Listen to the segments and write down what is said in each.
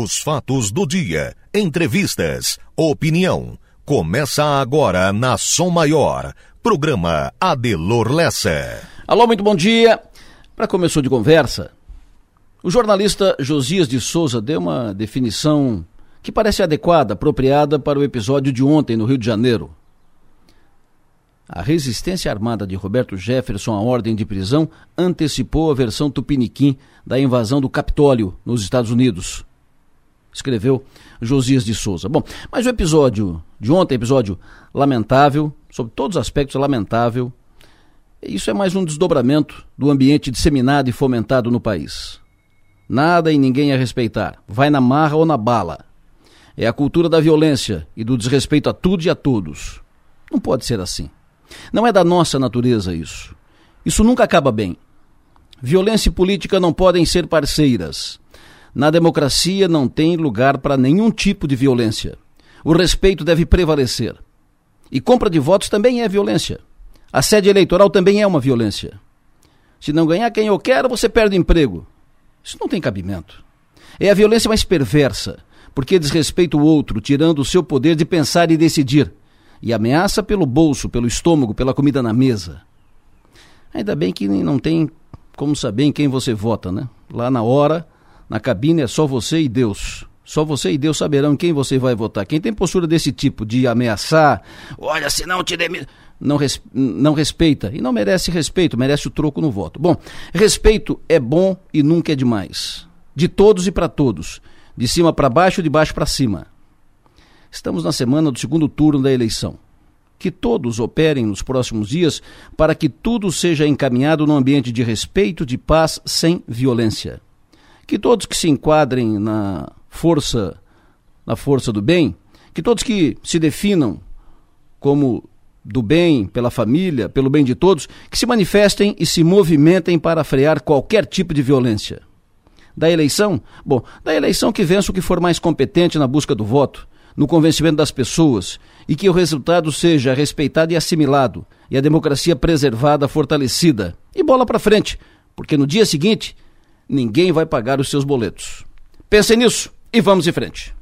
Os fatos do dia, entrevistas, opinião. Começa agora na Som Maior. Programa Adelor Lessa. Alô, muito bom dia. Para começo de conversa, o jornalista Josias de Souza deu uma definição que parece adequada, apropriada para o episódio de ontem no Rio de Janeiro. A resistência armada de Roberto Jefferson à ordem de prisão antecipou a versão tupiniquim da invasão do Capitólio nos Estados Unidos. Escreveu Josias de Souza. Bom, mas o episódio de ontem, episódio lamentável, sobre todos os aspectos lamentável, isso é mais um desdobramento do ambiente disseminado e fomentado no país. Nada e ninguém a respeitar. Vai na marra ou na bala. É a cultura da violência e do desrespeito a tudo e a todos. Não pode ser assim. Não é da nossa natureza isso. Isso nunca acaba bem. Violência e política não podem ser parceiras. Na democracia não tem lugar para nenhum tipo de violência. O respeito deve prevalecer. E compra de votos também é violência. A sede eleitoral também é uma violência. Se não ganhar quem eu quero, você perde emprego. Isso não tem cabimento. É a violência mais perversa, porque desrespeita o outro, tirando o seu poder de pensar e decidir e ameaça pelo bolso, pelo estômago, pela comida na mesa. Ainda bem que não tem como saber em quem você vota, né? Lá na hora, na cabine é só você e Deus. Só você e Deus saberão em quem você vai votar. Quem tem postura desse tipo, de ameaçar, olha, se não te demi... não, res... não respeita. E não merece respeito, merece o troco no voto. Bom, respeito é bom e nunca é demais. De todos e para todos. De cima para baixo, de baixo para cima. Estamos na semana do segundo turno da eleição. Que todos operem nos próximos dias para que tudo seja encaminhado num ambiente de respeito, de paz, sem violência. Que todos que se enquadrem na força, na força do bem, que todos que se definam como do bem, pela família, pelo bem de todos, que se manifestem e se movimentem para frear qualquer tipo de violência. Da eleição? Bom, da eleição que vença o que for mais competente na busca do voto, no convencimento das pessoas e que o resultado seja respeitado e assimilado e a democracia preservada, fortalecida. E bola para frente, porque no dia seguinte ninguém vai pagar os seus boletos. Pensem nisso e vamos em frente.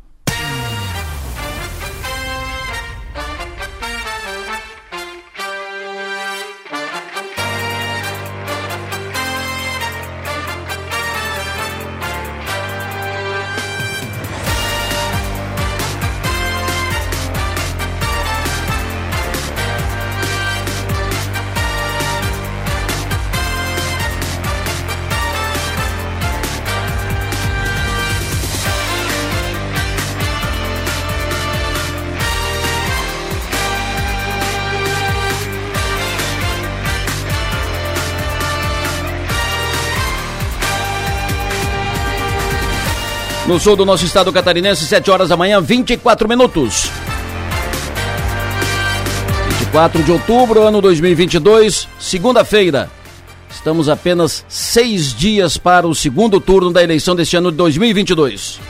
No sul do nosso estado catarinense, 7 horas da manhã, 24 minutos. 24 de outubro, ano 2022, segunda-feira. Estamos apenas seis dias para o segundo turno da eleição deste ano de 2022.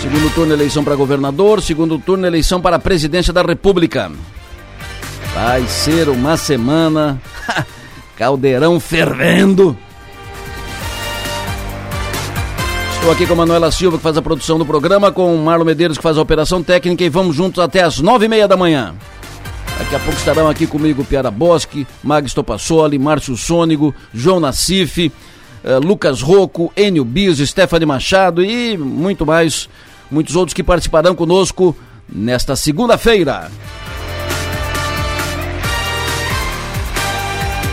Segundo turno, eleição para governador. Segundo turno, eleição para a presidência da República. Vai ser uma semana. Caldeirão fervendo. Estou aqui com a Manuela Silva, que faz a produção do programa, com o Marlon Medeiros, que faz a operação técnica, e vamos juntos até as nove e meia da manhã. Daqui a pouco estarão aqui comigo Piara Bosque, Magis Topassoli, Márcio Sônigo, João Nassif, uh, Lucas Rocco, Enio Bis, Stephanie Machado e muito mais, muitos outros que participarão conosco nesta segunda-feira.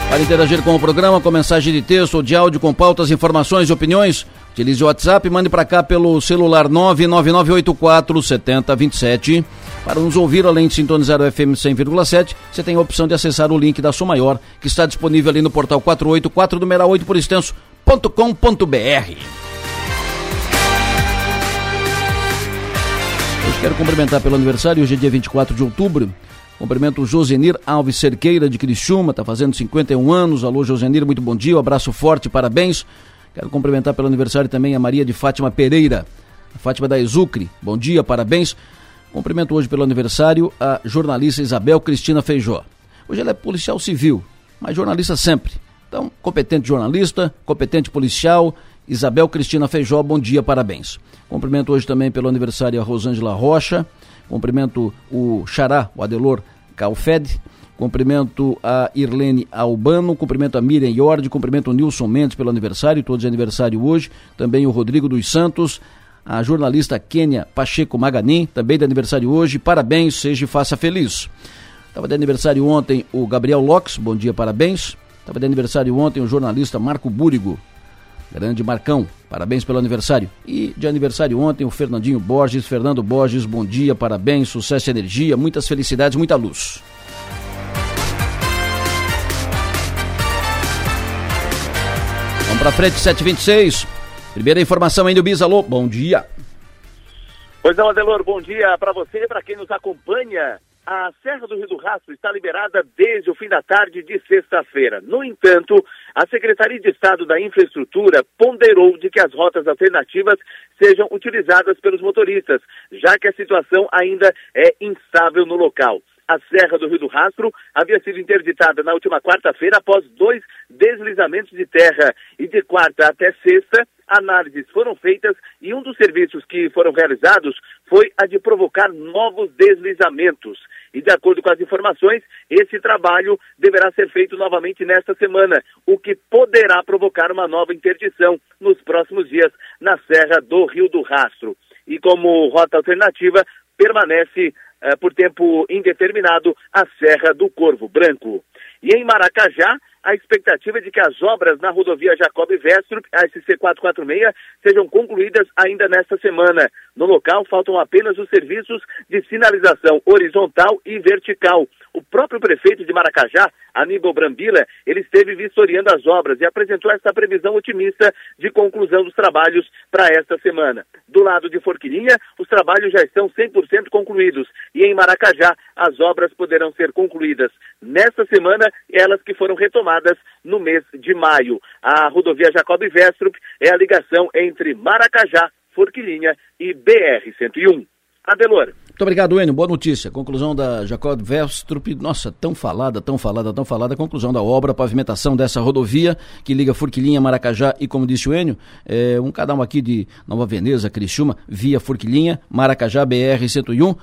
Para interagir com o programa, com mensagem de texto ou de áudio com pautas, informações e opiniões, Utilize o WhatsApp mande para cá pelo celular 99984 7027. Para nos ouvir, além de sintonizar o FM 100,7, você tem a opção de acessar o link da Som Maior, que está disponível ali no portal 484 número 8 por extenso.com.br. Quero cumprimentar pelo aniversário, hoje é dia 24 de outubro. Cumprimento o Josenir Alves Cerqueira de Criciúma, está fazendo 51 anos. Alô, Josenir, muito bom dia, um abraço forte, parabéns. Quero cumprimentar pelo aniversário também a Maria de Fátima Pereira, a Fátima da Exucre. Bom dia, parabéns. Cumprimento hoje pelo aniversário a jornalista Isabel Cristina Feijó. Hoje ela é policial civil, mas jornalista sempre. Então, competente jornalista, competente policial Isabel Cristina Feijó, bom dia, parabéns. Cumprimento hoje também pelo aniversário a Rosângela Rocha, cumprimento o Xará, o Adelor Calfed, cumprimento a Irlene Albano, cumprimento a Miriam Iord, cumprimento o Nilson Mendes pelo aniversário, todos de aniversário hoje, também o Rodrigo dos Santos, a jornalista Kênia Pacheco Maganin, também de aniversário hoje, parabéns, seja e faça feliz. Estava de aniversário ontem o Gabriel Locks, bom dia, parabéns. Estava de aniversário ontem o jornalista Marco Búrigo, grande Marcão, parabéns pelo aniversário. E de aniversário ontem o Fernandinho Borges, Fernando Borges, bom dia, parabéns, sucesso e energia, muitas felicidades, muita luz. Vamos para frente, 726. Primeira informação aí do Bisalô, bom dia. Pois não, Adelor, bom dia para você e para quem nos acompanha a Serra do Rio do Rastro está liberada desde o fim da tarde de sexta-feira. No entanto, a Secretaria de Estado da Infraestrutura ponderou de que as rotas alternativas sejam utilizadas pelos motoristas, já que a situação ainda é instável no local. A Serra do Rio do Rastro havia sido interditada na última quarta-feira após dois deslizamentos de terra e de quarta até sexta análises foram feitas e um dos serviços que foram realizados foi a de provocar novos deslizamentos. E de acordo com as informações, esse trabalho deverá ser feito novamente nesta semana, o que poderá provocar uma nova interdição nos próximos dias na Serra do Rio do Rastro. E como rota alternativa, permanece por tempo indeterminado a Serra do Corvo Branco. E em Maracajá, a expectativa é de que as obras na rodovia Jacob Vestrup, a SC 446, sejam concluídas ainda nesta semana. No local, faltam apenas os serviços de sinalização horizontal e vertical. O próprio prefeito de Maracajá, Aníbal Brambila, ele esteve vistoriando as obras e apresentou essa previsão otimista de conclusão dos trabalhos para esta semana. Do lado de Forquilinha, os trabalhos já estão 100% concluídos e em Maracajá as obras poderão ser concluídas nesta semana, elas que foram retomadas no mês de maio. A rodovia Jacob Vestrup é a ligação entre Maracajá, Forquilinha e BR-101. Adelor. Muito obrigado, Enio. Boa notícia. Conclusão da Jacob Vestrup. Nossa, tão falada, tão falada, tão falada. Conclusão da obra, pavimentação dessa rodovia que liga Forquilinha, Maracajá e, como disse o Enio, é um canal aqui de Nova Veneza, Criciúma, via Forquilinha, Maracajá, BR-101.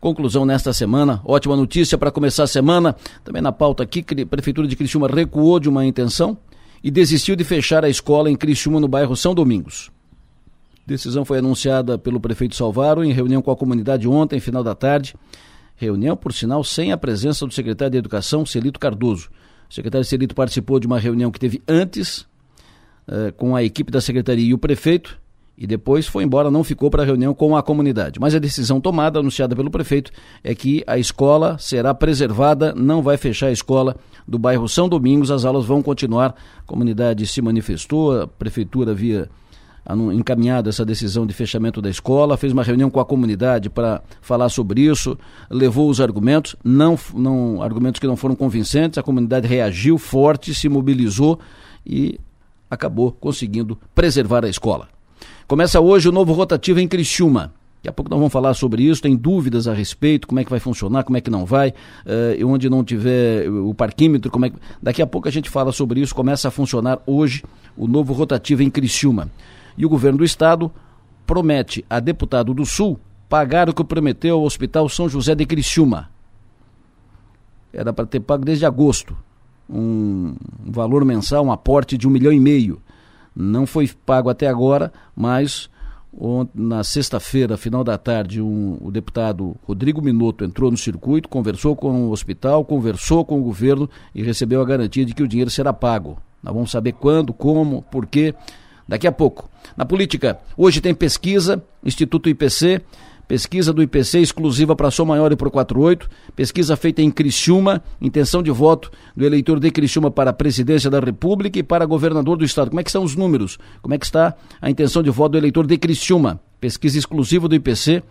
Conclusão nesta semana. Ótima notícia para começar a semana. Também na pauta aqui, Prefeitura de Criciúma recuou de uma intenção e desistiu de fechar a escola em Criciúma, no bairro São Domingos. Decisão foi anunciada pelo prefeito Salvaro em reunião com a comunidade ontem, final da tarde. Reunião, por sinal, sem a presença do secretário de Educação, Celito Cardoso. O secretário Celito participou de uma reunião que teve antes eh, com a equipe da secretaria e o prefeito, e depois foi embora, não ficou para a reunião com a comunidade. Mas a decisão tomada, anunciada pelo prefeito, é que a escola será preservada, não vai fechar a escola do bairro São Domingos, as aulas vão continuar. A comunidade se manifestou, a prefeitura via encaminhado essa decisão de fechamento da escola, fez uma reunião com a comunidade para falar sobre isso, levou os argumentos, não, não argumentos que não foram convincentes, a comunidade reagiu forte, se mobilizou e acabou conseguindo preservar a escola. Começa hoje o novo rotativo em Criciúma. Daqui a pouco nós vamos falar sobre isso, tem dúvidas a respeito, como é que vai funcionar, como é que não vai, uh, onde não tiver o parquímetro, como é que... Daqui a pouco a gente fala sobre isso, começa a funcionar hoje o novo rotativo em Criciúma. E o governo do estado promete a deputado do Sul pagar o que prometeu ao Hospital São José de Criciúma. Era para ter pago desde agosto um, um valor mensal, um aporte de um milhão e meio. Não foi pago até agora, mas na sexta-feira, final da tarde, um, o deputado Rodrigo Minotto entrou no circuito, conversou com o hospital, conversou com o governo e recebeu a garantia de que o dinheiro será pago. Nós vamos saber quando, como, por quê daqui a pouco. Na política, hoje tem pesquisa, Instituto IPC, pesquisa do IPC exclusiva para Som Maior e Pro 48, pesquisa feita em Criciúma, intenção de voto do eleitor de Criciúma para a presidência da República e para governador do estado. Como é que estão os números? Como é que está a intenção de voto do eleitor de Criciúma? Pesquisa exclusiva do IPC,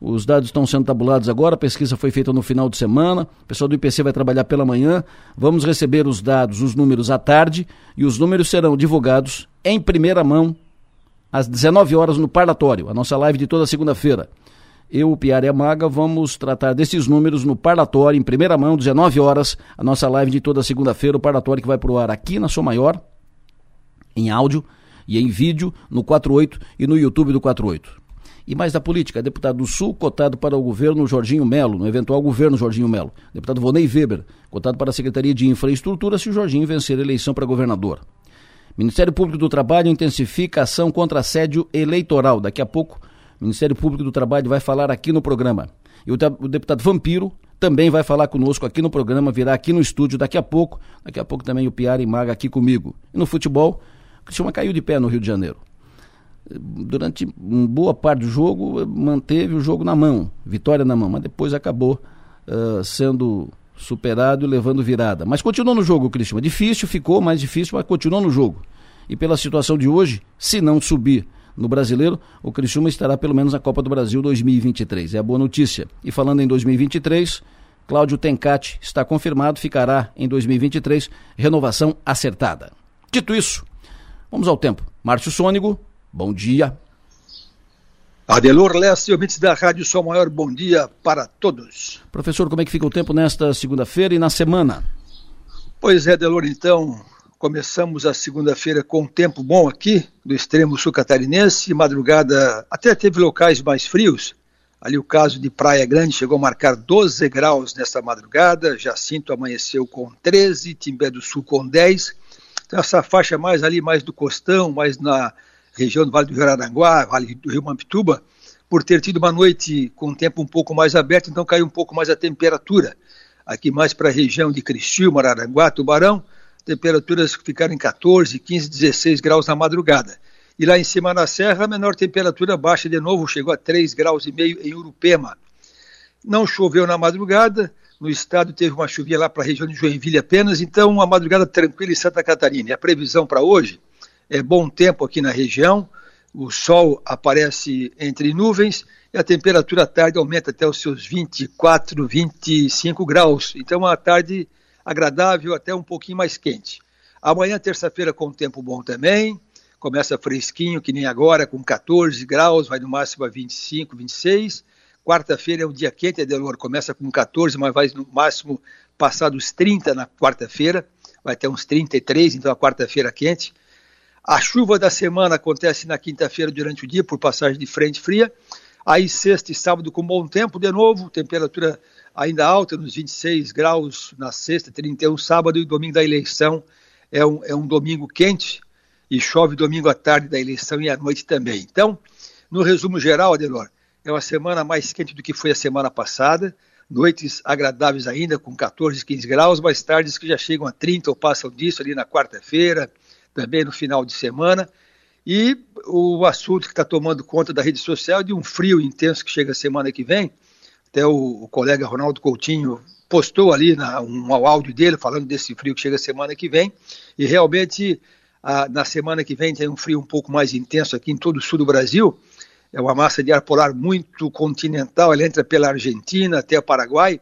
os dados estão sendo tabulados agora, a pesquisa foi feita no final de semana. O pessoal do IPC vai trabalhar pela manhã. Vamos receber os dados, os números à tarde, e os números serão divulgados em primeira mão às 19 horas no parlatório, a nossa live de toda segunda-feira. Eu, o Piara e a Maga, vamos tratar desses números no parlatório, em primeira mão, 19 horas, a nossa live de toda segunda-feira, o parlatório que vai pro ar aqui na Sua Maior, em áudio, e em vídeo no 48 e no YouTube do 48. E mais da política, deputado do Sul, cotado para o governo Jorginho Melo, no eventual governo Jorginho Melo. Deputado Vonei Weber, cotado para a Secretaria de Infraestrutura se o Jorginho vencer a eleição para governador. Ministério Público do Trabalho intensifica ação contra assédio eleitoral. Daqui a pouco, o Ministério Público do Trabalho vai falar aqui no programa. E o, o deputado Vampiro também vai falar conosco aqui no programa, virá aqui no estúdio daqui a pouco. Daqui a pouco também o Piara Maga aqui comigo. E no futebol, o Criciúma caiu de pé no Rio de Janeiro durante boa parte do jogo, manteve o jogo na mão, vitória na mão, mas depois acabou uh, sendo superado e levando virada. Mas continuou no jogo, Cristian. Difícil ficou, mais difícil, mas continuou no jogo. E pela situação de hoje, se não subir no brasileiro, o Criciúma estará pelo menos na Copa do Brasil 2023. É a boa notícia. E falando em 2023, Cláudio Tencati está confirmado, ficará em 2023, renovação acertada. Dito isso, vamos ao tempo. Márcio Sônigo, Bom dia. Adelor Leste, ouvintes da Rádio Sol Maior, bom dia para todos. Professor, como é que fica o tempo nesta segunda-feira e na semana? Pois é, Adelor, então, começamos a segunda-feira com um tempo bom aqui, do extremo sul catarinense, madrugada até teve locais mais frios, ali o caso de Praia Grande chegou a marcar 12 graus nesta madrugada, Jacinto amanheceu com 13, Timbé do Sul com 10, então essa faixa mais ali, mais do costão, mais na região do Vale do Rio Araranguá, Vale do Rio Mampituba, por ter tido uma noite com o tempo um pouco mais aberto, então caiu um pouco mais a temperatura. Aqui mais para a região de Criciúma, Araranguá, Tubarão, temperaturas ficaram em 14, 15, 16 graus na madrugada. E lá em cima na serra, a menor temperatura baixa de novo, chegou a 3 graus e meio em Urupema. Não choveu na madrugada, no estado teve uma chuvinha lá para a região de Joinville apenas, então uma madrugada tranquila em Santa Catarina. E a previsão para hoje é bom tempo aqui na região, o sol aparece entre nuvens e a temperatura à tarde aumenta até os seus 24, 25 graus. Então, uma tarde agradável, até um pouquinho mais quente. Amanhã, terça-feira, com tempo bom também. Começa fresquinho, que nem agora, com 14 graus, vai no máximo a 25, 26. Quarta-feira é um dia quente, Adelor. Começa com 14, mas vai no máximo passar dos 30 na quarta-feira. Vai até uns 33, então a quarta-feira quente. A chuva da semana acontece na quinta-feira durante o dia, por passagem de frente fria. Aí, sexta e sábado, com bom tempo de novo, temperatura ainda alta, nos 26 graus na sexta, 31 sábado e domingo da eleição. É um, é um domingo quente e chove domingo à tarde da eleição e à noite também. Então, no resumo geral, Adelor, é uma semana mais quente do que foi a semana passada. Noites agradáveis ainda, com 14, 15 graus, mais tardes que já chegam a 30 ou passam disso ali na quarta-feira, também no final de semana. E o assunto que está tomando conta da rede social é de um frio intenso que chega semana que vem. Até o, o colega Ronaldo Coutinho postou ali na, um, um áudio dele falando desse frio que chega semana que vem. E realmente, a, na semana que vem tem um frio um pouco mais intenso aqui em todo o sul do Brasil. É uma massa de ar polar muito continental, ela entra pela Argentina até o Paraguai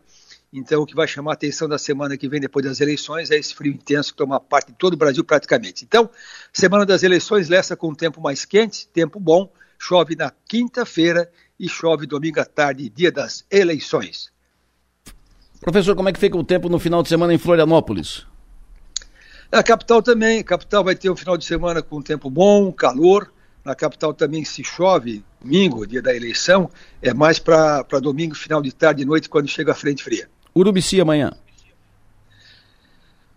então, o que vai chamar a atenção da semana que vem, depois das eleições, é esse frio intenso que toma parte de todo o Brasil praticamente. Então, semana das eleições, lessa com tempo mais quente, tempo bom, chove na quinta-feira e chove domingo à tarde, dia das eleições. Professor, como é que fica o tempo no final de semana em Florianópolis? A capital também, a capital vai ter um final de semana com tempo bom, calor. Na capital também se chove, domingo, dia da eleição, é mais para domingo, final de tarde e noite, quando chega a frente fria. Urubici amanhã.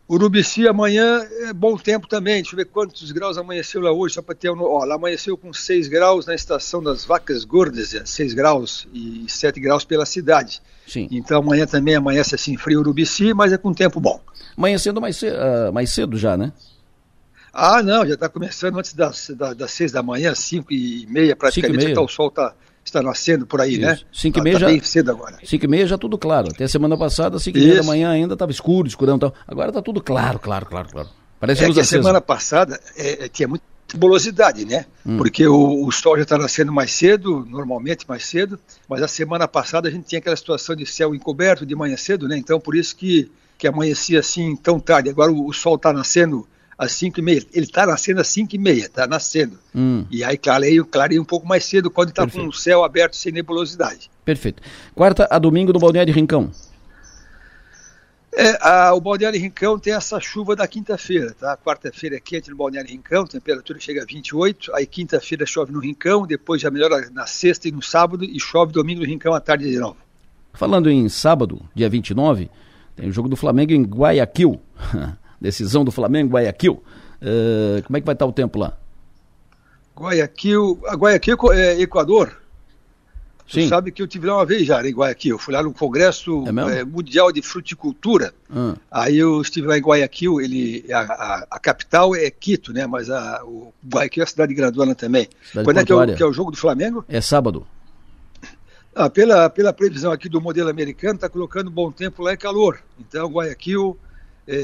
Urubici amanhã é bom tempo também. Deixa eu ver quantos graus amanheceu lá hoje, só para ter um. Ó, lá amanheceu com 6 graus na estação das Vacas Gordas, 6 é, graus e 7 graus pela cidade. Sim. Então amanhã também amanhece assim frio Urubici, mas é com tempo bom. Amanhecendo mais, cedo, uh, mais cedo já, né? Ah, não, já está começando antes das, das, das 6 da manhã, 5 e meia praticamente, então o sol está está nascendo por aí, né? Isso. né? 5 e meia tá, já. Bem cedo agora. 5 e meia já tudo claro. Até a semana passada, 5 e meia da manhã ainda estava escuro, escurão e tal. Agora está tudo claro, claro, claro, claro. Parece é que a semana passada é, é, tinha muita nebulosidade, né? Hum. Porque o, o, sol já está nascendo mais cedo, normalmente mais cedo, mas a semana passada a gente tinha aquela situação de céu encoberto de manhã cedo, né? Então por isso que, que amanhecia assim tão tarde. Agora o, o sol está nascendo às 5 e meia. Ele está nascendo às 5 e meia, está nascendo. Hum. E aí clareia, clareia um pouco mais cedo quando está com o céu aberto sem nebulosidade. Perfeito. Quarta a domingo no Balneário Rincão. É, a, o Balneário Rincão tem essa chuva da quinta-feira, tá? Quarta-feira é quente no Balneário Rincão, temperatura chega a 28, aí quinta-feira chove no Rincão, depois já melhora na sexta e no sábado e chove domingo no Rincão à tarde de novo. Falando em sábado, dia 29, tem o jogo do Flamengo em Guayaquil. Decisão do Flamengo Guayaquil. Uh, como é que vai estar o tempo lá? Guayaquil, a Guayaquil é Equador. Sim. Tu sabe que eu tive lá uma vez já em Guayaquil. Eu fui lá no Congresso é é, Mundial de Fruticultura. Hum. Aí eu estive lá em Guayaquil. Ele, a, a, a capital é Quito, né? Mas a, o Guayaquil é a cidade grandona também. Cidade Quando é que, é o, que é o jogo do Flamengo? É sábado. Ah, pela, pela previsão aqui do modelo americano, está colocando bom tempo lá e calor. Então, Guayaquil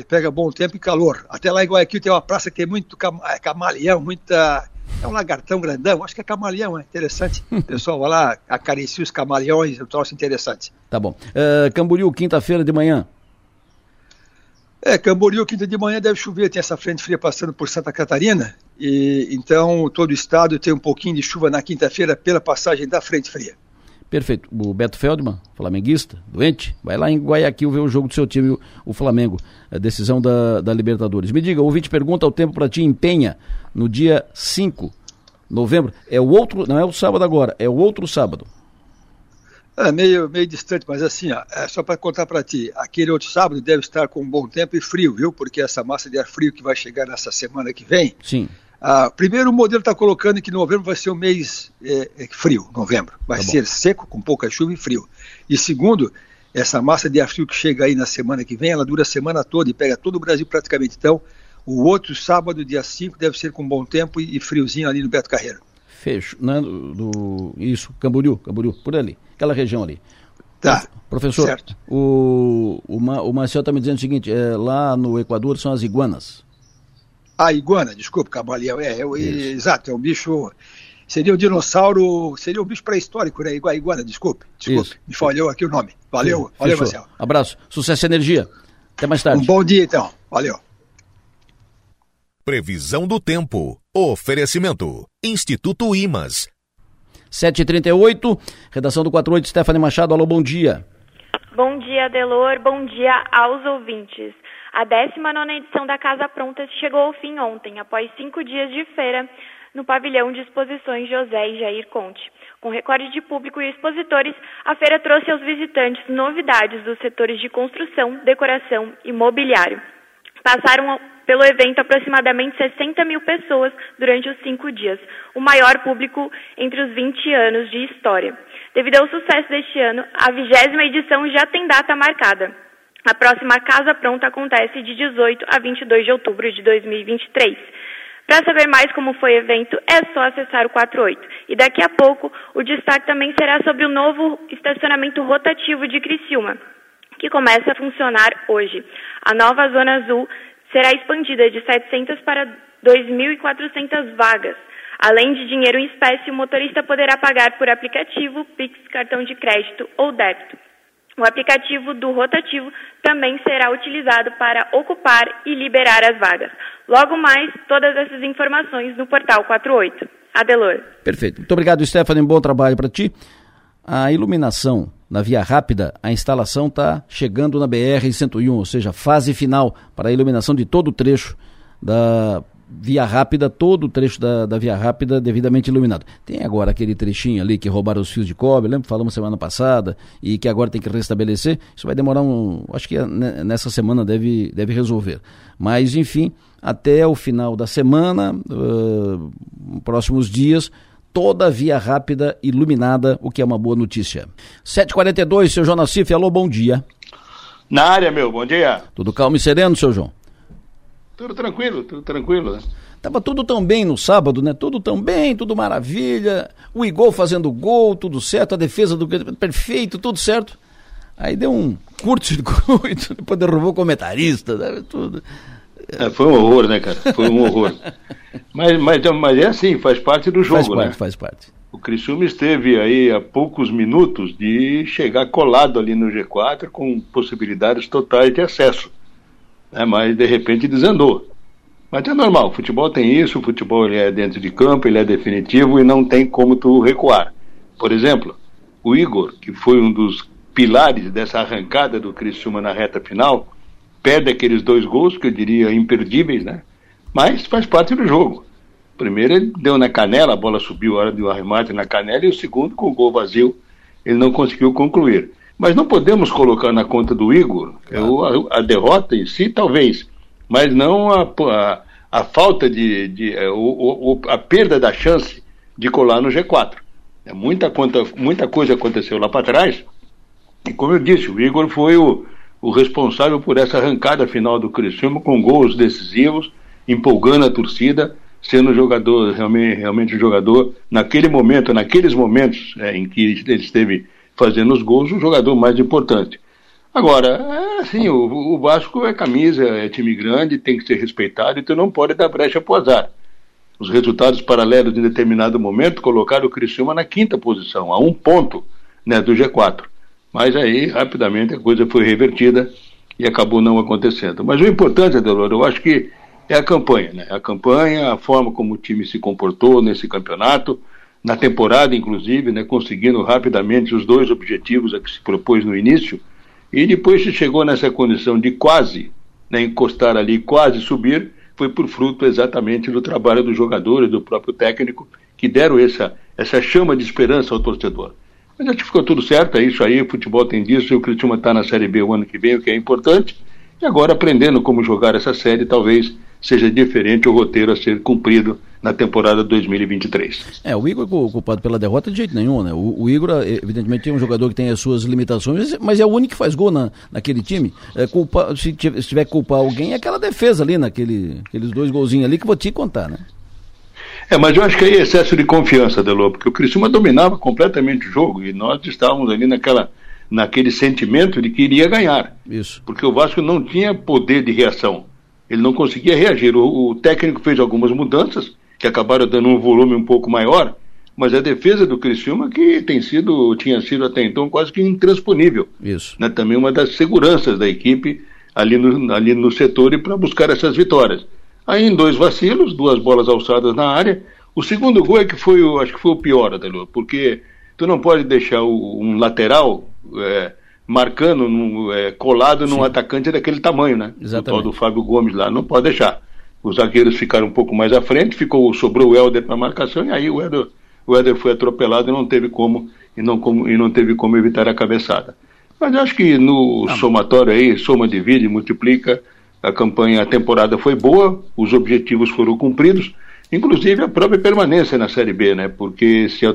pega bom tempo e calor. Até lá em Guayaquil tem uma praça que tem muito cam camaleão, muita é um lagartão grandão, acho que é camaleão, é interessante. O pessoal vai lá, acaricia os camaleões, é um troço interessante. Tá bom. Uh, Camboriú, quinta-feira de manhã. É, Camboriú, quinta de manhã deve chover, tem essa frente fria passando por Santa Catarina, e então todo o estado tem um pouquinho de chuva na quinta-feira pela passagem da frente fria. Perfeito. O Beto Feldman, flamenguista, doente, vai lá em Guayaquil ver o jogo do seu time, o, Flamengo, a decisão da, da Libertadores. Me diga, ouvinte pergunta o tempo para ti empenha no dia 5 de novembro. É o outro, não é o sábado agora, é o outro sábado. É meio, meio distante, mas assim, ó, é só para contar para ti, aquele outro sábado deve estar com bom tempo e frio, viu? Porque essa massa de ar frio que vai chegar nessa semana que vem, Sim ah, primeiro, o modelo está colocando que novembro vai ser um mês é, é, frio, novembro. Vai tá ser seco, com pouca chuva e frio. E segundo, essa massa de ar frio que chega aí na semana que vem, ela dura a semana toda e pega todo o Brasil praticamente. Então, o outro sábado, dia 5, deve ser com bom tempo e, friozinho ali no Beto Carreiro. Fecho. Né, do, do, isso, Camboriú, Camboriú, por ali, aquela região ali. Tá. Professor, certo. o, o, o Marcel está me dizendo o seguinte: é, lá no Equador são as iguanas. A iguana, desculpa, camaleão. É, é, exato, é um bicho. Seria um dinossauro, seria um bicho pré-histórico, né? Igual a iguana, desculpe. Desculpe, Isso. me falhou aqui o nome. Valeu, Sim, valeu, Marcelo. Abraço, sucesso e energia. Até mais tarde. Um bom dia, então. Valeu. Previsão do tempo. Oferecimento. Instituto Imas. 7h38, redação do 48, Stephanie Machado. Alô, bom dia. Bom dia, Delor. Bom dia aos ouvintes. A 19 edição da Casa Pronta chegou ao fim ontem, após cinco dias de feira no pavilhão de exposições José e Jair Conte. Com recorde de público e expositores, a feira trouxe aos visitantes novidades dos setores de construção, decoração e mobiliário. Passaram pelo evento aproximadamente 60 mil pessoas durante os cinco dias, o maior público entre os 20 anos de história. Devido ao sucesso deste ano, a vigésima edição já tem data marcada. A próxima Casa Pronta acontece de 18 a 22 de outubro de 2023. Para saber mais como foi o evento, é só acessar o 48. E daqui a pouco, o destaque também será sobre o novo estacionamento rotativo de Criciúma, que começa a funcionar hoje. A nova Zona Azul será expandida de 700 para 2.400 vagas. Além de dinheiro em espécie, o motorista poderá pagar por aplicativo, Pix, cartão de crédito ou débito. O aplicativo do rotativo também será utilizado para ocupar e liberar as vagas. Logo mais, todas essas informações no portal 48. Adelor. Perfeito. Muito obrigado, Stephanie. Bom trabalho para ti. A iluminação na via rápida, a instalação está chegando na BR-101, ou seja, fase final para a iluminação de todo o trecho da via rápida, todo o trecho da, da via rápida devidamente iluminado. Tem agora aquele trechinho ali que roubaram os fios de cobre, lembra? Falamos semana passada, e que agora tem que restabelecer. Isso vai demorar um. Acho que nessa semana deve, deve resolver. Mas, enfim, até o final da semana, uh, próximos dias, toda via rápida iluminada, o que é uma boa notícia. 7h42, seu João Nassif, alô, bom dia. Na área, meu, bom dia. Tudo calmo e sereno, seu João? Tudo tranquilo, tudo tranquilo. Né? Tava tudo tão bem no sábado, né? Tudo tão bem, tudo maravilha. O Igor fazendo gol, tudo certo, a defesa do perfeito, tudo certo. Aí deu um curto-circuito, depois derrubou o comentarista, né? tudo. É, foi um horror, né, cara? Foi um horror. mas, mas, mas é assim, faz parte do jogo, faz parte, né? Faz parte. O Criciúma esteve aí há poucos minutos de chegar colado ali no G4 com possibilidades totais de acesso né, mas de repente desandou. Mas é normal, o futebol tem isso, o futebol ele é dentro de campo, ele é definitivo e não tem como tu recuar. Por exemplo, o Igor, que foi um dos pilares dessa arrancada do Criciúma na reta final, perde aqueles dois gols, que eu diria imperdíveis, né? Mas faz parte do jogo. Primeiro ele deu na canela, a bola subiu a hora do arremate na canela, e o segundo, com o gol vazio, ele não conseguiu concluir. Mas não podemos colocar na conta do Igor claro. a, a, derrota em si, talvez, mas não a, a, a falta de. de é, o, o, a perda da chance de colar no G4. É, muita, conta, muita coisa aconteceu lá para trás, e como eu disse, o Igor foi o, o responsável por essa arrancada final do Criciúma com gols decisivos, empolgando a torcida sendo jogador, realmente, realmente um jogador, naquele momento, naqueles momentos é, em que ele esteve fazendo os gols, o jogador mais importante. Agora, é assim, o, o, Vasco é camisa, é time grande, tem que ser respeitado e tu não pode dar brecha pro azar. Os resultados paralelos em determinado momento colocaram o Criciúma na quinta posição, a um ponto né, do G4. Mas aí, rapidamente, a coisa foi revertida e acabou não acontecendo. Mas o importante, Adelor, eu acho que é a campanha, né? A campanha, a forma como o time se comportou nesse campeonato, na temporada, inclusive, né? Conseguindo rapidamente os dois objetivos a que se propôs no início, e depois se chegou nessa condição de quase né, encostar ali, quase subir, foi por fruto exatamente do trabalho dos jogadores, do próprio técnico, que deram essa, essa chama de esperança ao torcedor. Mas acho que ficou tudo certo, é isso aí, o futebol tem disso, e o Criciúma está na Série B o ano que vem, o que é importante, e agora aprendendo como jogar essa série, talvez seja diferente o roteiro a ser cumprido na temporada 2023. É, o Igor é culpado pela derrota de jeito nenhum, né? O, o, Igor, evidentemente, é um jogador que tem as suas limitações, mas é o único que faz gol na, naquele time. É, culpa, se, tiver, se tiver que culpar alguém, é aquela defesa ali, naquele, aqueles dois golzinhos ali que vou te contar, né? É, mas eu acho que aí é excesso de confiança, Delô, porque o Criciúma dominava completamente o jogo e nós estávamos ali naquela, naquele sentimento de que iria ganhar. Isso. Porque o Vasco não tinha poder de reação ele não conseguia reagir. O, o, técnico fez algumas mudanças que acabaram dando um volume um pouco maior, mas a defesa do Criciúma que tem sido, tinha sido até então quase que intransponível. Isso. Né? Também uma das seguranças da equipe ali no, ali no setor e para buscar essas vitórias. Aí em dois vacilos, duas bolas alçadas na área. O segundo gol é que foi, o, acho que foi o pior, Adelô, porque tu não pode deixar o, um lateral é, marcando, no, é, colado Sim. num atacante daquele tamanho, né? Exatamente. O tal do Fábio Gomes lá, não pode deixar. Os zagueiros ficaram um pouco mais à frente, ficou, sobrou o Helder para marcação, e aí o Helder, o Helder foi atropelado e não teve como e não, como, e não teve como evitar a cabeçada. Mas acho que no ah, somatório aí, soma, divide, multiplica, a campanha, a temporada foi boa, os objetivos foram cumpridos, inclusive a própria permanência na Série B, né? Porque se,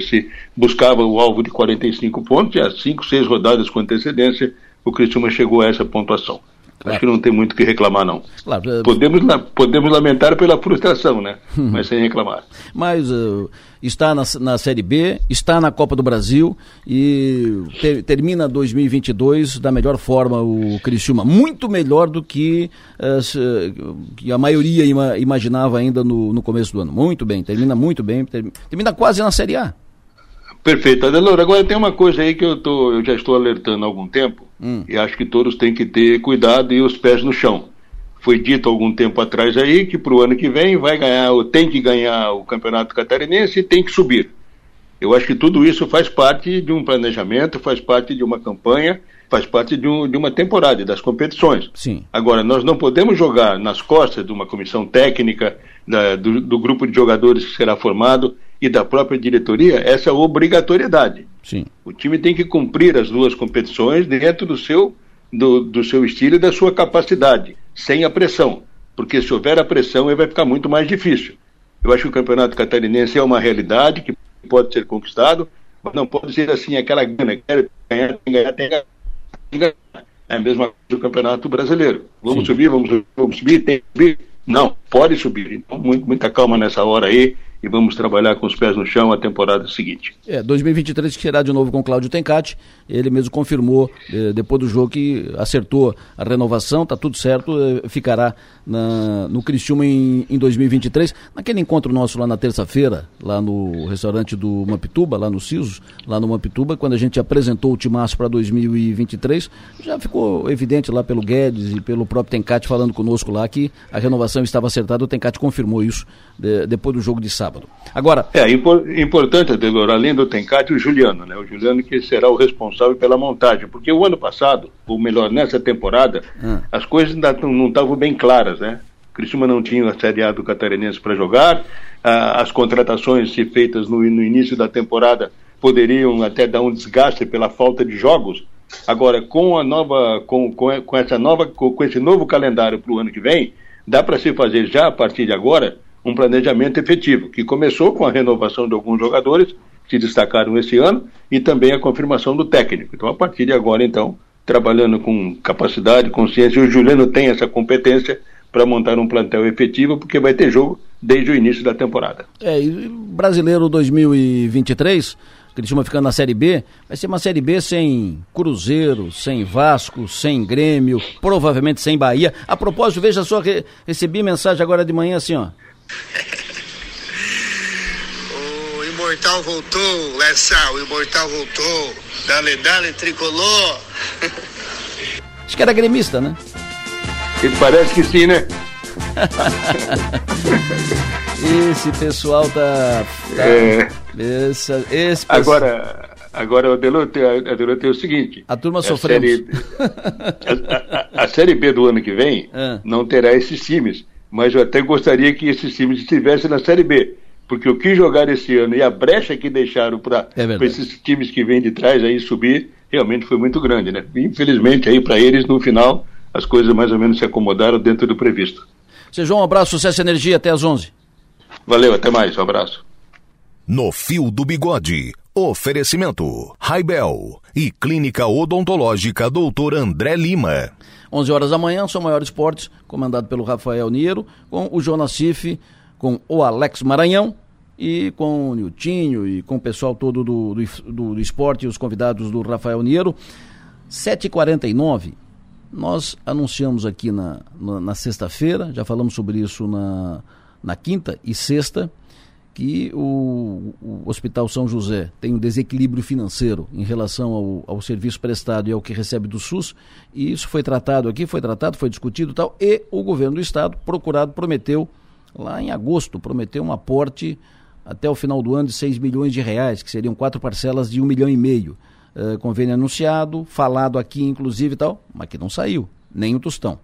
se buscava o alvo de 45 pontos, e há 5, 6 rodadas com antecedência, o Criciúma chegou a essa pontuação. Claro. Acho que não tem muito o que reclamar, não. Claro. É, podemos, podemos lamentar pela frustração, né? Uhum. Mas sem reclamar. Mas uh, está na, na Série B, está na Copa do Brasil e ter, termina 2022 da melhor forma o Criciúma. Muito melhor do que, uh, que a maioria ima, imaginava ainda no, no começo do ano. Muito bem, termina muito bem, termina quase na Série A. Perfeito. Adelora, agora tem uma coisa aí que eu, tô, eu já estou alertando há algum tempo, hum. e acho que todos têm que ter cuidado e os pés no chão. Foi dito algum tempo atrás aí que para o ano que vem vai ganhar, tem que ganhar o Campeonato Catarinense e tem que subir. Eu acho que tudo isso faz parte de um planejamento, faz parte de uma campanha, faz parte de, um, de uma temporada das competições. Sim. Agora, nós não podemos jogar nas costas de uma comissão técnica, da, do, do grupo de jogadores que será formado, e da própria diretoria essa obrigatoriedade. Sim. O time tem que cumprir as duas competições dentro do seu, do, do seu estilo e da sua capacidade, sem a pressão. Porque se houver a pressão, aí vai ficar muito mais difícil. Eu acho que o Campeonato Catarinense é uma realidade que pode ser conquistado, mas não pode ser assim aquela gana, quero ganhar, tem ganhar, tem ganhar. É a mesma coisa do Campeonato Brasileiro. Vamos Sim. subir, vamos, vamos subir, tem que subir. Não, pode subir. Então, muito, muita calma nessa hora aí e vamos trabalhar com os pés no chão a temporada seguinte. É, 2023 que será de novo com Cláudio Tencati. Ele mesmo confirmou eh, depois do jogo que acertou a renovação, tá tudo certo, eh, ficará na, no Criciúma em, em 2023. Naquele encontro nosso lá na terça-feira, lá no restaurante do Mampituba, lá no Cisos, lá no Mampituba, quando a gente apresentou o timaço para 2023, já ficou evidente lá pelo Guedes e pelo próprio Tencati falando conosco lá que a renovação estava acertada. O Tencati confirmou isso de, depois do jogo de sábado. Sábado. Agora. É importante, Adelor, além do Tencate, o Juliano, né? O Juliano que será o responsável pela montagem, porque o ano passado, ou melhor, nessa temporada, hum. as coisas ainda não estavam bem claras, né? Criciúma não tinha a Série A do Catarinense para jogar, ah, as contratações feitas no, no início da temporada poderiam até dar um desgaste pela falta de jogos. Agora, com a nova, com, com, com essa nova, com, com esse novo calendário para o ano que vem, dá para se fazer já a partir de agora um planejamento efetivo, que começou com a renovação de alguns jogadores que destacaram esse ano e também a confirmação do técnico. Então, a partir de agora, então, trabalhando com capacidade, consciência, o Juliano tem essa competência para montar um plantel efetivo, porque vai ter jogo desde o início da temporada. É, e Brasileiro 2023, Criciúma ficando na Série B, vai ser uma Série B sem Cruzeiro, sem Vasco, sem Grêmio, provavelmente sem Bahia. A propósito, veja só, re recebi mensagem agora de manhã assim, ó. O Imortal voltou, Lessa, o Imortal voltou. Dale, dale, tricolor. Acho que era gremista, né? Ele parece que sim, né? esse pessoal tá. tá é. esse, esse pessoal... Agora, agora o Delote, é o seguinte: a turma sofreu. A, a, a, Série B do ano que vem é. não terá esses times, mas eu até gostaria que esses times estivessem na Série B. Porque o que jogaram esse ano e a brecha que deixaram para é esses times que vêm de trás aí subir, realmente foi muito grande, né? Infelizmente aí para eles no final as coisas mais ou menos se acomodaram dentro do previsto. Sejam um abraço, sucesso e energia, até às 11. Valeu, até mais, um abraço. No Fio do Bigode, oferecimento, Raibel e Clínica Odontológica Doutor André Lima. 11 horas da manhã, São Maior Esportes, comandado pelo Rafael Niero, com o Jonas Cif, com o Alex Maranhão e com o Niltinho e com o pessoal todo do, do, do, do esporte e os convidados do Rafael Niero. 7h49, nós anunciamos aqui na, na, na sexta-feira, já falamos sobre isso na, na quinta e sexta, que o, o, Hospital São José tem um desequilíbrio financeiro em relação ao, ao, serviço prestado e ao que recebe do SUS, e isso foi tratado aqui, foi tratado, foi discutido e tal, e o governo do estado, procurado, prometeu, lá em agosto, prometeu um aporte até o final do ano de 6 milhões de reais, que seriam quatro parcelas de um milhão e meio. Uh, convênio anunciado, falado aqui inclusive e tal, mas que não saiu, nem o tostão.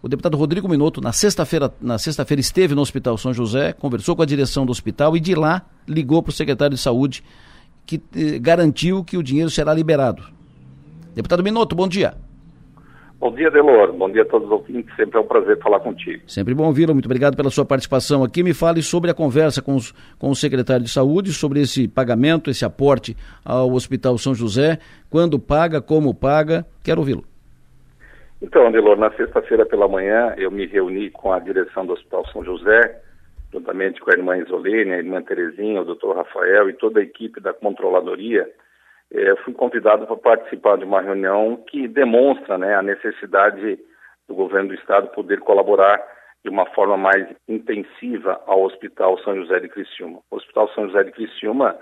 O deputado Rodrigo Minuto, na sexta-feira, na sexta-feira esteve no Hospital São José, conversou com a direção do hospital e de lá ligou para o secretário de Saúde, que eh, garantiu que o dinheiro será liberado. Deputado Minuto, bom dia. Bom dia, Delor. Bom dia a todos os ouvintes. Sempre é um prazer falar contigo. Sempre bom ouvi-lo. Muito obrigado pela sua participação aqui. Me fale sobre a conversa com, os, com o secretário de Saúde, sobre esse pagamento, esse aporte ao Hospital São José. Quando paga, como paga. Quero ouvi-lo. Então, Andelor, na sexta-feira pela manhã eu me reuni com a direção do Hospital São José, juntamente com a irmã Isolene, a irmã Terezinha, o doutor Rafael e toda a equipe da controladoria. Eh, fui convidado para participar de uma reunião que demonstra né, a necessidade do governo do estado poder colaborar de uma forma mais intensiva ao Hospital São José de Criciúma. O Hospital São José de Criciúma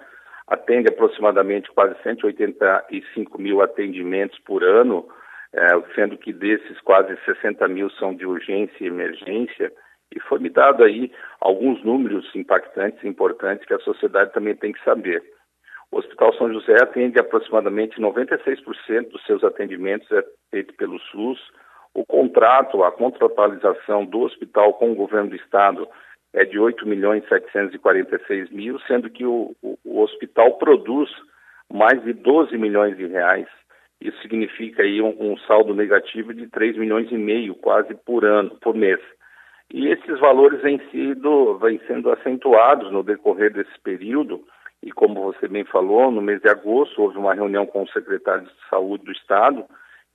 atende aproximadamente quase 185 mil atendimentos por ano, é, sendo que desses quase 60 mil são de urgência e emergência, e foi me dado aí alguns números impactantes e importantes que a sociedade também tem que saber. O Hospital São José atende aproximadamente 96% dos seus atendimentos é feito pelo SUS. O contrato, a contratualização do hospital com o governo do estado é de 8 milhões 746 mil, sendo que o, o, o hospital produz mais de 12 milhões de reais isso significa aí um, um, saldo negativo de 3 milhões e meio quase por ano, por mês. E esses valores vêm, sido, vêm sendo acentuados no decorrer desse período, e como você bem falou, no mês de agosto houve uma reunião com o secretário de Saúde do Estado,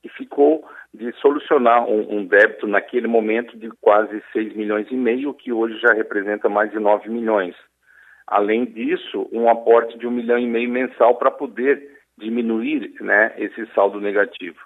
que ficou de solucionar um, um débito naquele momento de quase 6 milhões e meio, que hoje já representa mais de 9 milhões. Além disso, um aporte de um milhão e meio mensal para poder diminuir né, esse saldo negativo.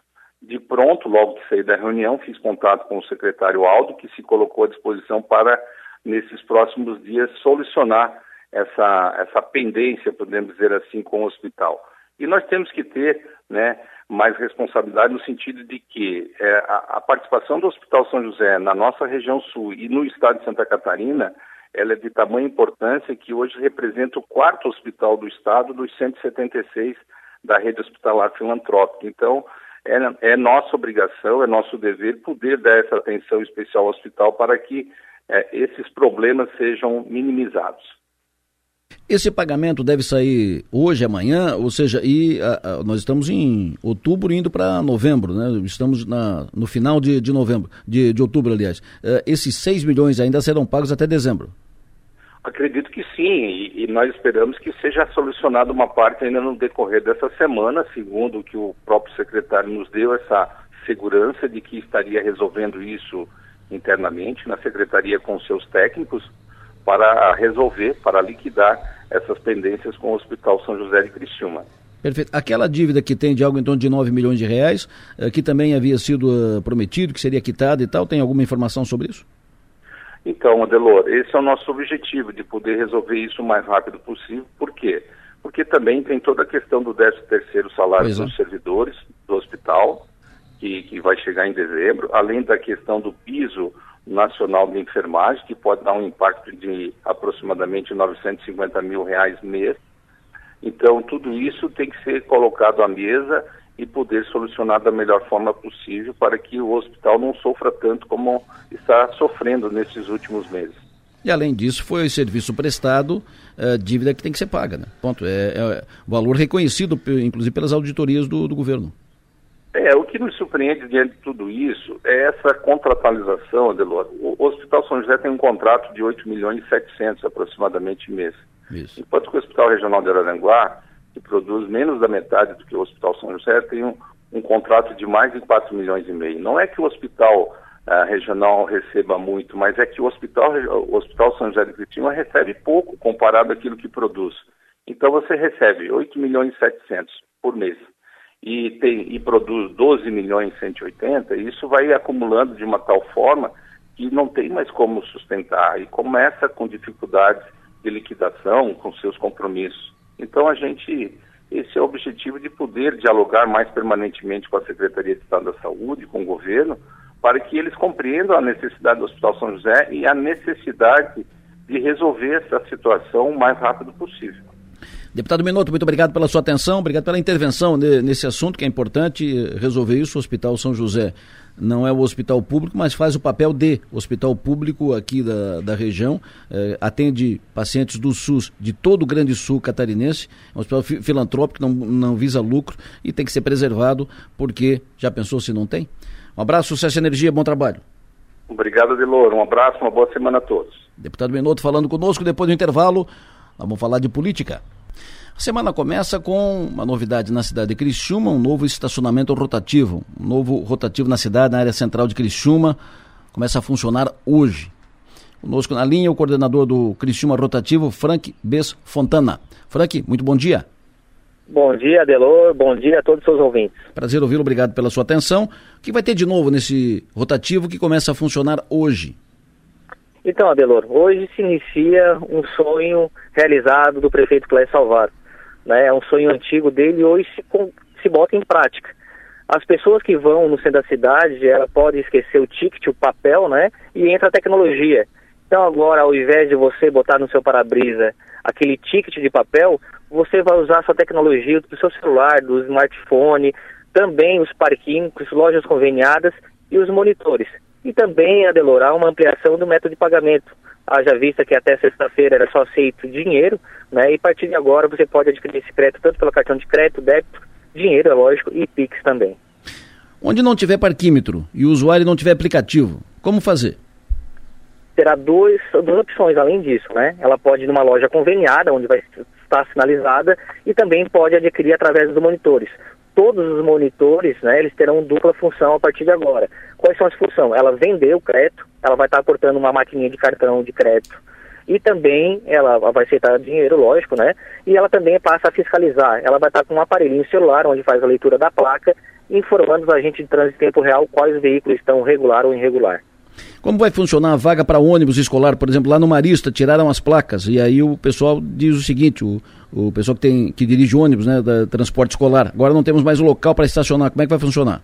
De pronto, logo que saí da reunião, fiz contato com o secretário Aldo, que se colocou à disposição para, nesses próximos dias, solucionar essa, essa pendência, podemos dizer assim, com o hospital. E nós temos que ter né, mais responsabilidade no sentido de que é, a, a participação do Hospital São José na nossa região sul e no estado de Santa Catarina ela é de tamanha importância que hoje representa o quarto hospital do estado dos 176 da rede hospitalar filantrópica. Então, é, é nossa obrigação, é nosso dever poder dar essa atenção especial ao hospital para que é, esses problemas sejam minimizados. Esse pagamento deve sair hoje, amanhã, ou seja, e a, a, nós estamos em outubro indo para novembro, né? Estamos na, no final de, de novembro, de, de outubro, aliás. Uh, esses 6 milhões ainda serão pagos até dezembro. Acredito que sim, e, e, nós esperamos que seja solucionada uma parte ainda no decorrer dessa semana, segundo o que o próprio secretário nos deu, essa segurança de que estaria resolvendo isso internamente na secretaria com seus técnicos para resolver, para liquidar essas pendências com o Hospital São José de Criciúma. Perfeito. Aquela dívida que tem de algo em torno de 9 milhões de reais, eh, que também havia sido uh, prometido, que seria quitada e tal, tem alguma informação sobre isso? Então, Adelor, esse é o nosso objetivo, de poder resolver isso o mais rápido possível. Por quê? Porque também tem toda a questão do 13 terceiro salário pois dos é. servidores do hospital, que, que vai chegar em dezembro, além da questão do piso nacional de enfermagem, que pode dar um impacto de aproximadamente 950 mil reais mês. Então, tudo isso tem que ser colocado à mesa e poder solucionar da melhor forma possível para que o hospital não sofra tanto como está sofrendo nesses últimos meses. E além disso, foi serviço prestado, uh, dívida que tem que ser paga, né? Ponto. É, é valor reconhecido, inclusive, pelas auditorias do, do governo. É, o que nos surpreende diante de tudo isso é essa contratualização, Adelor. O Hospital São José tem um contrato de 8 milhões e 700 aproximadamente mês. Isso. Enquanto que o Hospital Regional de Araranguá que produz menos da metade do que o Hospital São José, tem um, um contrato de mais de 4 milhões e meio. Não é que o hospital uh, regional receba muito, mas é que o hospital, o hospital São José de Criciúma recebe pouco comparado àquilo que produz. Então você recebe 8 milhões e 700 por mês e, tem, e produz 12 milhões e 180, e isso vai acumulando de uma tal forma que não tem mais como sustentar e começa com dificuldades de liquidação, com seus compromissos. Então a gente, esse é o objetivo de poder dialogar mais permanentemente com a Secretaria de Estado da Saúde, com o governo, para que eles compreendam a necessidade do Hospital São José e a necessidade de resolver essa situação o mais rápido possível. Deputado Minuto, muito obrigado pela sua atenção, obrigado pela intervenção nesse assunto que é importante resolver isso. O Hospital São José não é o hospital público, mas faz o papel de hospital público aqui da, da região, eh, atende pacientes do SUS, de todo o Grande Sul catarinense, é um hospital filantrópico, não, não visa lucro e tem que ser preservado, porque já pensou se não tem? Um abraço, sucesso e energia, bom trabalho. Obrigado, Adelor. Um abraço, uma boa semana a todos. Deputado Minuto falando conosco, depois do intervalo, vamos falar de política. A semana começa com uma novidade na cidade de Criciúma, um novo estacionamento rotativo, um novo rotativo na cidade, na área central de Criciúma, começa a funcionar hoje. Conosco na linha o coordenador do Criciúma Rotativo, Frank Bes Fontana. Frank, muito bom dia. Bom dia, Adelor. Bom dia a todos os seus ouvintes. Prazer ouvi-lo, obrigado pela sua atenção. O que vai ter de novo nesse rotativo que começa a funcionar hoje? Então, Adelor, hoje se inicia um sonho realizado do prefeito Clécio Salvar né? É um sonho antigo dele e hoje se, se bota em prática. As pessoas que vão no centro da cidade, ela pode esquecer o ticket, o papel, né? E entra a tecnologia. Então agora, ao invés de você botar no seu para-brisa aquele ticket de papel, você vai usar a sua tecnologia do seu celular, do smartphone, também os parquinhos, lojas conveniadas e os monitores. E também, Adelorar, uma ampliação do método de pagamento haja vista que até sexta-feira era só aceito dinheiro, né? E a partir de agora você pode adquirir esse crédito tanto pelo cartão de crédito, débito, dinheiro, é lógico, e Pix também. Onde não tiver parquímetro e o usuário não tiver aplicativo, como fazer? Terá dois, duas opções além disso, né? Ela pode ir numa loja conveniada, onde vai estar sinalizada, e também pode adquirir através dos monitores todos os monitores, né, eles terão dupla função a partir de agora. Quais são as funções? Ela vender o crédito, ela vai estar aportando uma maquininha de cartão de crédito e também ela vai aceitar dinheiro, lógico, né? E ela também passa a fiscalizar. Ela vai estar com um aparelhinho celular onde faz a leitura da placa, informando os agentes de trânsito em tempo real quais veículos estão regular ou irregular. Como vai funcionar a vaga para ônibus escolar, por exemplo, lá no Marista, tiraram as placas e aí o pessoal diz o seguinte, o, o pessoal que, tem, que dirige ônibus, né, da transporte escolar, agora não temos mais o local para estacionar, como é que vai funcionar?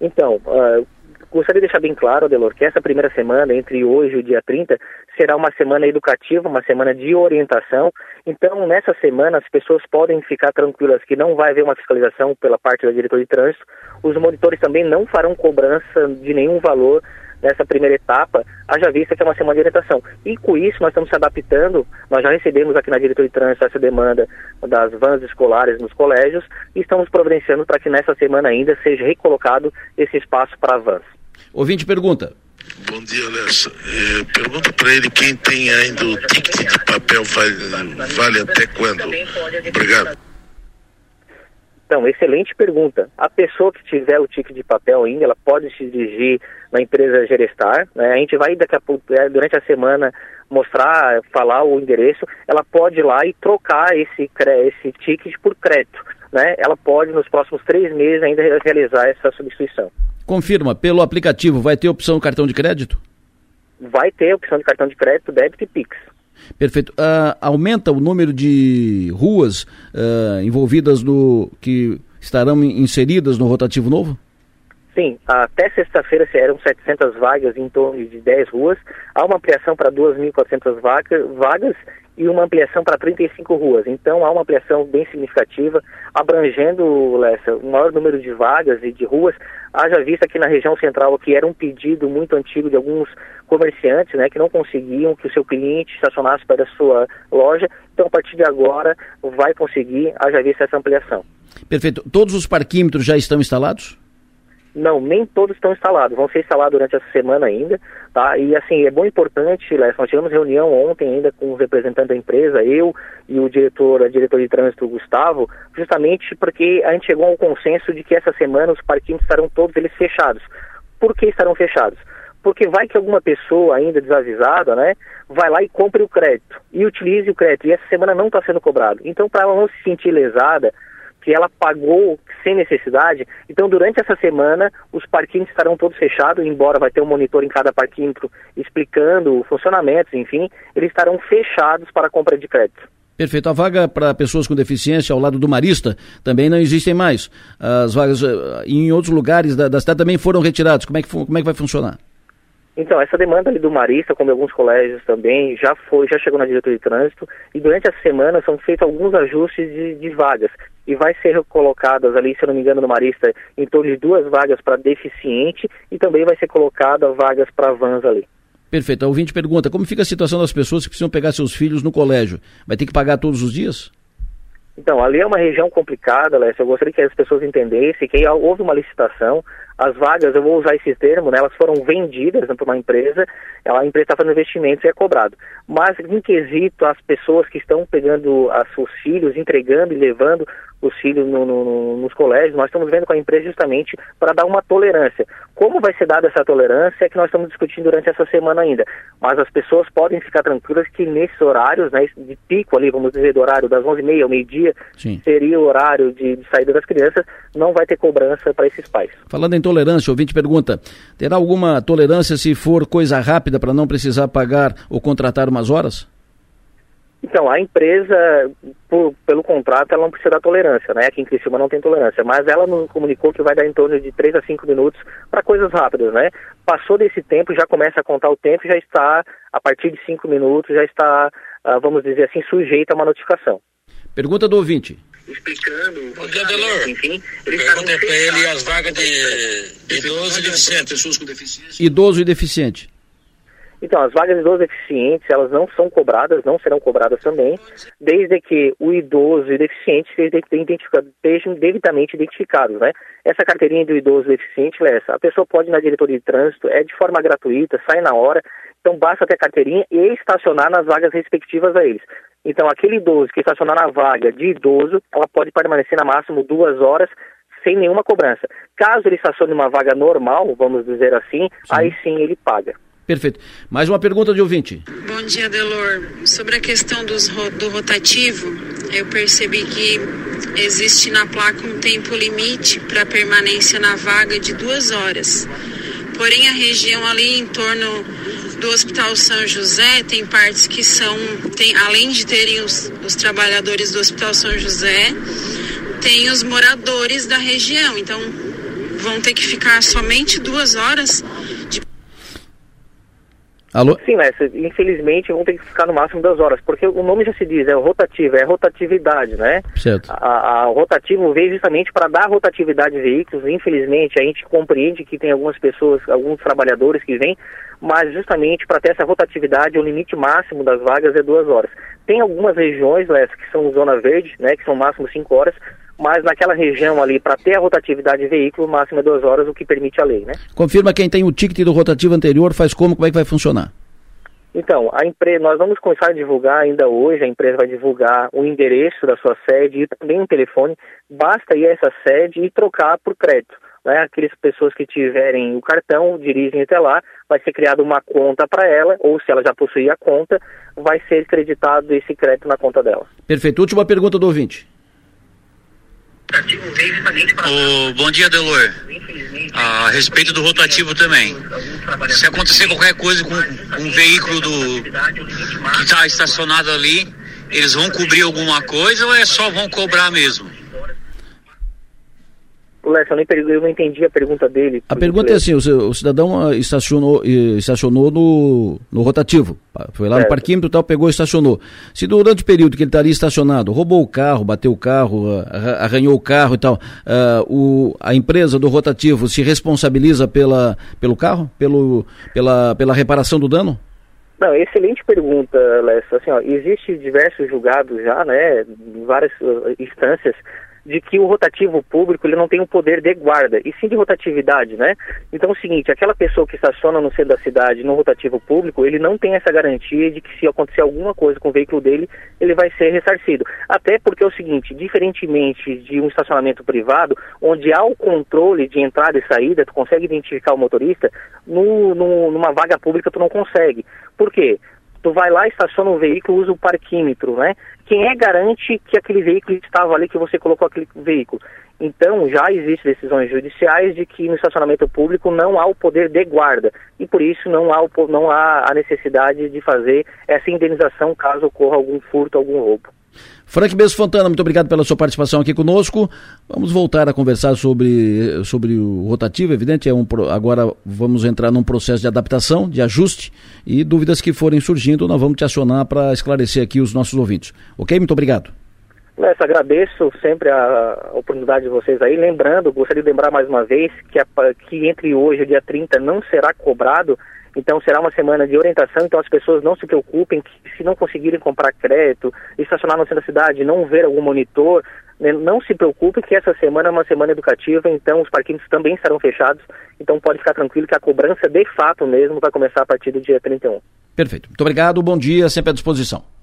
Então, uh, Gostaria de deixar bem claro, Adelor, que essa primeira semana, entre hoje e o dia 30, será uma semana educativa, uma semana de orientação. Então, nessa semana, as pessoas podem ficar tranquilas que não vai haver uma fiscalização pela parte da diretoria de trânsito. Os monitores também não farão cobrança de nenhum valor nessa primeira etapa, haja vista que é uma semana de orientação. E com isso nós estamos se adaptando, nós já recebemos aqui na diretoria de trânsito essa demanda das vans escolares nos colégios e estamos providenciando para que nessa semana ainda seja recolocado esse espaço para vans. Ouvinte pergunta. Bom dia, Léo. É, pergunta para ele quem tem ainda o ticket de papel vale, vale até quando? Obrigado. Então, excelente pergunta. A pessoa que tiver o ticket de papel ainda, ela pode se dirigir na empresa Gerestar. Né? A gente vai daqui a pouco, é, durante a semana, mostrar, falar o endereço. Ela pode ir lá e trocar esse, esse ticket por crédito. Né? Ela pode, nos próximos três meses, ainda realizar essa substituição. Confirma, pelo aplicativo vai ter opção cartão de crédito? Vai ter opção de cartão de crédito, débito e Pix. Perfeito. Uh, aumenta o número de ruas uh, envolvidas no que estarão inseridas no rotativo novo? Sim, até sexta-feira eram 700 vagas em torno de 10 ruas. Há uma ampliação para 2.400 vagas e uma ampliação para 35 ruas. Então há uma ampliação bem significativa, abrangendo, Lessa, o maior número de vagas e de ruas. Haja vista que na região central aqui era um pedido muito antigo de alguns comerciantes, né, que não conseguiam que o seu cliente estacionasse para a sua loja. Então a partir de agora vai conseguir, haja vista essa ampliação. Perfeito. Todos os parquímetros já estão instalados? Não, nem todos estão instalados, vão ser instalados durante essa semana ainda, tá? E assim, é bom importante, Léo, nós tivemos reunião ontem ainda com o representante da empresa, eu e o diretor, a diretor de trânsito, Gustavo, justamente porque a gente chegou ao consenso de que essa semana os parquinhos estarão todos eles fechados. Por que estarão fechados? Porque vai que alguma pessoa ainda desavisada, né, vai lá e compre o crédito e utilize o crédito, e essa semana não está sendo cobrado. Então, para ela não se sentir lesada, que ela pagou sem necessidade. Então, durante essa semana, os parquinhos estarão todos fechados, embora vai ter um monitor em cada parquímetro explicando funcionamentos, enfim, eles estarão fechados para compra de crédito. Perfeito. A vaga para pessoas com deficiência ao lado do Marista também não existem mais. As vagas eh, em outros lugares da, da cidade também foram retiradas. Como é que, como é que vai funcionar? Então, essa demanda ali do Marista, como alguns colégios também, já foi, já chegou na diretoria de trânsito e durante a semana são feitos alguns ajustes de, de vagas e vai ser colocadas ali, se eu não me engano, no Marista, em torno de duas vagas para deficiente e também vai ser colocada vagas para vans ali. Perfeito. A ouvinte pergunta, como fica a situação das pessoas que precisam pegar seus filhos no colégio? Vai ter que pagar todos os dias? Então, ali é uma região complicada, Lécio. Eu gostaria que as pessoas entendessem que houve uma licitação, as vagas, eu vou usar esse termo, né, elas foram vendidas né, para uma empresa, ela, a empresa está fazendo investimentos e é cobrado. Mas, em quesito, as pessoas que estão pegando as, seus filhos, entregando e levando os filhos no, no, nos colégios, nós estamos vendo com a empresa justamente para dar uma tolerância. Como vai ser dada essa tolerância é que nós estamos discutindo durante essa semana ainda. Mas as pessoas podem ficar tranquilas que nesses horários, né, de pico ali, vamos dizer, do horário das 11h30 ao meio-dia, seria o horário de, de, saída das crianças, não vai ter cobrança para esses pais. Falando em tolerância, o ouvinte pergunta, terá alguma tolerância se for coisa rápida para não precisar pagar ou contratar umas horas? Então, a empresa, por, pelo contrato, ela não precisa dar tolerância, né? Aqui em Criciúma não tem tolerância, mas ela nos comunicou que vai dar em torno de 3 a 5 minutos para coisas rápidas, né? Passou desse tempo, já começa a contar o tempo, já está, a partir de 5 minutos, já está, ah, vamos dizer assim, sujeita a uma notificação. Pergunta do ouvinte. Explicando. Bom dia, Delor. Enfim, Pergunta para ele as vagas de, de idoso e deficiente. Pessoas com deficiência. Idoso e deficiente. Então, as vagas de idosos deficientes, elas não são cobradas, não serão cobradas também, desde que o idoso e deficiente estejam devidamente identificados, né? Essa carteirinha do idoso deficiente, Lessa, a pessoa pode ir na diretoria de trânsito, é de forma gratuita, sai na hora, então basta ter a carteirinha e estacionar nas vagas respectivas a eles. Então, aquele idoso que estacionar na vaga de idoso, ela pode permanecer na máximo duas horas sem nenhuma cobrança. Caso ele estacione uma vaga normal, vamos dizer assim, sim. aí sim ele paga. Perfeito. Mais uma pergunta de ouvinte. Bom dia, Delor. Sobre a questão dos, do rotativo, eu percebi que existe na placa um tempo limite para permanência na vaga de duas horas. Porém, a região ali em torno do Hospital São José tem partes que são, tem, além de terem os, os trabalhadores do Hospital São José, tem os moradores da região. Então, vão ter que ficar somente duas horas de Alô? Sim, Lessa, infelizmente vão ter que ficar no máximo duas horas, porque o nome já se diz, é rotativo, é rotatividade, né? Certo. A, a rotativo veio justamente para dar rotatividade de veículos, infelizmente a gente compreende que tem algumas pessoas, alguns trabalhadores que vêm, mas justamente para ter essa rotatividade, o limite máximo das vagas é duas horas. Tem algumas regiões, Lessa, que são zona verde, né, que são máximo cinco horas, mas naquela região ali, para ter a rotatividade de veículo, máximo é duas horas, o que permite a lei, né? Confirma quem tem o ticket do rotativo anterior, faz como, como é que vai funcionar? Então, a empresa, nós vamos começar a divulgar ainda hoje, a empresa vai divulgar o endereço da sua sede e também um telefone. Basta ir a essa sede e trocar por crédito. Né? Aquelas pessoas que tiverem o cartão dirigem até lá, vai ser criada uma conta para ela, ou se ela já possuir a conta, vai ser creditado esse crédito na conta dela. Perfeito. Última pergunta do ouvinte. Oh, bom dia, Delor. A respeito do rotativo também. Se acontecer qualquer coisa com, com um veículo do, que está estacionado ali, eles vão cobrir alguma coisa ou é só vão cobrar mesmo? Lessa, eu, nem, eu não entendi a pergunta dele. A pergunta é assim, o, cidadão ah, estacionou, estacionou no, no rotativo, foi lá no parquímetro e tal, pegou e estacionou. Se durante o período que ele estaria estacionado, roubou o carro, bateu o carro, ah, arranhou o carro e tal, uh, o, a empresa do rotativo se responsabiliza pela, pelo carro, pelo, pela, pela reparação do dano? Não, excelente pergunta, Lessa. Assim, ó, existe diversos julgados já, né, em várias instâncias, de que o rotativo público ele não tem o um poder de guarda, e sim de rotatividade, né? Então é o seguinte, aquela pessoa que estaciona no centro da cidade no rotativo público, ele não tem essa garantia de que se acontecer alguma coisa com o veículo dele, ele vai ser ressarcido. Até porque é o seguinte, diferentemente de um estacionamento privado, onde há o controle de entrada e saída, tu consegue identificar o motorista, no, no, numa vaga pública tu não consegue. Por quê? Tu vai lá, estaciona um veículo, usa o parquímetro, né? Quem é garante que aquele veículo estava ali, que você colocou aquele veículo? Então, já existem decisões judiciais de que no estacionamento público não há o poder de guarda e por isso não há, o, não há a necessidade de fazer essa indenização caso ocorra algum furto, algum roubo. Frank Beso Fontana, muito obrigado pela sua participação aqui conosco. Vamos voltar a conversar sobre, sobre o rotativo, evidente, é um, agora vamos entrar num processo de adaptação, de ajuste e dúvidas que forem surgindo, nós vamos te acionar para esclarecer aqui os nossos ouvintes. Ok? Muito obrigado. Nessa, agradeço sempre a oportunidade de vocês aí. Lembrando, gostaria de lembrar mais uma vez que, a, que entre hoje e dia 30 não será cobrado então será uma semana de orientação, então as pessoas não se preocupem que se não conseguirem comprar crédito, estacionar no centro da cidade, não ver algum monitor, né, não se preocupe que essa semana é uma semana educativa, então os parquinhos também estarão fechados, então pode ficar tranquilo que a cobrança de fato mesmo vai começar a partir do dia 31. Perfeito. Muito obrigado, bom dia, sempre à disposição.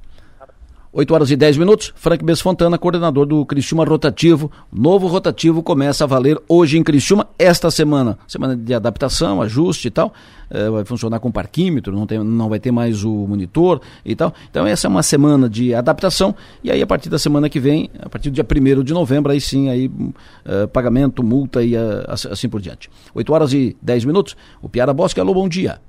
8 horas e 10 minutos, Frank Besfontana, coordenador do Criciúma Rotativo. Novo rotativo começa a valer hoje em Criciúma, esta semana. Semana de adaptação, ajuste e tal. É, vai funcionar com parquímetro, não, tem, não vai ter mais o monitor e tal. Então essa é uma semana de adaptação. E aí a partir da semana que vem, a partir do dia 1 de novembro, aí sim, aí, uh, pagamento, multa e uh, assim por diante. 8 horas e 10 minutos. O Piara Bosque, alô, bom dia.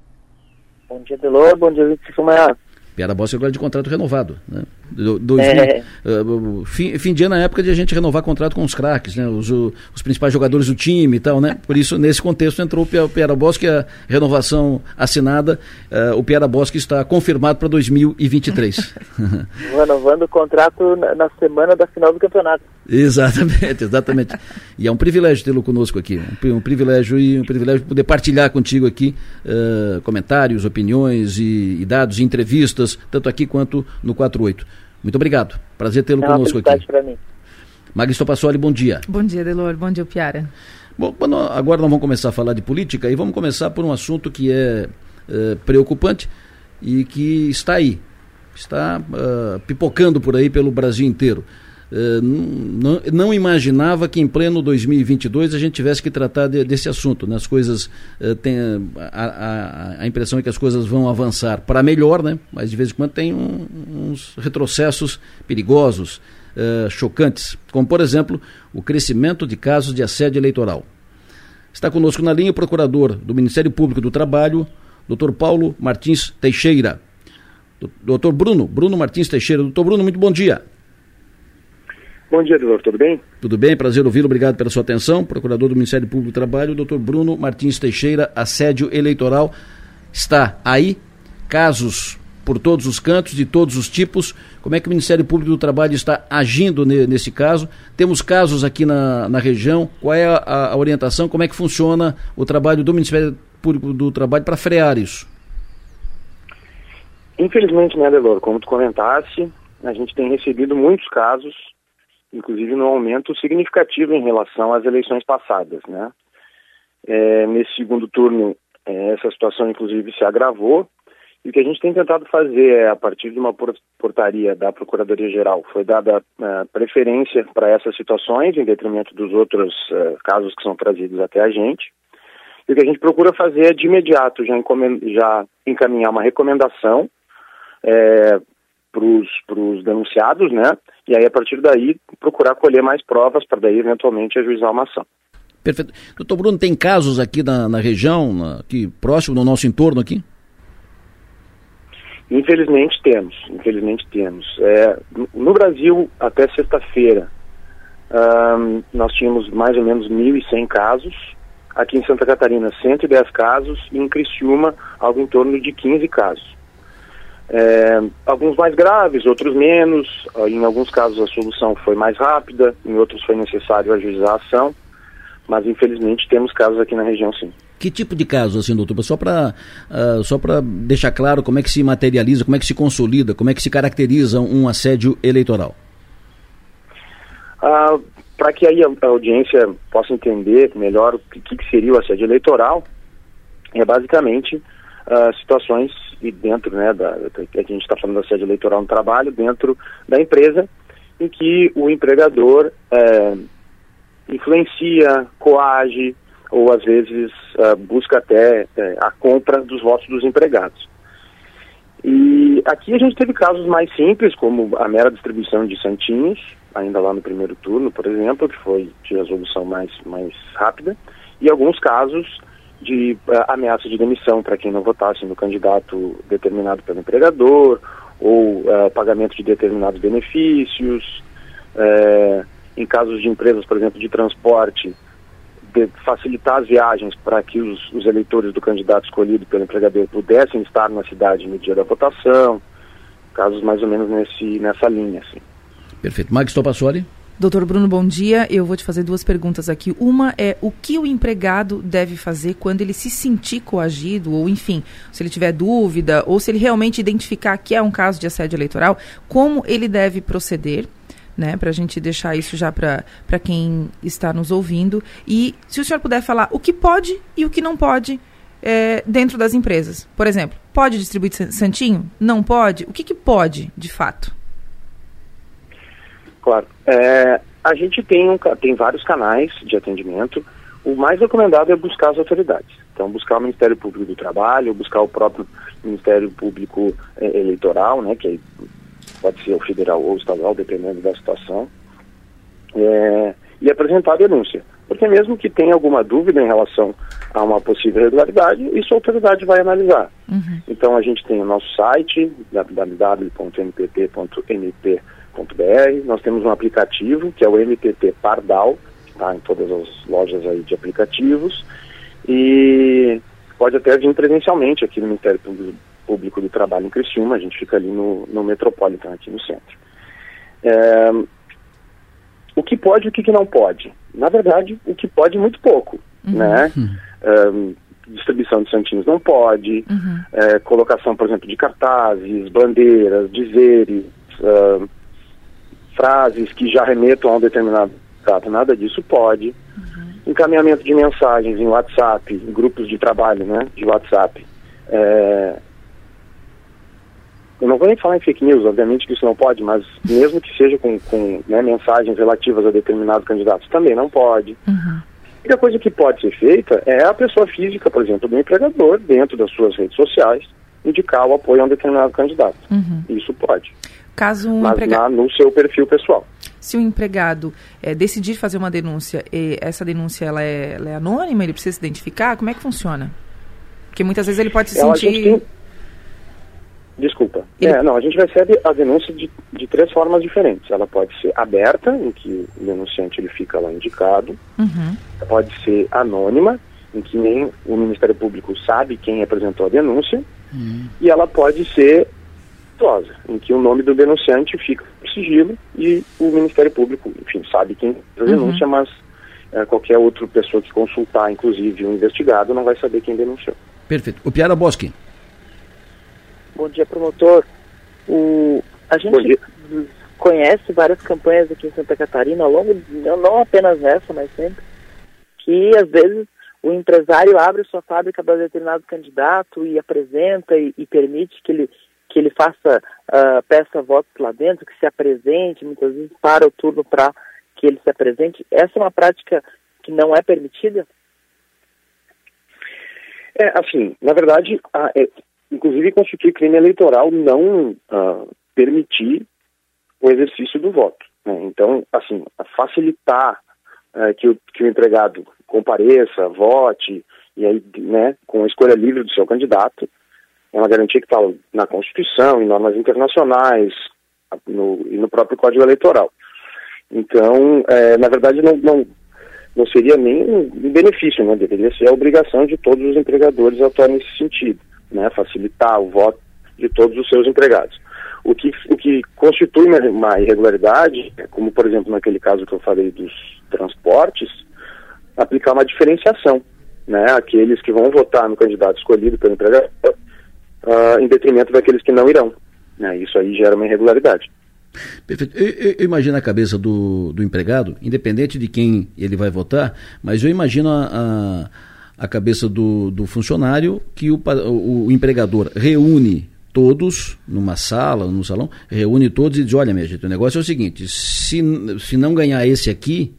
Bom dia, Delor, bom dia, Vitor Piara Bosque agora de contrato renovado. Né? Do, dois, é. uh, fim, fim de ano é época de a gente renovar contrato com os craques, né? os, os principais jogadores do time e tal, né? Por isso, nesse contexto, entrou o Piara Bosque, a renovação assinada, uh, o Piara Bosque está confirmado para 2023. Renovando o contrato na, na, semana da final do campeonato. Exatamente, exatamente. e é um privilégio tê-lo conosco aqui, um, um, privilégio e um privilégio poder partilhar contigo aqui uh, comentários, opiniões e, e dados, e tanto aqui quanto no 48. Muito obrigado. Prazer tê-lo é conosco aqui. para mim. Magistro Passoli, bom dia. Bom dia, Delor. Bom dia, Piara. Bom, agora nós vamos começar a falar de política e vamos começar por um assunto que é, é preocupante e que está aí, está uh, pipocando por aí pelo Brasil inteiro. Eh, não, imaginava que em pleno 2022 a gente tivesse que tratar de, desse assunto. Né? As coisas uh, tem a, a, a, impressão é que as coisas vão avançar para melhor, né? mas de vez em quando tem um, uns retrocessos perigosos, uh, chocantes, como por exemplo o crescimento de casos de assédio eleitoral. Está conosco na linha o procurador do Ministério Público do Trabalho, Dr. Paulo Martins Teixeira. Doutor Bruno, Bruno Martins Teixeira. Doutor Bruno, muito bom dia. Bom dia, doutor, tudo bem? Tudo bem, prazer ouvi-lo, obrigado pela sua atenção. Procurador do Ministério Público do Trabalho, doutor Bruno Martins Teixeira, assédio eleitoral. Está aí casos por todos os cantos, de todos os tipos. Como é que o Ministério Público do Trabalho está agindo nesse caso? Temos casos aqui na, na região. Qual é a, a orientação? Como é que funciona o trabalho do Ministério Público do Trabalho para frear isso? Infelizmente, né, Delor, como tu comentaste, a gente tem recebido muitos casos, inclusive no aumento significativo em relação às eleições passadas, né? É, nesse segundo turno, é, essa situação inclusive se agravou e o que a gente tem tentado fazer é, a partir de uma portaria da Procuradoria-Geral, foi dada uh, preferência para essas situações, em detrimento dos outros uh, casos que são trazidos até a gente. E o que a gente procura fazer é, de imediato, já, já encaminhar uma recomendação é, para os denunciados, né? E aí, a partir daí, procurar colher mais provas para daí, eventualmente, ajuizar uma ação. Perfeito. Doutor Bruno, tem casos aqui na, na região, aqui próximo, no nosso entorno aqui? Infelizmente temos, infelizmente temos. É, no Brasil, até sexta-feira, nós tínhamos mais ou menos 1.100 casos. Aqui em Santa Catarina, 110 casos. E em Criciúma, algo em torno de 15 casos. É, alguns mais graves, outros menos. Em alguns casos a solução foi mais rápida, em outros foi necessário ajuizar a ação. Mas infelizmente temos casos aqui na região sim. Que tipo de casos, assim, doutor? Só para uh, só para deixar claro como é que se materializa, como é que se consolida, como é que se caracteriza um assédio eleitoral. Uh, para que aí a, audiência possa entender melhor o que, que seria o assédio eleitoral, é basicamente uh, situações e dentro, né, da, a gente está falando do assédio eleitoral no trabalho, dentro da empresa, em que o empregador é, influencia, coage, ou às vezes uh, busca até uh, a compra dos votos dos empregados. E aqui a gente teve casos mais simples, como a mera distribuição de santinhos, ainda lá no primeiro turno, por exemplo, que foi de resolução mais, mais rápida, e alguns casos de uh, ameaça de demissão para quem não votasse no candidato determinado pelo empregador, ou pagamento de determinados benefícios. em casos de empresas, por exemplo, de transporte, facilitar as viagens para que os, os, eleitores do candidato escolhido pelo empregador pudessem estar na cidade no dia da votação, casos mais ou menos nesse, nessa linha. Assim. Perfeito. Max Topassoli. Doutor Bruno, bom dia. Eu vou te fazer duas perguntas aqui. Uma é o que o empregado deve fazer quando ele se sentir coagido, ou enfim, se ele tiver dúvida, ou se ele realmente identificar que é um caso de assédio eleitoral, como ele deve proceder né? Para a gente deixar isso já para quem está nos ouvindo. E se o senhor puder falar o que pode e o que não pode é, dentro das empresas. Por exemplo, pode distribuir santinho? Não pode? O que, que pode, de fato? Claro. É, a gente tem, um, tem vários canais de atendimento. O mais recomendado é buscar as autoridades. Então, buscar o Ministério Público do Trabalho, buscar o próprio Ministério Público é, Eleitoral, né, que pode ser o federal ou o estadual, dependendo da situação, é, e apresentar a denúncia. Porque mesmo que tenha alguma dúvida em relação a uma possível irregularidade, isso a autoridade vai analisar. Uhum. Então a gente tem o nosso site, www.mpp.mp.br, nós temos um aplicativo, que é o MPP Pardal, que está em todas as lojas aí de aplicativos, e pode até vir presencialmente aqui no Ministério Público Público do Trabalho em Criciúma, a gente fica ali no, no Metropolitan, aqui no centro. É, o que pode e o que não pode? Na verdade, o que pode muito pouco, uhum. né? É, distribuição de santinhos não pode, uhum. é, colocação, por exemplo, de cartazes, bandeiras, dizeres, uh, frases que já remetam a um determinado data, nada disso pode. Uhum. Encaminhamento de mensagens em WhatsApp, em grupos de trabalho, né, de WhatsApp. É, eu não vou nem falar em fake news, obviamente que isso não pode, mas mesmo que seja com, com né, mensagens relativas a determinados candidatos, também não pode. Uhum. E a coisa que pode ser feita é a pessoa física, por exemplo, do empregador, dentro das suas redes sociais, indicar o apoio a um determinado candidato. Uhum. Isso pode. Caso um mas empregado... no seu perfil pessoal. Se o empregado é, decidir fazer uma denúncia, e essa denúncia ela é, ela é anônima, ele precisa se identificar, como é que funciona? Porque muitas vezes ele pode se ela, sentir... Tem Desculpa. Ele... É, não, a gente recebe a denúncia de, de três formas diferentes. Ela pode ser aberta, em que o denunciante ele fica lá indicado. Uhum. Pode ser anônima, em que nem o Ministério Público sabe quem apresentou a denúncia. Uhum. E ela pode ser sigilosa, em que o nome do denunciante fica por sigilo e o Ministério Público, enfim, sabe quem fez a uhum. denúncia, mas é, qualquer outra pessoa que consultar, inclusive o um investigado, não vai saber quem denunciou. Perfeito. O Piara Bosque. Bom dia, promotor. O, a gente conhece várias campanhas aqui em Santa Catarina, ao longo, não, não apenas essa, mas sempre, que às vezes o empresário abre sua fábrica para determinado candidato e apresenta e, e permite que ele que ele faça, uh, peça votos lá dentro, que se apresente, muitas vezes para o turno para que ele se apresente. Essa é uma prática que não é permitida? É, assim, na verdade, a, é, inclusive constitui crime eleitoral não uh, permitir o exercício do voto. Né? Então, assim, facilitar uh, que, o, que o empregado compareça, vote, e aí, né, com a escolha livre do seu candidato, é uma garantia que está na Constituição, em normas internacionais no, e no próprio Código Eleitoral. Então, é, na verdade, não, não, não seria nem um benefício, né? deveria ser a obrigação de todos os empregadores atuar nesse sentido, né? facilitar o voto de todos os seus empregados. O que, o que constitui uma, irregularidade, como por exemplo naquele caso que eu falei dos transportes, aplicar uma diferenciação. Né? Aqueles que vão votar no candidato escolhido pelo empregador uh, em detrimento daqueles que não irão. Né? Isso aí gera uma irregularidade. Perfeito. Eu, eu, eu, imagino a cabeça do, do empregado, independente de quem ele vai votar, mas eu imagino a, a, a cabeça do, do funcionário que o, o, empregador reúne todos numa sala, num salão, reúne todos e diz, olha minha gente, o negócio é o seguinte, se, se não ganhar esse aqui,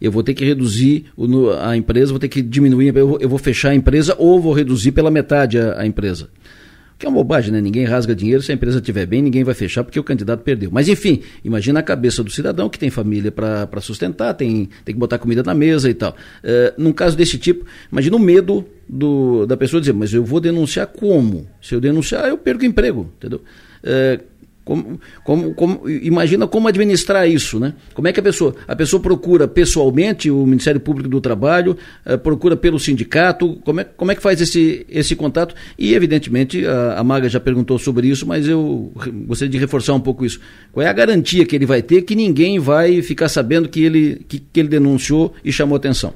eu vou ter que reduzir o, a empresa, vou ter que diminuir, eu vou, eu vou fechar a empresa ou vou reduzir pela metade a, a empresa. Que é uma bobagem, né? Ninguém rasga dinheiro, se a empresa estiver bem, ninguém vai fechar porque o candidato perdeu. Mas enfim, imagina a cabeça do cidadão que tem família para sustentar, tem, tem que botar comida na mesa e tal. É, num caso desse tipo, imagina o medo do, da pessoa dizer, mas eu vou denunciar como? Se eu denunciar, eu perco emprego, entendeu? É, como, como, como, imagina como administrar isso, né? Como é que a pessoa, a pessoa procura pessoalmente o Ministério Público do Trabalho, uh, procura pelo sindicato, como é, como é que faz esse, esse contato? E, evidentemente, a, a Maga já perguntou sobre isso, mas eu gostaria de reforçar um pouco isso. Qual é a garantia que ele vai ter que ninguém vai ficar sabendo que ele, que, que ele denunciou e chamou atenção?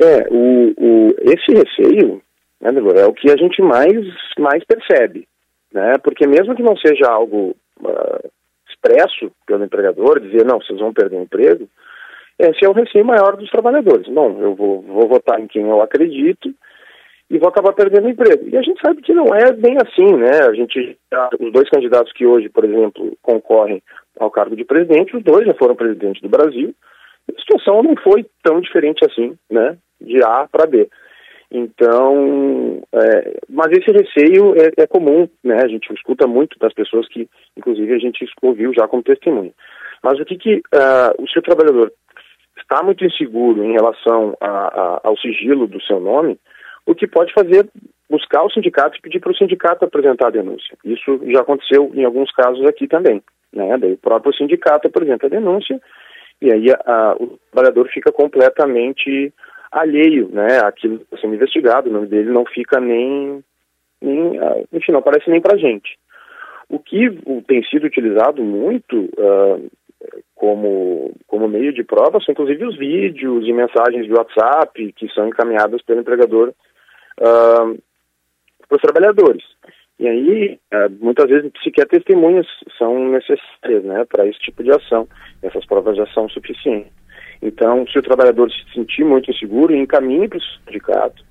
É, o, o, esse receio, né, é o que a gente mais, mais percebe né? Porque mesmo que não seja algo uh, expresso pelo empregador, dizer, não, vocês vão perder o emprego, esse é o receio maior dos trabalhadores. Não, eu vou, vou votar em quem eu acredito e vou acabar perdendo o emprego. E a gente sabe que não é bem assim, né? A gente, os dois candidatos que hoje, por exemplo, concorrem ao cargo de presidente, os dois já foram presidentes do Brasil. A situação não foi tão diferente assim, né? De A para B. Então, é, mas esse receio é, é, comum, né? A gente escuta muito das pessoas que, inclusive, a gente ouviu já como testemunho. Mas o que que uh, o seu trabalhador está muito inseguro em relação a, a, ao sigilo do seu nome, o que pode fazer buscar o sindicato e pedir para o sindicato apresentar a denúncia. Isso já aconteceu em alguns casos aqui também, né? Daí o próprio sindicato apresenta a denúncia e aí a, o trabalhador fica completamente alheio né, àquilo que está sendo investigado, o nome dele não fica nem, nem ah, enfim, não aparece nem para gente. O que tem sido utilizado muito uh, como, como meio de prova são inclusive os vídeos e mensagens de WhatsApp que são encaminhadas pelo empregador uh, para os trabalhadores. E aí, muitas vezes, sequer testemunhas são necessárias né, para esse tipo de ação. Essas provas já são suficientes. Então, se o trabalhador se sentir muito inseguro, encaminhe para o sindicato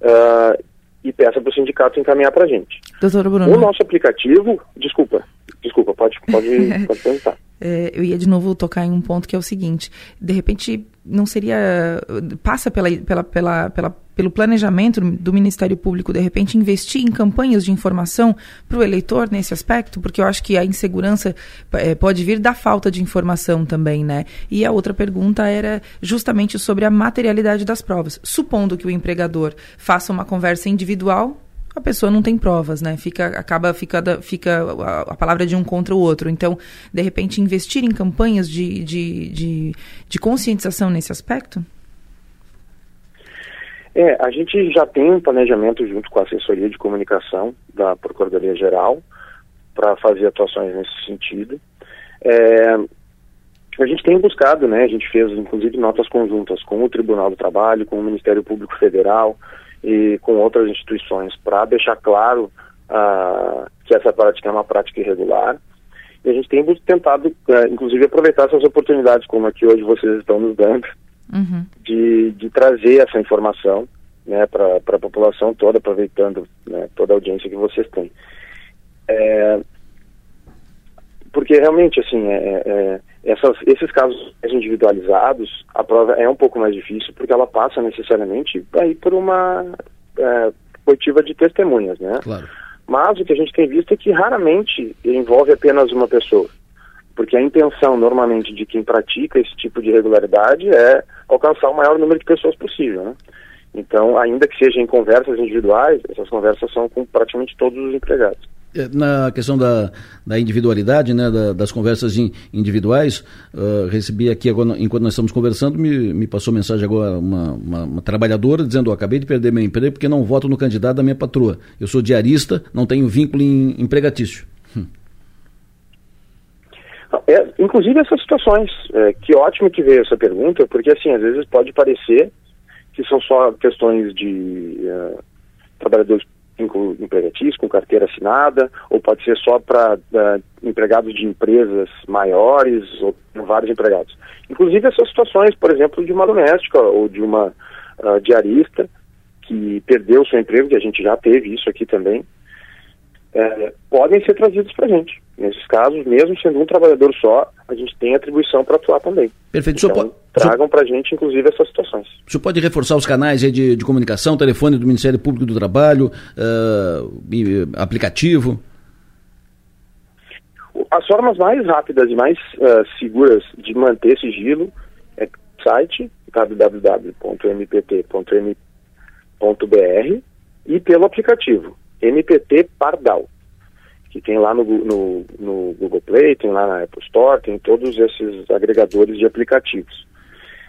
uh, e peça para o sindicato encaminhar para a gente. Doutor Bruno. O nosso aplicativo, desculpa, desculpa, pode, pode, pode perguntar. É, eu ia de novo tocar em um ponto que é o seguinte: de repente, não seria. passa pela, pela, pela, pela pelo planejamento do Ministério Público, de repente, investir em campanhas de informação para o eleitor nesse aspecto? Porque eu acho que a insegurança é, pode vir da falta de informação também, né? E a outra pergunta era justamente sobre a materialidade das provas. Supondo que o empregador faça uma conversa individual a pessoa não tem provas, né? Fica, acaba fica, fica a, a, palavra de um contra o outro. Então, de repente, investir em campanhas de, de, de, de conscientização nesse aspecto? É, a gente já tem um planejamento junto com a assessoria de comunicação da Procuradoria Geral para fazer atuações nesse sentido. É, a gente tem buscado, né? A gente fez inclusive notas conjuntas com o Tribunal do Trabalho, com o Ministério Público Federal, e com outras instituições para deixar claro uh, que essa prática é uma prática irregular. E a gente tem tentado, uh, inclusive, aproveitar essas oportunidades, como aqui hoje vocês estão nos dando, uhum. de, de trazer essa informação né, para a população toda, aproveitando né, toda a audiência que vocês têm. É, porque realmente, assim, é, é, é essas, esses casos individualizados, a prova é um pouco mais difícil porque ela passa necessariamente aí por uma é, coletiva de testemunhas, né? Claro. Mas o que a gente tem visto é que raramente envolve apenas uma pessoa, porque a intenção normalmente de quem pratica esse tipo de irregularidade é alcançar o maior número de pessoas possível, né? Então, ainda que seja em conversas individuais, essas conversas são com praticamente todos os empregados. É, na questão da, da individualidade, né, da, das conversas in, individuais, uh, recebi aqui agora, enquanto nós estamos conversando, me, me passou mensagem agora uma, uma, uma trabalhadora dizendo: acabei de perder meu emprego porque não voto no candidato da minha patroa. Eu sou diarista, não tenho vínculo em empregatício. Hum. É, inclusive essas situações, é, que ótimo que veio essa pergunta, porque assim, às vezes pode parecer que são só questões de uh, trabalhadores empregatício, com carteira assinada, ou pode ser só para uh, empregados de empresas maiores, ou vários empregados. Inclusive essas situações, por exemplo, de uma doméstica ou de uma uh, diarista que perdeu seu emprego, que a gente já teve isso aqui também, é, podem ser trazidos para a gente. Nesses casos, mesmo sendo um trabalhador só, a gente tem atribuição para atuar também. Perfeito. Então, pode... tragam para a gente, inclusive, essas situações. O senhor pode reforçar os canais de, de comunicação, telefone do Ministério Público do Trabalho, uh, aplicativo? As formas mais rápidas e mais uh, seguras de manter sigilo é site www.mpt.m.br e pelo aplicativo MPT Pardal, que tem lá no, no, no, Google Play, tem lá na Apple Store, tem todos esses agregadores de aplicativos.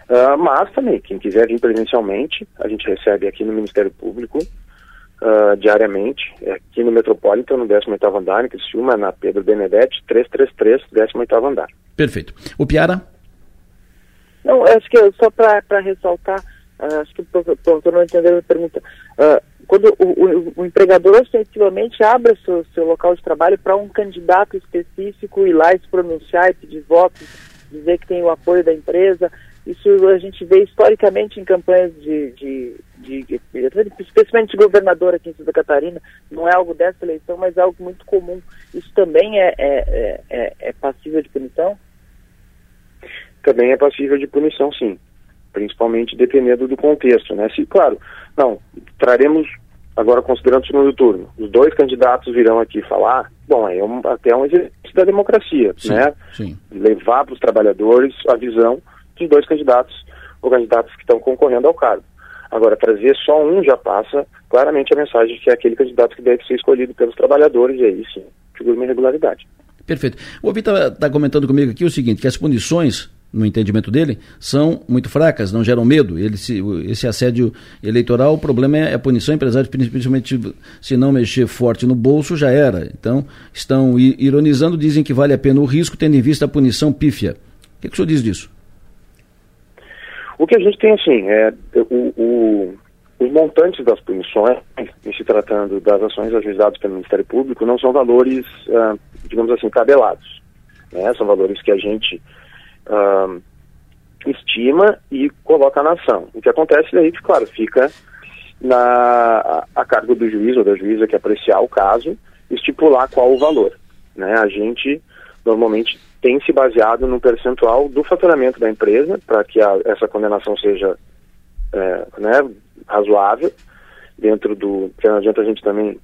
Uh, mas também, quem quiser vir presencialmente, a gente recebe aqui no Ministério Público uh, diariamente, é aqui no Metropolitan, no 18º andar, em Criciúma, na Pedro Benedetti, 333, 18º andar. Perfeito. O Piara? Não, acho que só para ressaltar, uh, acho que o professor não entendeu a pergunta. Uh, quando o, o, o empregador ostensivamente abre seu, seu local de trabalho para um candidato específico ir lá e se pronunciar e pedir votos, dizer que tem o apoio da empresa, isso a gente vê historicamente em campanhas de, de, de, de especialmente de governador aqui em Santa Catarina, não é algo dessa eleição, mas é algo muito comum. Isso também é, é, é, é passível de punição? Também é passível de punição, sim principalmente dependendo do contexto, né? Se, claro, não, traremos, agora considerando o segundo turno, os dois candidatos virão aqui falar, bom, é um, até um exercício da democracia, sim, né? Sim. Levar para os trabalhadores a visão dos dois candidatos ou candidatos que estão concorrendo ao cargo. Agora, trazer só um já passa claramente a mensagem de que é aquele candidato que deve ser escolhido pelos trabalhadores, e aí sim, figura uma irregularidade. Perfeito. O ouvinte está tá comentando comigo aqui o seguinte, que as punições no entendimento dele, são muito fracas, não geram medo. Ele, se, esse assédio eleitoral, o problema é a punição. Empresários, principalmente se não mexer forte no bolso, já era. Então, estão ironizando, dizem que vale a pena o risco, tendo em vista a punição pífia. O que, que o senhor diz disso? O que a gente tem, assim, é o, o, os montantes das punições, em se tratando das ações ajuizadas pelo Ministério Público, não são valores, ah, digamos assim, tabelados. Né? São valores que a gente uh, estima e coloca na ação. O que acontece daí, claro, fica na, a, cargo do juiz ou da juíza que apreciar o caso, estipular qual o valor. Né? A gente normalmente tem se baseado no percentual do faturamento da empresa para que a, essa condenação seja é, né, razoável dentro do que não adianta a gente também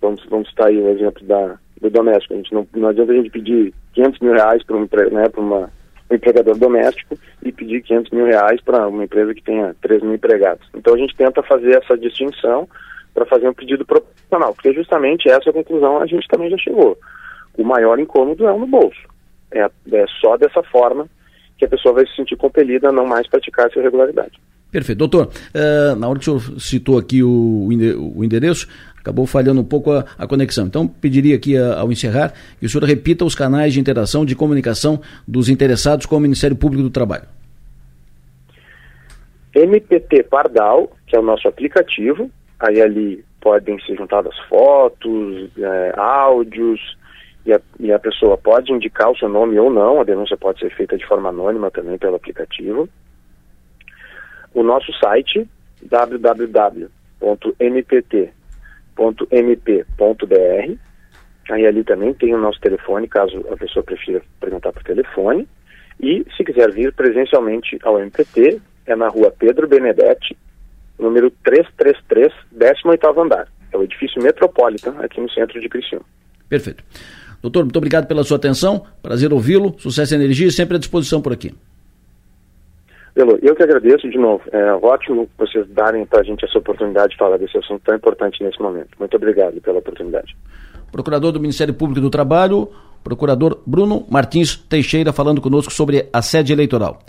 vamos vamos citar aí o exemplo da do doméstico a gente não, não adianta a gente pedir 500 mil reais para um, né, uma empregador doméstico e pedir 500 mil reais para uma empresa que tenha 3 mil empregados. Então a gente tenta fazer essa distinção para fazer um pedido proporcional, porque justamente essa conclusão a gente também já chegou. O maior incômodo é o no bolso. É, é só dessa forma que a pessoa vai se sentir compelida a não mais praticar essa irregularidade. Perfeito. Doutor, uh, na hora que o senhor citou aqui o, o endereço, acabou falhando um pouco a, a conexão. Então, pediria aqui, a, ao encerrar, que o senhor repita os canais de interação, de comunicação dos interessados com o Ministério Público do Trabalho. MPT Pardal, que é o nosso aplicativo, aí ali podem ser juntadas fotos, é, áudios, e a, e a pessoa pode indicar o seu nome ou não, a denúncia pode ser feita de forma anônima também pelo aplicativo. O nosso site, www.mpt.mp.br, aí ali também tem o nosso telefone, caso a pessoa prefira perguntar por telefone. E se quiser vir presencialmente ao MPT, é na rua Pedro Benedetti, número 333, 18º andar. É o edifício Metropolitan, aqui no centro de Criciúma. Perfeito. Doutor, muito obrigado pela sua atenção. Prazer ouvi-lo. Sucesso e energia sempre à disposição por aqui. Belo, eu que agradeço de novo. É ótimo vocês darem para a gente essa oportunidade de falar desse assunto tão importante nesse momento. Muito obrigado pela oportunidade. Procurador do Ministério Público do Trabalho, procurador Bruno Martins Teixeira, falando conosco sobre a sede eleitoral.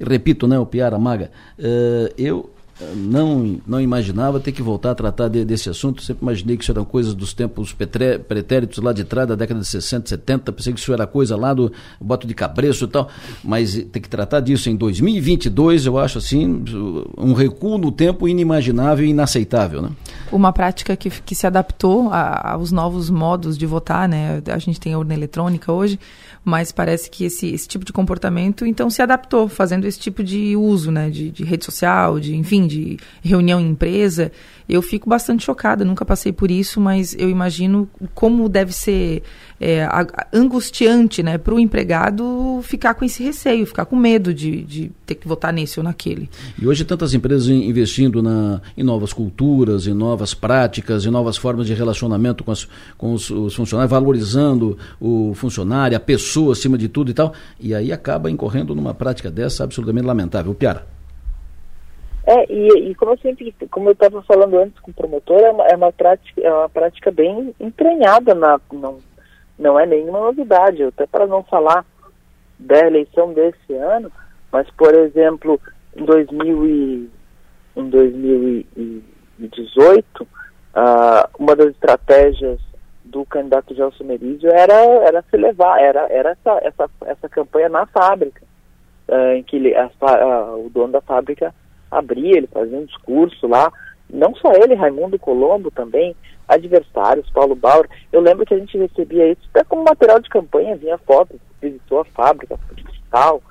E repito, né, o Piara Maga, uh, eu não, não imaginava ter que voltar a tratar de, desse assunto. Sempre imaginei que isso eram coisas dos tempos pretéritos lá de trás, da década de 60, 70. Pensei que isso era coisa lá do boto de cabreço e tal. Mas ter que tratar disso em 2022, eu acho assim, um recuo no tempo inimaginável e inaceitável. Né? Uma prática que, que se adaptou a, aos novos modos de votar, né? A gente tem a urna eletrônica hoje mas parece que esse, esse tipo de comportamento então se adaptou, fazendo esse tipo de uso, né, de, de rede social, de enfim, de reunião em empresa. Eu fico bastante chocada, nunca passei por isso, mas eu imagino como deve ser é, angustiante né, para o empregado ficar com esse receio, ficar com medo de, de ter que votar nesse ou naquele. E hoje tantas empresas investindo na, em novas culturas, em novas práticas, em novas formas de relacionamento com, as, com os, os funcionários, valorizando o funcionário, a pessoa acima de tudo e tal, e aí acaba incorrendo numa prática dessa absolutamente lamentável. Piara. É, e, e, como eu sempre, como eu estava falando antes com o promotor, é uma, é uma, prática, é uma prática bem entranhada na, não, não é nenhuma novidade, até para não falar da eleição desse ano, mas, por exemplo, em, 2000 e, em 2018, uh, uma das estratégias do candidato Gelson Merizio era, era se levar, era, era essa, essa, essa campanha na fábrica, uh, em que ele, a, a, o dono da fábrica abria, ele fazia um discurso lá, não só ele, Raimundo Colombo também, adversários, Paulo Bauer. Eu lembro que a gente recebia isso até como material de campanha, vinha foto, visitou a fábrica, tal,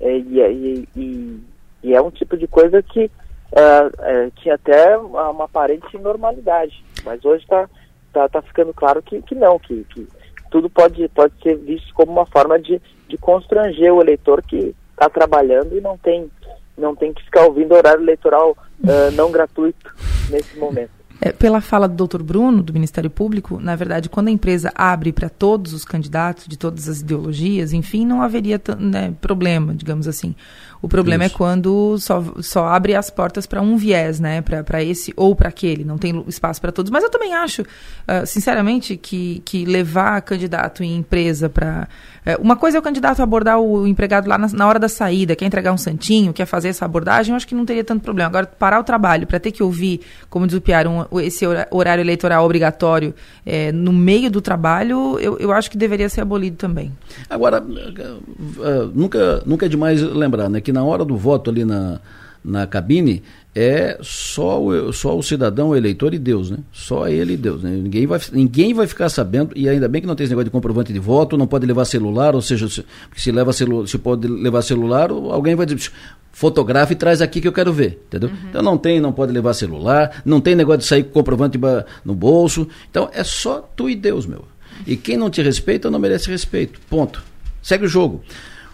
é, e, e, e, e, é um tipo de coisa que é, é, tinha até uma, aparente normalidade, mas hoje está tá, tá ficando claro que, que não, que, que tudo pode, pode ser visto como uma forma de, de constranger o eleitor que está trabalhando e não tem, não tem que ficar ouvindo horário eleitoral uh, não gratuito nesse momento. É, pela fala do Dr. Bruno, do Ministério Público, na verdade, quando a empresa abre para todos os candidatos de todas as ideologias, enfim, não haveria né, problema, digamos assim. O problema é Isso. é quando só, só abre as portas para um viés, né? Para esse ou para aquele. Não tem espaço para todos. Mas eu também acho, uh, sinceramente, que, que levar candidato em empresa para. É, uma coisa é o candidato abordar o empregado lá na, na, hora da saída, quer entregar um santinho, quer fazer essa abordagem, eu acho que não teria tanto problema. Agora, parar o trabalho para ter que ouvir, como diz o Piar, um, esse horário eleitoral obrigatório é, no meio do trabalho, eu, eu acho que deveria ser abolido também. Agora, uh, nunca, nunca é demais lembrar né, que na hora do voto ali na, na cabine é só o, só o cidadão, o eleitor e Deus, né? Só ele e Deus, né? Ninguém vai, ninguém vai ficar sabendo, e ainda bem que não tem esse negócio de comprovante de voto, não pode levar celular, ou seja, se, se leva celu, se pode levar celular, alguém vai dizer, fotografa e traz aqui que eu quero ver, entendeu? Uhum. Então não tem, não pode levar celular, não tem negócio de sair com comprovante no bolso, então é só tu e Deus, meu. E quem não te respeita não merece respeito, ponto. Segue o jogo.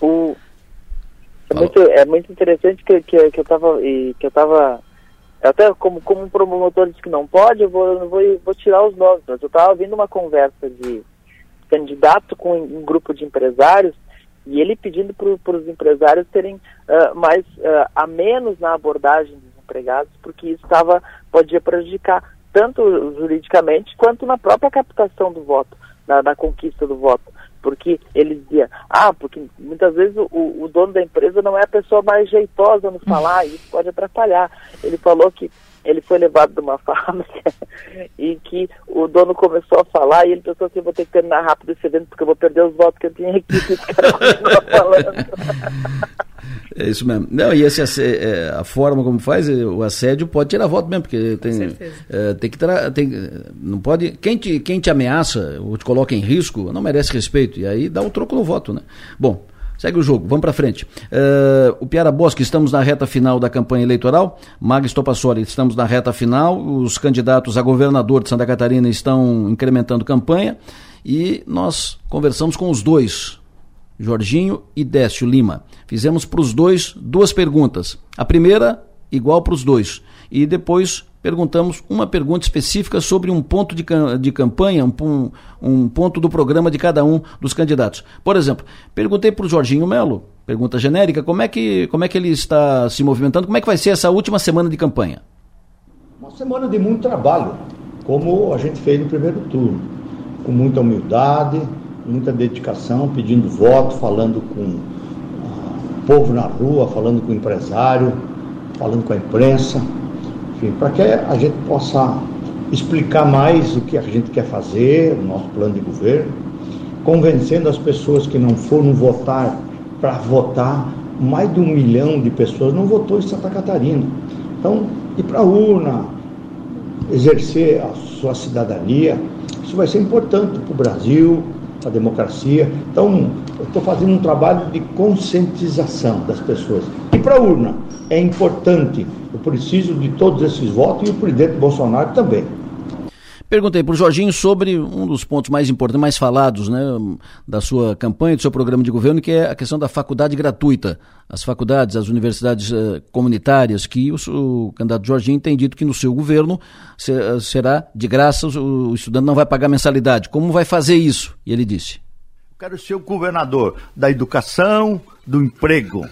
O é muito, é muito interessante que, que, que eu estava que eu tava até como como um promotor disse que não pode, eu vou eu vou, vou tirar os nomes, mas eu estava ouvindo uma conversa de candidato com um grupo de empresários e ele pedindo para os empresários terem uh, mais uh, a menos na abordagem dos empregados, porque isso estava podia prejudicar tanto juridicamente quanto na própria captação do voto, na, na conquista do voto. Porque ele dizia, ah, porque muitas vezes o, o dono da empresa não é a pessoa mais jeitosa no falar, e isso pode atrapalhar. Ele falou que ele foi levado de uma fábrica e que o dono começou a falar e ele pensou assim, vou ter que terminar rápido esse evento porque eu vou perder os votos que eu tinha aqui, esse cara falando. É isso mesmo. Não, e esse, é, a forma como faz, é, o assédio pode tirar voto mesmo, porque tem, é, tem que tem, não pode, quem te, quem te ameaça ou te coloca em risco, não merece respeito, e aí dá o troco no voto, né? Bom, Segue o jogo, vamos para frente. Uh, o Piara Bosque, estamos na reta final da campanha eleitoral. Magis Topassoli, estamos na reta final. Os candidatos a governador de Santa Catarina estão incrementando campanha. E nós conversamos com os dois, Jorginho e Décio Lima. Fizemos para os dois duas perguntas. A primeira, igual para os dois. E depois perguntamos uma pergunta específica sobre um ponto de, de campanha, um, um, ponto do programa de cada um dos candidatos. Por exemplo, perguntei para o Jorginho Melo, pergunta genérica, como é, que, como é que ele está se movimentando, como é que vai ser essa última semana de campanha? Uma semana de muito trabalho, como a gente fez no primeiro turno, com muita humildade, muita dedicação, pedindo voto, falando com o povo na rua, falando com o empresário, falando com a imprensa enfim, para que a gente possa explicar mais o que a gente quer fazer, o nosso plano de governo, convencendo as pessoas que não foram votar para votar. Mais de um milhão de pessoas não votou em Santa Catarina. Então, ir para a urna, exercer a sua cidadania, isso vai ser importante para o Brasil, a democracia. Então, eu estou fazendo um trabalho de conscientização das pessoas. E para a urna, é importante eu preciso de todos esses votos e o presidente Bolsonaro também. Perguntei para o Jorginho sobre um dos pontos mais importantes, mais falados né, da sua campanha, do seu programa de governo, que é a questão da faculdade gratuita. As faculdades, as universidades uh, comunitárias, que o, o, candidato Jorginho tem dito que no seu governo se, uh, será de graça, o, o estudante não vai pagar mensalidade. Como vai fazer isso? E ele disse: Quero ser o governador da educação, do emprego,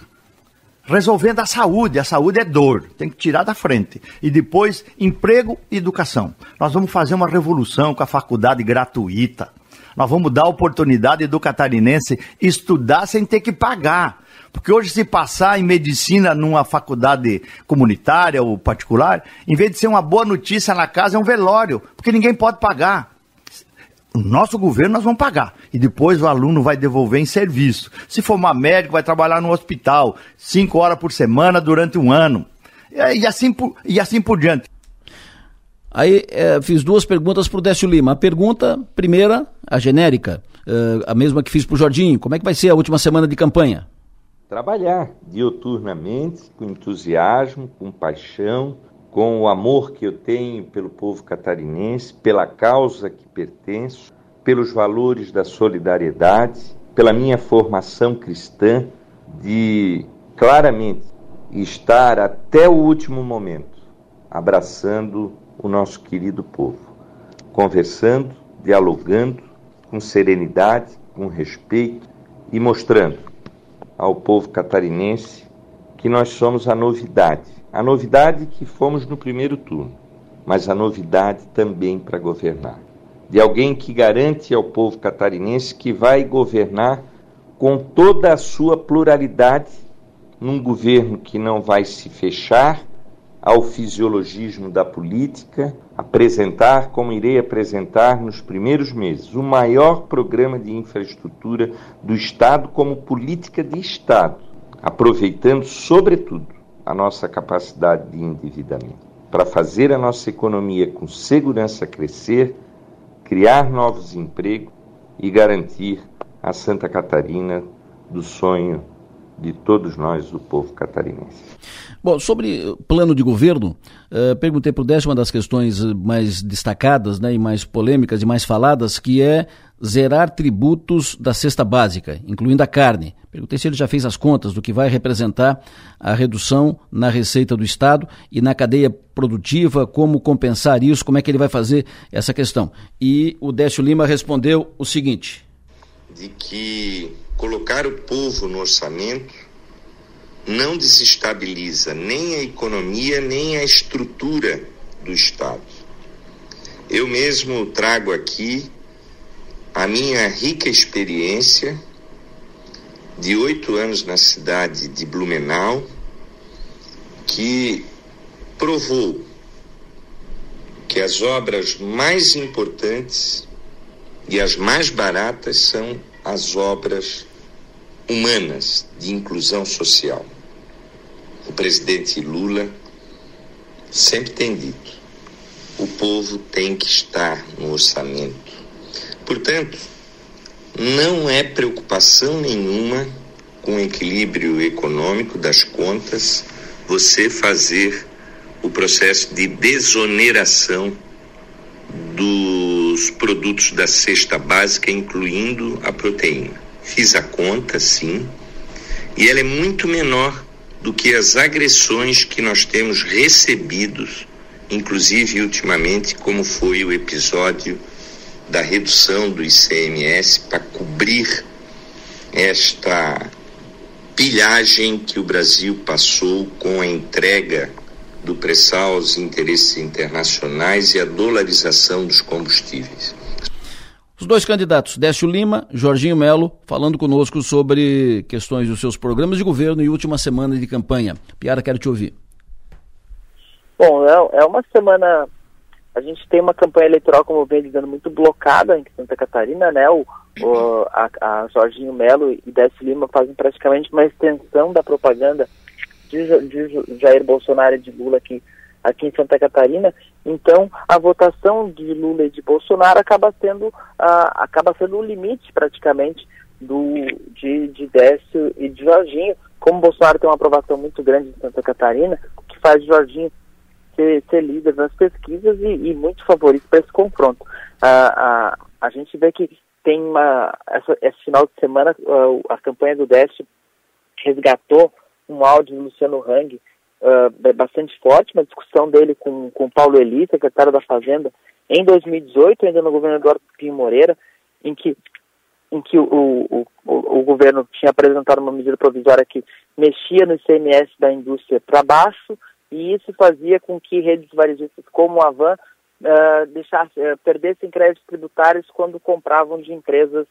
resolvendo a saúde. A saúde é dor, tem que tirar da frente. E depois, emprego e educação. Nós vamos fazer uma revolução com a faculdade gratuita. Nós vamos dar oportunidade do catarinense estudar sem ter que pagar. Porque hoje, se passar em medicina numa faculdade comunitária ou particular, em vez de ser uma boa notícia na casa, é um velório, porque ninguém pode pagar o nosso governo nós vamos pagar. E depois o aluno vai devolver em serviço. Se for uma médica, vai trabalhar no hospital, cinco horas por semana durante um ano. E assim por, e assim por diante. Aí é, fiz duas perguntas para o Décio Lima. A pergunta, primeira, a genérica, é, a mesma que fiz para o Jordinho. Como é que vai ser a última semana de campanha? Trabalhar dioturnamente, com entusiasmo, com paixão, com o amor que eu tenho pelo povo catarinense, pela causa que pertenço, pelos valores da solidariedade, pela minha formação cristã, de claramente estar até o último momento abraçando o nosso querido povo, conversando, dialogando com serenidade, com respeito e mostrando ao povo catarinense que nós somos a novidade a novidade que fomos no primeiro turno, mas a novidade também para governar. De alguém que garante ao povo catarinense que vai governar com toda a sua pluralidade, num governo que não vai se fechar ao fisiologismo da política, apresentar, como irei apresentar nos primeiros meses, o maior programa de infraestrutura do Estado como política de Estado, aproveitando, sobretudo, a nossa capacidade de endividamento, para fazer a nossa economia com segurança crescer, criar novos empregos e garantir a Santa Catarina do sonho de todos nós, do povo catarinense. Bom, sobre plano de governo, uh, perguntei para o Décio uma das questões mais destacadas né, e mais polêmicas e mais faladas, que é zerar tributos da cesta básica, incluindo a carne. Perguntei se ele já fez as contas do que vai representar a redução na receita do Estado e na cadeia produtiva, como compensar isso, como é que ele vai fazer essa questão. E o Décio Lima respondeu o seguinte: de que colocar o povo no orçamento não desestabiliza nem a economia nem a estrutura do Estado. Eu mesmo trago aqui a minha rica experiência de oito anos na cidade de Blumenau, que provou que as obras mais importantes e as mais baratas são as obras humanas de inclusão social. O presidente Lula sempre tem dito: o povo tem que estar no orçamento. Portanto, não é preocupação nenhuma com o equilíbrio econômico das contas você fazer o processo de desoneração dos produtos da cesta básica, incluindo a proteína. Fiz a conta, sim, e ela é muito menor do que as agressões que nós temos recebidos, inclusive ultimamente, como foi o episódio da redução do ICMS para cobrir esta pilhagem que o Brasil passou com a entrega do pré-sal aos interesses internacionais e a dolarização dos combustíveis. Os dois candidatos, Décio Lima, Jorginho Melo, falando conosco sobre questões dos seus programas de governo e última semana de campanha. Piara, quero te ouvir. Bom, é, é uma semana. A gente tem uma campanha eleitoral, como vem dizendo, muito blocada em Santa Catarina, né? O, o a, a, Jorginho Melo e Décio Lima fazem praticamente uma extensão da propaganda de, de Jair Bolsonaro e de Lula aqui aqui em Santa Catarina. Então, a votação de Lula e de Bolsonaro acaba sendo, uh, acaba sendo o limite, praticamente, do, de, de Décio e de Jorginho. Como Bolsonaro tem uma aprovação muito grande em Santa Catarina, o que faz Jorginho ser, ser líder nas pesquisas e, e muito favorito para esse confronto. Uh, uh, a gente vê que tem uma. Essa, esse final de semana, a campanha do Décio resgatou um áudio do Luciano Hang, uh, bastante forte, uma discussão dele com, com Paulo Eli, secretário da Fazenda, em 2018, ainda no governo Eduardo Pinho Moreira, em que, em que o, o, o, o governo tinha apresentado uma medida provisória que mexia no ICMS da indústria para baixo, e isso fazia com que redes varejistas como a Van uh, uh, perdessem créditos tributários quando compravam de empresas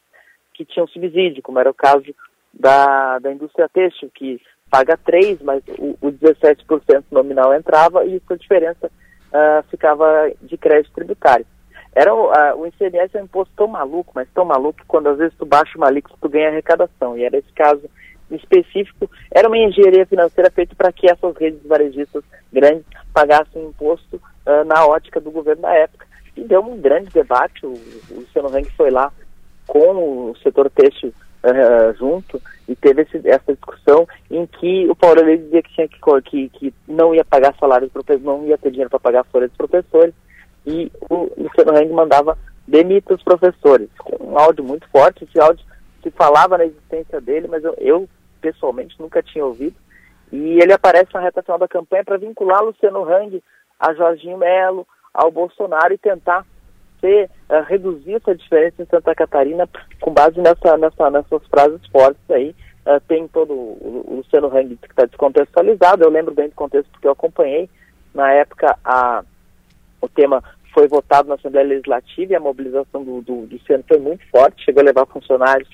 que tinham subsídio, como era o caso da, da indústria têxtil, que paga 3, mas o, o 17% nominal entrava e a diferença uh, ficava de crédito tributário. Era, uh, o ICMS é um imposto tão maluco, mas tão maluco que quando às vezes tu baixa uma alíquota tu ganha arrecadação. E era esse caso específico, era uma engenharia financeira feita para que essas redes varejistas grandes pagassem imposto uh, na ótica do governo da época. E deu um grande debate, o, o Luciano foi lá com o setor têxtil uh, junto e teve esse, essa discussão em que o Paulo Leite dizia que tinha que, que, que não ia pagar salário dos não ia ter dinheiro para pagar a folha dos professores e o Luciano Heng mandava demita os professores, com um áudio muito forte, esse áudio se falava na existência dele, mas eu, eu pessoalmente nunca tinha ouvido e ele aparece na reta final da campanha para vincular Luciano Hang a Jorginho Melo, ao Bolsonaro e tentar ser, uh, reduzir essa diferença em Santa Catarina com base nessa, nessa, nessas frases fortes aí. Uh, tem todo o, Luciano Hang que está descontextualizado, eu lembro bem do contexto porque eu acompanhei. Na época, a, o tema foi votado na Assembleia Legislativa e a mobilização do, do, do Luciano foi muito forte, chegou a levar funcionários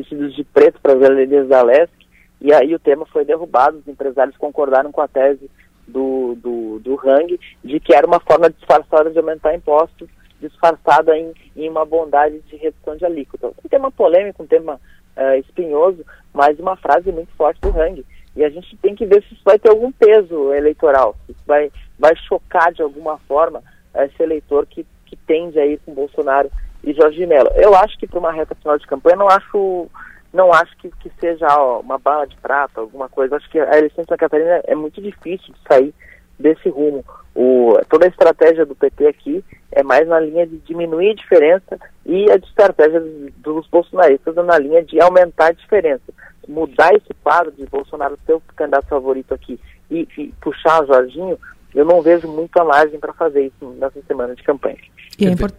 vestidos de preto para as galerias da LESC, e aí o tema foi derrubado, os empresários concordaram com a tese do, do, do Hang de que era uma forma disfarçada de aumentar impostos disfarçada em, em uma bondade de redução de alíquota. Um tema polêmico, um tema uh, espinhoso, mas uma frase muito forte do Hang. E a gente tem que ver se isso vai ter algum peso eleitoral, se isso vai, vai chocar de alguma forma esse eleitor que, que tende a ir com Bolsonaro e Jorge Mello. Eu acho que para uma reta final de campanha, não acho, não acho que, que seja ó, uma bala de prata, alguma coisa. Acho que a eleição de Santa Catarina é muito difícil de sair desse rumo. O, toda a estratégia do PT aqui é mais na linha de diminuir a diferença e a estratégia dos bolsonaristas é na linha de aumentar a diferença. Mudar esse quadro de Bolsonaro ser o candidato favorito aqui e, e puxar Jorginho eu não vejo muita margem para fazer isso nessa semana de campanha. E é import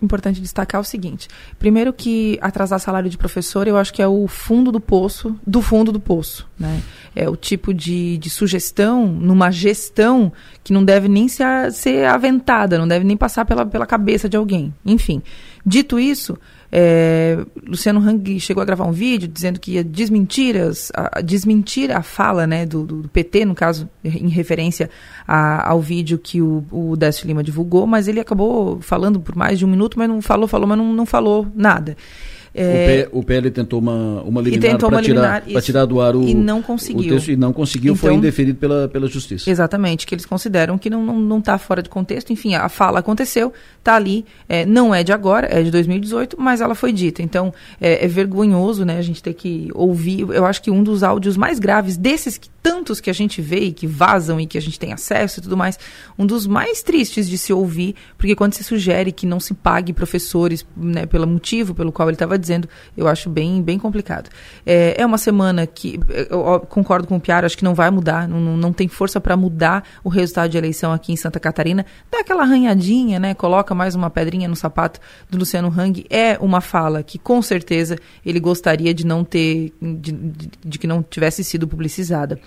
importante destacar o seguinte: primeiro que atrasar salário de professor, eu acho que é o fundo do poço, do fundo do poço, né? É o tipo de, de sugestão numa gestão que não deve nem ser, ser aventada, não deve nem passar pela, pela cabeça de alguém. Enfim, dito isso, é, Luciano Hang chegou a gravar um vídeo dizendo que ia desmentir, as, a, desmentir a fala né, do, do, PT, no caso, em referência a, ao vídeo que o, o Décio Lima divulgou, mas ele acabou falando por mais de um minuto, mas não falou, falou, mas não, não falou nada. É, o, PL tentou uma, uma liminar para tirar, tirar do ar o, e não conseguiu. texto e não conseguiu, então, foi indeferido pela, pela justiça. Exatamente, que eles consideram que não está não, não tá fora de contexto. Enfim, a fala aconteceu, está ali, é, não é de agora, é de 2018, mas ela foi dita. Então, é, é, vergonhoso né, a gente ter que ouvir. Eu acho que um dos áudios mais graves, desses que, tantos que a gente vê e que vazam e que a gente tem acesso e tudo mais, um dos mais tristes de se ouvir, porque quando se sugere que não se pague professores né, pelo motivo pelo qual ele estava dizendo, eu acho bem, bem complicado. É, é uma semana que, eu concordo com o Piara, acho que não vai mudar, não, não tem força para mudar o resultado de eleição aqui em Santa Catarina. Dá aquela arranhadinha, né? Coloca mais uma pedrinha no sapato do Luciano Hang. É uma fala que, com certeza, ele gostaria de não ter, de, de, de que não tivesse sido publicizada.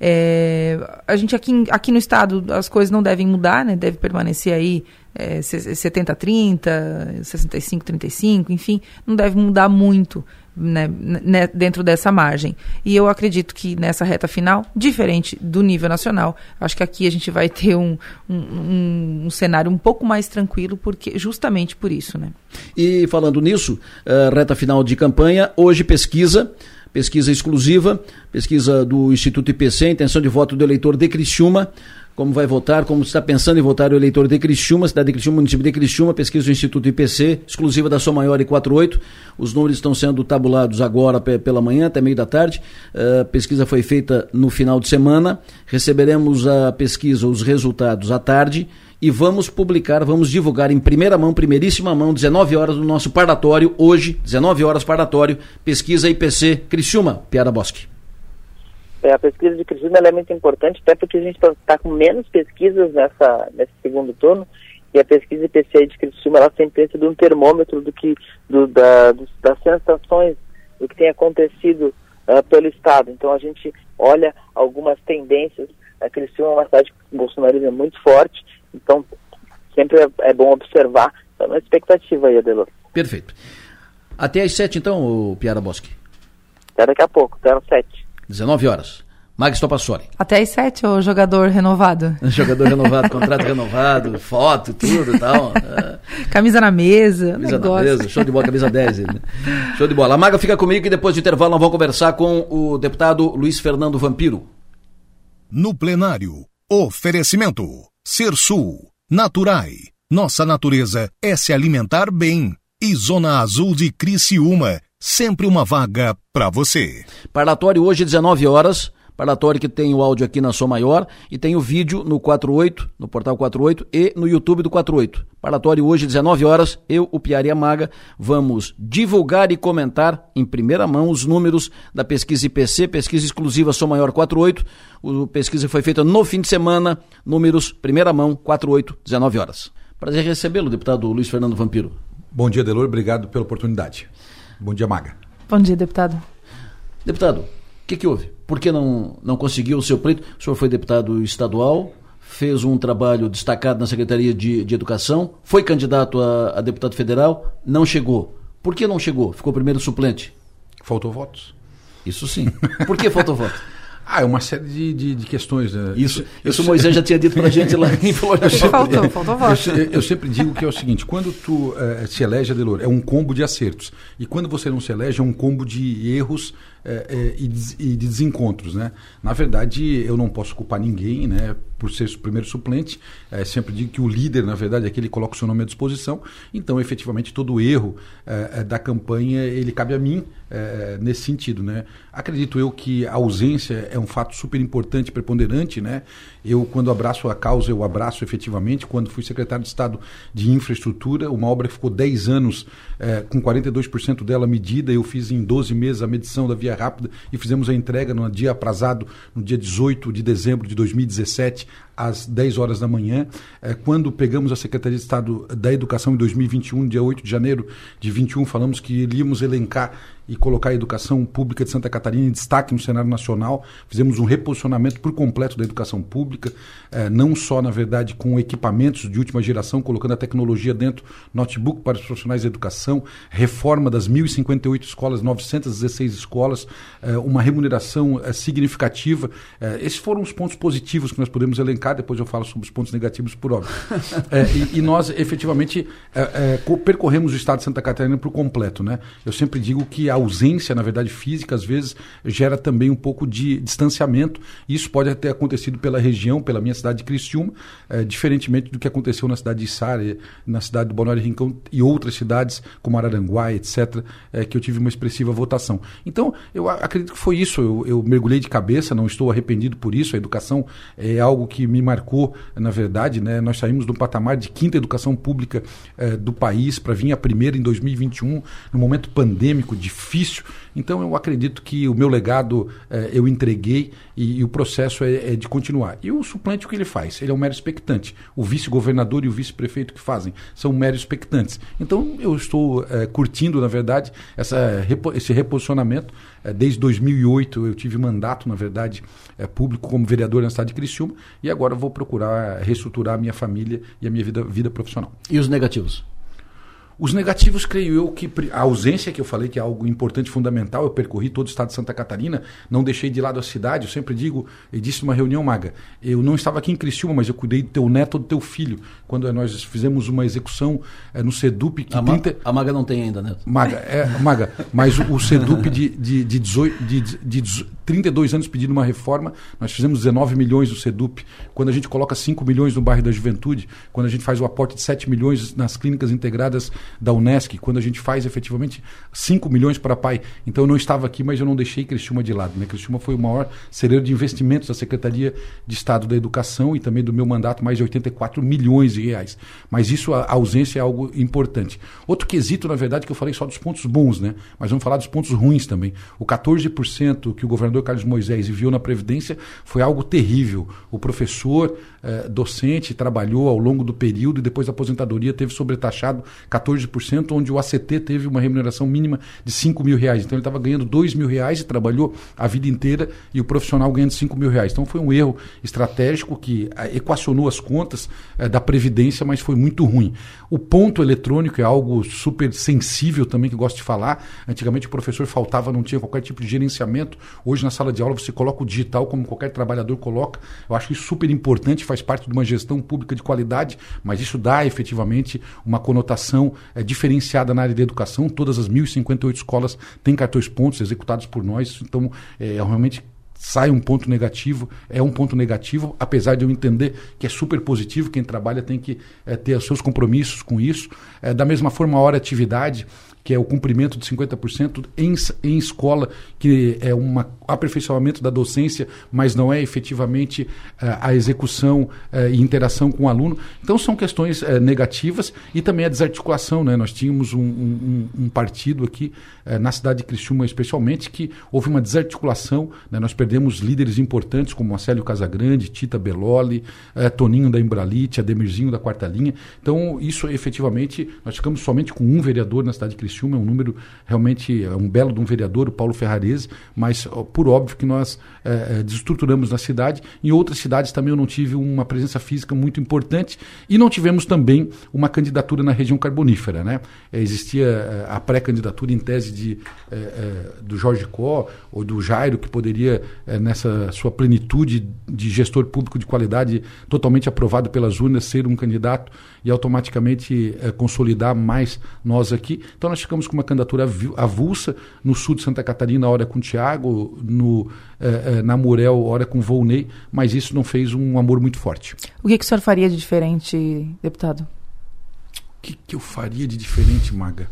É, a gente aqui, aqui no estado, as coisas não devem mudar, né? Deve permanecer aí é, 70-30, 65-35, enfim, não deve mudar muito né, né, dentro dessa margem. E eu acredito que nessa reta final, diferente do nível nacional, acho que aqui a gente vai ter um, um, um cenário um pouco mais tranquilo, porque justamente por isso. Né? E falando nisso, uh, reta final de campanha, hoje pesquisa pesquisa exclusiva, pesquisa do Instituto IPC, intenção de voto do eleitor de Criciúma, como vai votar, como está pensando em votar o eleitor de Criciúma, cidade de Criciúma, município de Criciúma, pesquisa do Instituto IPC, exclusiva da Som Maior e 48. Os números estão sendo tabulados agora pela manhã, até meio da tarde. A uh, pesquisa foi feita no final de semana. Receberemos a pesquisa, os resultados à tarde e vamos publicar, vamos divulgar em primeira mão, primeiríssima mão, 19 horas no nosso parlatório, hoje, 19 horas parlatório, pesquisa IPC Criciúma, Piara Bosque. É, a pesquisa de Criciúma é muito importante, até porque a gente está tá com menos pesquisas nessa, nesse segundo turno, e a pesquisa IPC de Criciúma, ela sempre tem sido um termômetro do que, do, da, do, das sensações, do que tem acontecido uh, pelo Estado. Então a gente olha algumas tendências, a Criciúma é uma cidade que o bolsonarismo é muito forte, então, sempre é, é bom observar. Então, a expectativa aí, Adelor. Perfeito. Até às 7, então, o Piara Bosque? Até daqui a pouco, até às 7. 19 horas. Max Topassoli. Até às 7, o jogador renovado. jogador renovado, contrato renovado, foto, tudo e tal. Camisa na mesa. Camisa negócio. na mesa, show de bola, camisa 10. Né? Show de bola. A Maga fica comigo e depois do intervalo nós vamos conversar com o deputado Luiz Fernando Vampiro. No plenário, oferecimento. Ser Sul, Naturai. Nossa natureza é se alimentar bem. E Zona Azul de Criciúma, sempre uma vaga para você. Parlatório hoje 19 horas Parlatório que tem o áudio aqui na Som Maior e tem o vídeo no 48, no portal 48 e no YouTube do 48. Parlatório hoje, 19 horas, eu, o Piaria Maga, vamos divulgar e comentar em primeira mão os números da pesquisa IPC, pesquisa exclusiva Som Maior 48. O pesquisa foi feita no fim de semana, números primeira mão 48, 19 horas. Prazer recebê-lo, deputado Luiz Fernando Vampiro. Bom dia, Delor, obrigado pela oportunidade. Bom dia, Maga. Bom dia, deputado. Deputado, o que, que houve? Por que não, não conseguiu o seu pleito? O senhor foi deputado estadual, fez um trabalho destacado na Secretaria de, de Educação, foi candidato a, a deputado federal, não chegou. Por que não chegou? Ficou primeiro suplente? Faltou votos. Isso sim. Por que faltou votos? Ah, é uma série de, de, de questões. Né? Isso, isso o Moisés já tinha dito para a gente lá em Florianópolis. Faltou, faltou voto. Eu, eu, sempre digo que é o seguinte, quando tu é, se elege, Adelor, é um combo de acertos. E quando você não se elege, é um combo de erros é, é, e, de, de, desencontros, né? Na verdade, eu não posso culpar ninguém, né? Por ser o primeiro suplente, é, sempre digo que o líder, na verdade, é aquele que coloca o seu nome à disposição. Então, efetivamente, todo o erro é, é, da campanha ele cabe a mim é, nesse sentido, né? Acredito eu que a ausência é um fato super importante, preponderante, né? Eu, quando abraço a causa, eu abraço efetivamente. Quando fui secretário de Estado de Infraestrutura, uma obra que ficou 10 anos com 42% dela medida, eu fiz em 12 meses a medição da via rápida e fizemos a entrega no dia aprazado, no dia 18 de dezembro de 2017, às 10 horas da manhã. É, quando pegamos a Secretaria de Estado da Educação em 2021, dia 8 de janeiro de 21, falamos que iríamos elencar e colocar a educação pública de Santa Catarina em destaque no cenário nacional. Fizemos um reposicionamento por completo da educação pública, eh, não só, na verdade, com equipamentos de última geração, colocando a tecnologia dentro, notebook para os profissionais da educação, reforma das 1.058 escolas, 916 escolas, eh, uma remuneração eh, significativa. Esses foram os pontos positivos que nós podemos elencar, depois eu falo sobre os pontos negativos, por óbvio. Eh, e, e, nós, efetivamente, eh, percorremos o estado de Santa Catarina por completo. Né? Eu sempre digo que a ausência, na verdade, física, às vezes gera também um pouco de distanciamento. Isso pode ter acontecido pela região, pela minha cidade de Criciúma, é, diferentemente do que aconteceu na cidade de Içara, na cidade do Balneário Rincão e outras cidades, como Araranguá, etc., é, que eu tive uma expressiva votação. Então, eu acredito que foi isso. Eu, eu, mergulhei de cabeça, não estou arrependido por isso. A educação é algo que me marcou, na verdade. Né? Nós saímos do patamar de quinta educação pública é, do país para vir a primeira em 2021, no momento pandêmico, difícil. Então eu acredito que o meu legado eh, eu entreguei e, e o processo é, é, de continuar. E o suplente o que ele faz? Ele é um mero expectante. O vice-governador e o vice-prefeito que fazem são meros expectantes. Então eu estou eh, curtindo, na verdade, essa, esse reposicionamento. Eh, desde 2008 eu tive mandato, na verdade, público como vereador na cidade de Criciúma e agora vou procurar reestruturar a minha família e a minha vida, vida profissional. E os negativos? Os negativos, creio eu, que a ausência, que eu falei que é algo importante, fundamental, eu percorri todo o estado de Santa Catarina, não deixei de lado a cidade, eu sempre digo, e disse numa reunião, Maga, eu não estava aqui em Criciúma, mas eu cuidei do teu neto ou do teu filho, quando nós fizemos uma execução é, no SEDUP... Que a, 30... a, Maga não tem ainda neto. Maga, é, Maga mas o, o SEDUP de, de, de, 18, de, de 32 anos pedindo uma reforma, nós fizemos 19 milhões do SEDUP, quando a gente coloca 5 milhões no bairro da Juventude, quando a gente faz o aporte de 7 milhões nas clínicas integradas da Unesc, quando a gente faz efetivamente 5 milhões para pai. Então eu não estava aqui, mas eu não deixei Criciúma de lado. Né? Criciúma foi o maior celeiro de investimentos da Secretaria de Estado da Educação e também do meu mandato, mais de 84 milhões de reais. Mas isso, a ausência é algo importante. Outro quesito, na verdade, que eu falei só dos pontos bons, né? mas vamos falar dos pontos ruins também. O 14% que o governador Carlos Moisés enviou na Previdência foi algo terrível. O professor eh, docente trabalhou ao longo do período e depois da aposentadoria teve sobretaxado 14% onde o ACT teve uma remuneração mínima de 5 mil reais. Então ele estava ganhando 2 mil reais e trabalhou a vida inteira e o profissional ganhando 5 mil reais. Então foi um erro estratégico que eh, equacionou as contas eh, da Previdência, mas foi muito ruim. O ponto eletrônico é algo super sensível também que gosto de falar. Antigamente o professor faltava, não tinha qualquer tipo de gerenciamento. Hoje na sala de aula você coloca o digital como qualquer trabalhador coloca. Eu acho isso super importante, faz parte de uma gestão pública de qualidade, mas isso dá efetivamente uma conotação é, diferenciada na área de educação. Todas as 1.058 escolas têm cartões pontos executados por nós, então é, realmente sai um ponto negativo, é um ponto negativo, apesar de eu entender que é super positivo, quem trabalha tem que é, ter os seus compromissos com isso. É, da mesma forma, a hora atividade, que é o cumprimento de 50% em, em escola, que é um aperfeiçoamento da docência, mas não é efetivamente uh, a execução uh, e interação com o aluno. Então, são questões uh, negativas e também a desarticulação. Né? Nós tínhamos um, um, um partido aqui, na cidade de Criciúma especialmente, que houve uma desarticulação. Né? Nós perdemos líderes importantes como Marcelo Casagrande, Tita Beloli, Toninho da Embralite, Ademirzinho da Quarta Linha. Então, isso efetivamente, nós ficamos somente com um vereador na cidade de Criciúma Criciúma, é um número realmente, é um belo de um vereador, o Paulo Ferrarese, mas por óbvio que nós é, desestruturamos na cidade. Em outras cidades também eu não tive uma presença física muito importante e não tivemos também uma candidatura na região carbonífera. Né? É, existia a pré-candidatura em tese de, é, é, do Jorge Có ou do Jairo, que poderia, nessa sua plenitude de gestor público de qualidade, totalmente aprovado pelas urnas, ser um candidato e automaticamente consolidar mais nós aqui. Então nós ficamos com uma candidatura avulsa no sul de Santa Catarina, hora com o Tiago, no, eh, eh, na Murel, hora com o Volney, mas isso não fez um amor muito forte. O que, que o senhor faria de diferente, deputado? O que, que eu faria de diferente, Maga?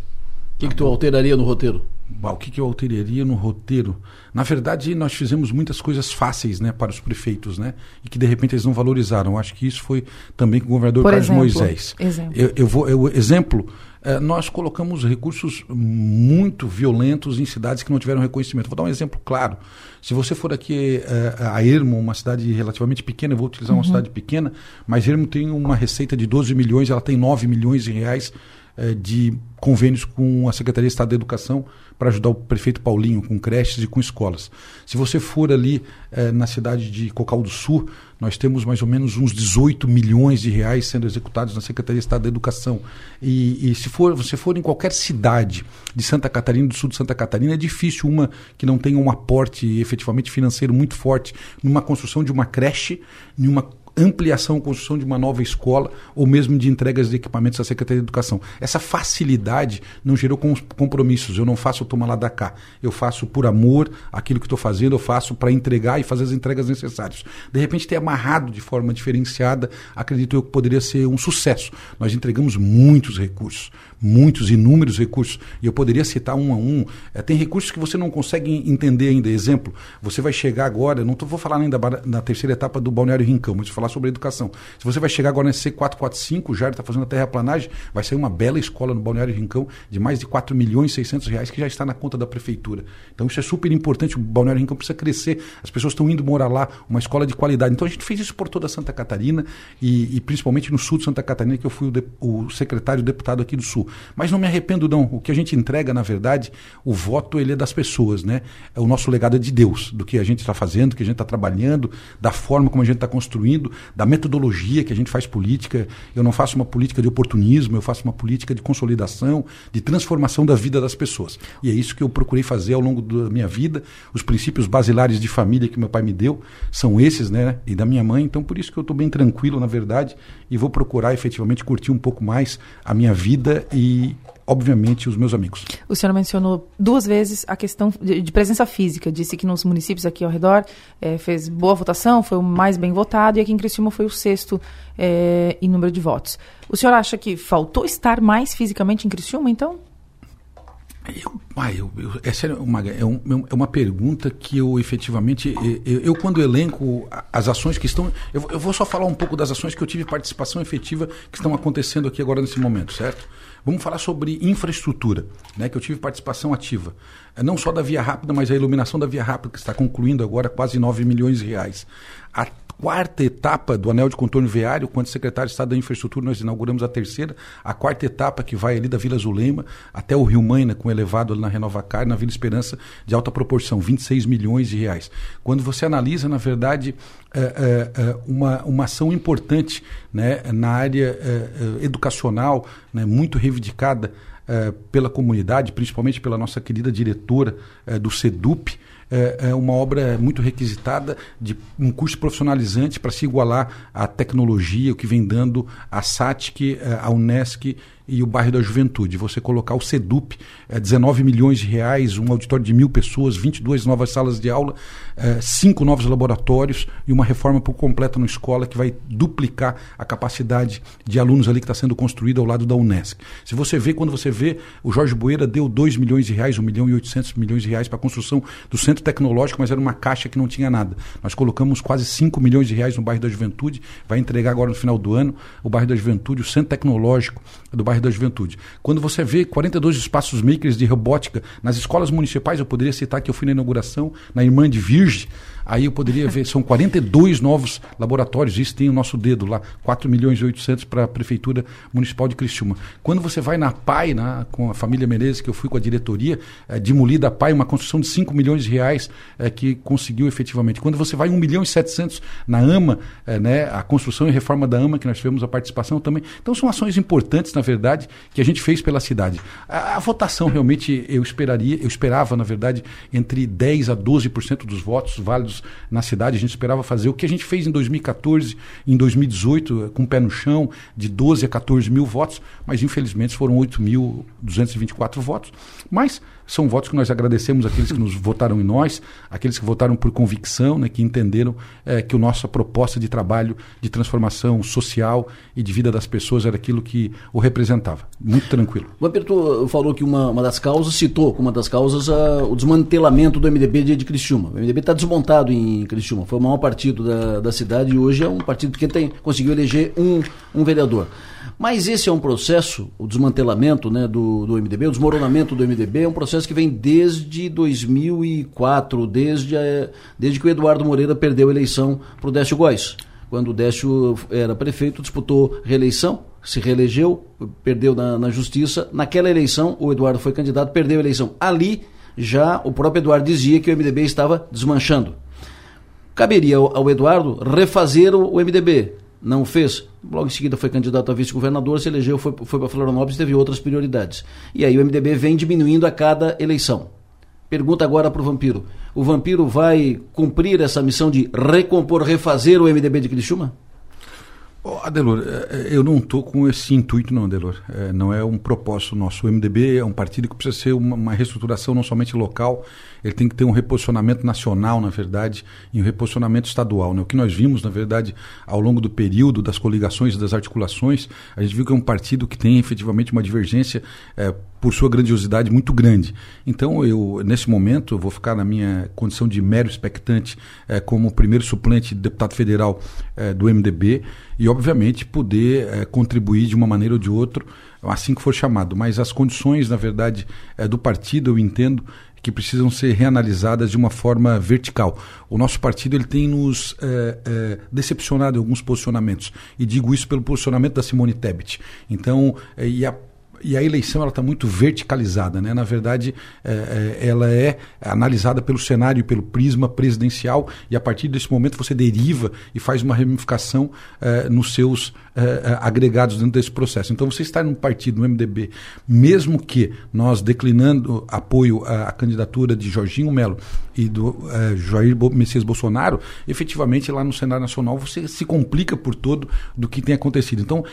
O que, que tu alteraria no roteiro? o que, que eu alteraria no roteiro? Na verdade, nós fizemos muitas coisas fáceis né, para os prefeitos, né? E que de repente eles não valorizaram. Acho que isso foi também com o governador Por Carlos exemplo, Moisés. exemplo. Eu, eu vou, eu, exemplo, eh, nós colocamos recursos muito violentos em cidades que não tiveram reconhecimento. Vou dar um exemplo claro. Se você for aqui eh, a Ermo, uma cidade relativamente pequena, eu vou utilizar uma Uhum. cidade pequena, mas Ermo tem uma receita de 12 milhões, ela tem 9 milhões de reais eh, de convênios com a Secretaria de Estado da Educação para ajudar o prefeito Paulinho com creches e com escolas. Se você for ali eh, na cidade de Cocal do Sul, nós temos mais ou menos uns 18 milhões de reais sendo executados na Secretaria de Estado da Educação. E, e se for, você for em qualquer cidade de Santa Catarina, do sul de Santa Catarina, é difícil uma que não tenha um aporte efetivamente financeiro muito forte numa construção de uma creche, em uma ampliação, construção de uma nova escola ou mesmo de entregas de equipamentos à Secretaria de Educação. Essa facilidade não gerou com- compromissos. Eu não faço toma lá da cá. Eu faço por amor aquilo que estou fazendo, eu faço para entregar e fazer as entregas necessárias. De repente, ter amarrado de forma diferenciada, acredito eu que poderia ser um sucesso. Nós entregamos muitos recursos, muitos, inúmeros recursos. E eu poderia citar um a um. Eh, tem recursos que você não consegue entender ainda. Exemplo, você vai chegar agora, não tô, vou falar ainda na terceira etapa do Balneário Rincão, mas vou falar sobre educação. Se você vai chegar agora nesse C445, o Jair está fazendo a terraplanagem, vai ser uma bela escola no Balneário Rincão de mais de 4 milhões e 600 reais que já está na conta da prefeitura. Então isso é super importante, o Balneário Rincão precisa crescer, as pessoas estão indo morar lá, uma escola de qualidade. Então a gente fez isso por toda Santa Catarina e, e principalmente no sul de Santa Catarina, que eu fui o, de- o secretário deputado aqui do sul. Mas não me arrependo não, o que a gente entrega, na verdade, o voto ele é das pessoas, né? É o nosso legado é de Deus, do que a gente está fazendo, do que a gente está trabalhando, da forma como a gente está construindo, da metodologia que a gente faz política. Eu não faço uma política de oportunismo, eu faço uma política de consolidação, de transformação da vida das pessoas. E é isso que eu procurei fazer ao longo da minha vida. Os princípios basilares de família que meu pai me deu são esses, né? E da minha mãe. Então, por isso que eu estou bem tranquilo, na verdade, e vou procurar efetivamente curtir um pouco mais a minha vida e, obviamente, os meus amigos. O senhor mencionou duas vezes a questão de, de presença física. Disse que nos municípios aqui ao redor eh, fez boa votação, foi o mais bem votado, e aqui em Criciúma foi o sexto eh, em número de votos. O senhor acha que faltou estar mais fisicamente em Criciúma, então? Ah, eu, eu, essa é uma, é, um- é uma pergunta que eu efetivamente. Eu, eu, quando elenco as ações que estão. Eu, eu vou só falar um pouco das ações que eu tive participação efetiva que estão acontecendo aqui agora nesse momento, certo? Vamos falar sobre infraestrutura, né, que eu tive participação ativa. É, Não só da Via Rápida, mas a iluminação da Via Rápida, que está concluindo agora quase 9 milhões de reais. Quarta etapa do anel de contorno viário, quando secretário de Estado da Infraestrutura, nós inauguramos a terceira, a quarta etapa que vai ali da Vila Zulema até o Rio Maina, com elevado ali na Renovacar, na Vila Esperança, de alta proporção, 26 milhões de reais. Quando você analisa, na verdade, é, é, é, uma, uma ação importante né, na área é, é, educacional, né, muito reivindicada é, pela comunidade, principalmente pela nossa querida diretora do SEDUP, é, é uma obra muito requisitada, de um curso profissionalizante para se igualar à tecnologia, o que vem dando a SATIC, a Unesc e o bairro da Juventude. Você colocar o SEDUP, eh, 19 milhões de reais, um auditório de mil pessoas, 22 novas salas de aula, eh, cinco novos laboratórios e uma reforma por completa na escola que vai duplicar a capacidade de alunos ali que está sendo construída ao lado da Unesc. Se você vê, quando você vê, o Jorge Boeira deu 2 milhões de reais, 1 milhão e 800 milhões de reais para a construção do centro tecnológico, mas era uma caixa que não tinha nada. Nós colocamos quase 5 milhões de reais no bairro da Juventude, vai entregar agora no final do ano o bairro da Juventude, o centro tecnológico do bairro da Juventude. Quando você vê 42 espaços makers de robótica nas escolas municipais, eu poderia citar que eu fui na inauguração na Irmã de Virgem, aí eu poderia ver, são 42 novos laboratórios, isso tem o nosso dedo lá, 4 milhões e 800 para a Prefeitura Municipal de Criciúma. Quando você vai na PAI, na, com a família Menezes, que eu fui com a diretoria, eh, de Muli da PAI, uma construção de 5 milhões de reais eh, que conseguiu efetivamente. Quando você vai 1 milhão e 700 na AMA, eh, né, a construção e reforma da AMA, que nós tivemos a participação também. Então são ações importantes, na verdade, que a gente fez pela cidade. A, a votação realmente eu esperaria, eu esperava, na verdade, entre 10 a 12% dos votos válidos na cidade. A gente esperava fazer o que a gente fez em 2014, em 2018, com o pé no chão, de 12 a 14 mil votos, mas infelizmente foram 8.224 votos. Mas São votos que nós agradecemos aqueles que nos votaram em nós, aqueles que votaram por convicção, né, que entenderam é, que a nossa proposta de trabalho, de transformação social e de vida das pessoas era aquilo que o representava. Muito tranquilo. O Aperto falou que uma, uma das causas, citou como uma das causas a, o desmantelamento do MDB de, de Criciúma. O MDB está desmontado em Criciúma. Foi o maior partido da, da cidade e hoje é um partido que tem, conseguiu eleger um, um vereador. Mas esse é um processo, o desmantelamento né, do, do MDB, o desmoronamento do MDB, é um processo que vem desde 2004, desde, a, desde que o Eduardo Moreira perdeu a eleição para o Décio Góes. Quando o Décio era prefeito, disputou reeleição, se reelegeu, perdeu na, na justiça. Naquela eleição, o Eduardo foi candidato, perdeu a eleição. Ali, já o próprio Eduardo dizia que o MDB estava desmanchando. Caberia ao, Eduardo refazer o MDB, não fez. Logo em seguida foi candidato a vice-governador, se elegeu, foi, foi para Florianópolis, teve outras prioridades. E aí o MDB vem diminuindo a cada eleição. Pergunta agora para o Vampiro. O Vampiro vai cumprir essa missão de recompor, refazer o MDB de Criciúma? Oh, Adelor, é, é, eu não estou com esse intuito, não, Adelor. É, não é um propósito nosso. O MDB é um partido que precisa ser uma, uma, reestruturação não somente local, ele tem que ter um reposicionamento nacional, na verdade, e um reposicionamento estadual. Né? O que nós vimos, na verdade, ao longo do período das coligações e das articulações, a gente viu que é um partido que tem efetivamente uma divergência é, por sua grandiosidade muito grande. Então, eu, nesse momento, eu vou ficar na minha condição de mero expectante é, como primeiro suplente de deputado federal é, do MDB e, obviamente, poder contribuir de uma maneira ou de outra assim que for chamado. Mas as condições, na verdade, do partido, eu entendo que precisam ser reanalisadas de uma forma vertical. O nosso partido ele tem nos é, é, decepcionado em alguns posicionamentos e digo isso pelo posicionamento da Simone Tebet. Então, é, e a e a eleição ela está muito verticalizada, né? Na verdade, é, é, ela é analisada pelo cenário, pelo prisma presidencial e a partir desse momento você deriva e faz uma ramificação é, nos seus é, é, agregados dentro desse processo. Então, você está num partido, no MDB, mesmo que nós declinando apoio à, à candidatura de Jorginho Melo e do é, Jair Messias Bolsonaro, efetivamente lá no Senado Nacional você se complica por todo do que tem acontecido. Então,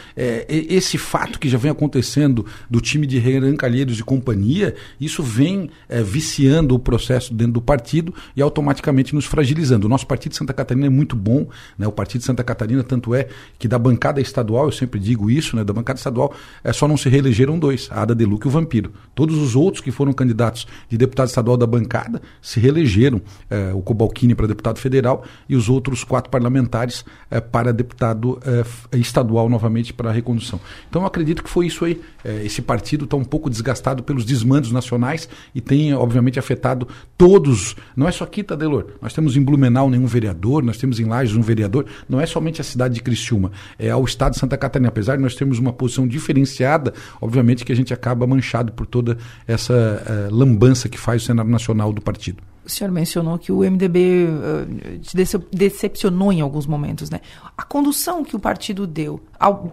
esse fato que já vem acontecendo do time de Renan Calheiros e companhia, isso vem é, viciando o processo dentro do partido e automaticamente nos fragilizando. O nosso partido de Santa Catarina é muito bom, né? o partido de Santa Catarina, tanto é que da bancada estadual, eu sempre digo isso, né, da bancada estadual, é, só não se reelegeram dois, a Ada Deluca e o Vampiro. Todos os outros que foram candidatos de deputado estadual da bancada se reelegeram, é, o Cobalcini para deputado federal e os outros quatro parlamentares é, para deputado é, estadual novamente para a recondução. Então eu acredito que foi isso aí. É, esse partido está um pouco desgastado pelos desmandos nacionais e tem, obviamente, afetado todos. Não é só aqui, Tadelor. Nós temos em Blumenau nenhum vereador, nós temos em Lages um vereador. Não é somente a cidade de Criciúma, é ao estado de Santa Catarina, apesar de nós termos uma posição diferenciada, obviamente que a gente acaba manchado por toda essa uh, lambança que faz o Senado Nacional do partido o senhor mencionou que o MDB uh, te decepcionou em alguns momentos, né? A condução que o partido deu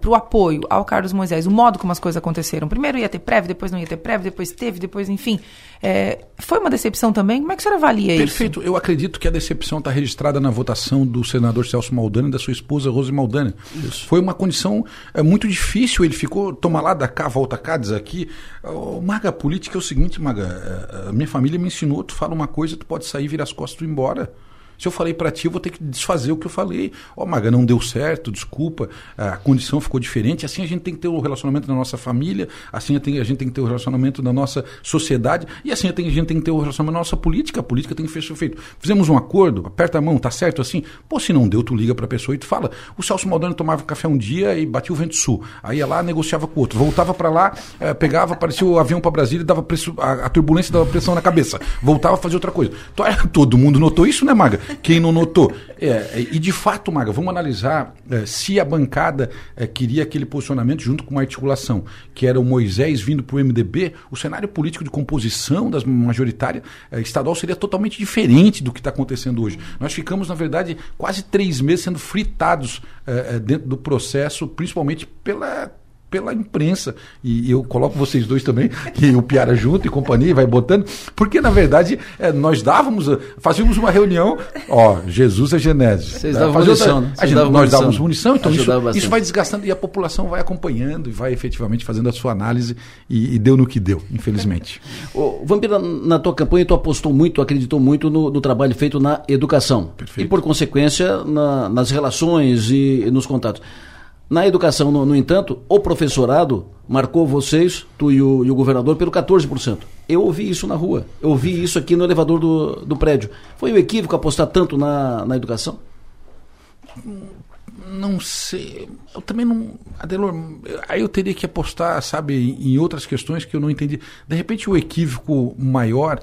para o apoio ao Carlos Moisés, o modo como as coisas aconteceram. Primeiro ia ter prévio, depois não ia ter prévio, depois teve, depois, enfim. É, foi uma decepção também? Como é que o senhor avalia Perfeito. isso? Perfeito. Eu acredito que a decepção está registrada na votação do senador Celso Maldani e da sua esposa Rose Maldani. Isso. Foi uma condição é, muito difícil. Ele ficou, toma lá, da cá, volta cá, diz aqui. Oh, Maga, a política é o seguinte, Maga. É, a minha família me ensinou, tu fala uma coisa, tu pode sair, virar as costas e ir embora. Se eu falei para ti, eu vou ter que desfazer o que eu falei. Ó, oh, Maga, não deu certo, desculpa, a condição ficou diferente. Assim a gente tem que ter o um relacionamento na nossa família, assim a gente tem que ter o um relacionamento na nossa sociedade, e assim a gente tem que ter o um relacionamento na nossa política. A política tem que ser feito. Fizemos um acordo, aperta a mão, tá certo assim? Pô, se não deu, tu liga pra pessoa e tu fala. O Celso Maldani tomava café um dia e batia o vento sul. Aí ia lá, negociava com o outro. Voltava para lá, eh, pegava, aparecia o avião para Brasília e dava preço, a, a, turbulência dava pressão na cabeça. Voltava a fazer outra coisa. Todo mundo notou isso, né, Maga? Quem não notou? É, e de fato, Maga, vamos analisar é, se a bancada é, queria aquele posicionamento junto com uma articulação, que era o Moisés vindo para o MDB, o cenário político de composição das majoritárias é, estadual seria totalmente diferente do que está acontecendo hoje. Nós ficamos, na verdade, quase três meses sendo fritados é, é, dentro do processo, principalmente pela pela imprensa. E eu coloco vocês dois também, que o Piara junto e companhia, vai botando, porque na verdade é, nós dávamos, fazíamos uma reunião, ó, Jesus é Genésio. Vocês davam munição, outra, né? a gente, davam nós munição. dávamos munição, então isso, isso vai desgastando e a população vai acompanhando e vai efetivamente fazendo a sua análise e, e deu no que deu, infelizmente. Ô, Vampira, na tua campanha tu apostou muito, acreditou muito no, no trabalho feito na educação. E por consequência na- nas relações e, e nos contatos. Na educação, no, no entanto, o professorado marcou vocês, tu e o, e o governador, pelo 14%. Eu ouvi isso na rua. Eu ouvi isso aqui no elevador do, do prédio. Foi um equívoco apostar tanto na, na educação? Não sei. Eu também não. Adelor, aí eu teria que apostar, sabe, em outras questões que eu não entendi. De repente, o equívoco maior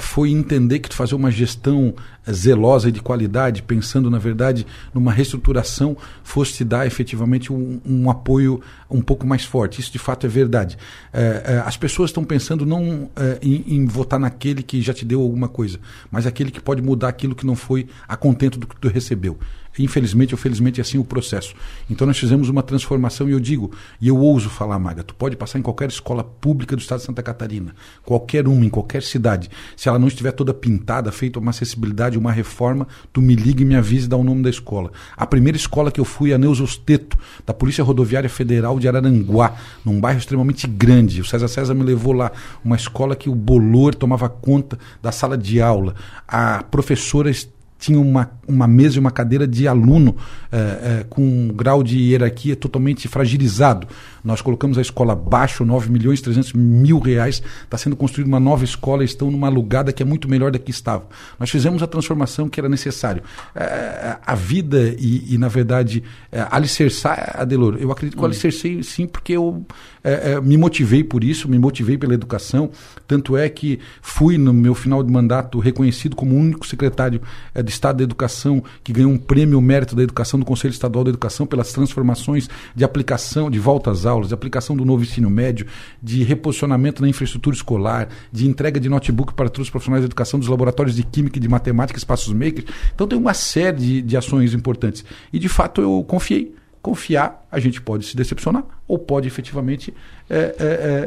foi entender que fazer uma gestão eh, zelosa e de qualidade, pensando, na verdade, numa reestruturação, fosse te dar efetivamente um, um apoio um pouco mais forte. Isso de fato é verdade. Eh, eh, as pessoas estão pensando não eh, em, em votar naquele que já te deu alguma coisa, mas aquele que pode mudar aquilo que não foi a contento do que tu recebeu. Infelizmente ou felizmente é assim o processo. Então nós fizemos uma transformação e eu digo, e eu ouso falar, Maga, tu pode passar em qualquer escola pública do estado de Santa Catarina, qualquer uma, em qualquer cidade. Se ela não estiver toda pintada, feita uma acessibilidade, uma reforma, tu me liga e me avise e dá o nome da escola. A primeira escola que eu fui, a Neuza Osteto, da Polícia Rodoviária Federal de Araranguá, num bairro extremamente grande. O César César me levou lá, uma escola que o bolor tomava conta da sala de aula. A professora tinha uma, uma mesa e uma cadeira de aluno eh, eh, com um grau de hierarquia totalmente fragilizado. Nós colocamos a escola abaixo, 9 milhões e 300 mil reais. Está sendo construída uma nova escola, estão numa alugada que é muito melhor da que estava. Nós fizemos a transformação que era necessário. Eh, a vida e, e, na verdade, eh, alicerçar, Adelor, eu acredito que eu alicercei sim, porque eu eh, eh, me motivei por isso, me motivei pela educação. Tanto é que fui, no meu final de mandato, reconhecido como o único secretário de Estado da Educação que ganhou um prêmio mérito da educação do Conselho Estadual da Educação pelas transformações de aplicação de volta às aulas, de aplicação do novo ensino médio, de reposicionamento na infraestrutura escolar, de entrega de notebook para todos os profissionais de educação dos laboratórios de química e de matemática, espaços makers. Então tem uma série de, de ações importantes. E de fato eu confiei. Confiar, a gente pode se decepcionar ou pode efetivamente é,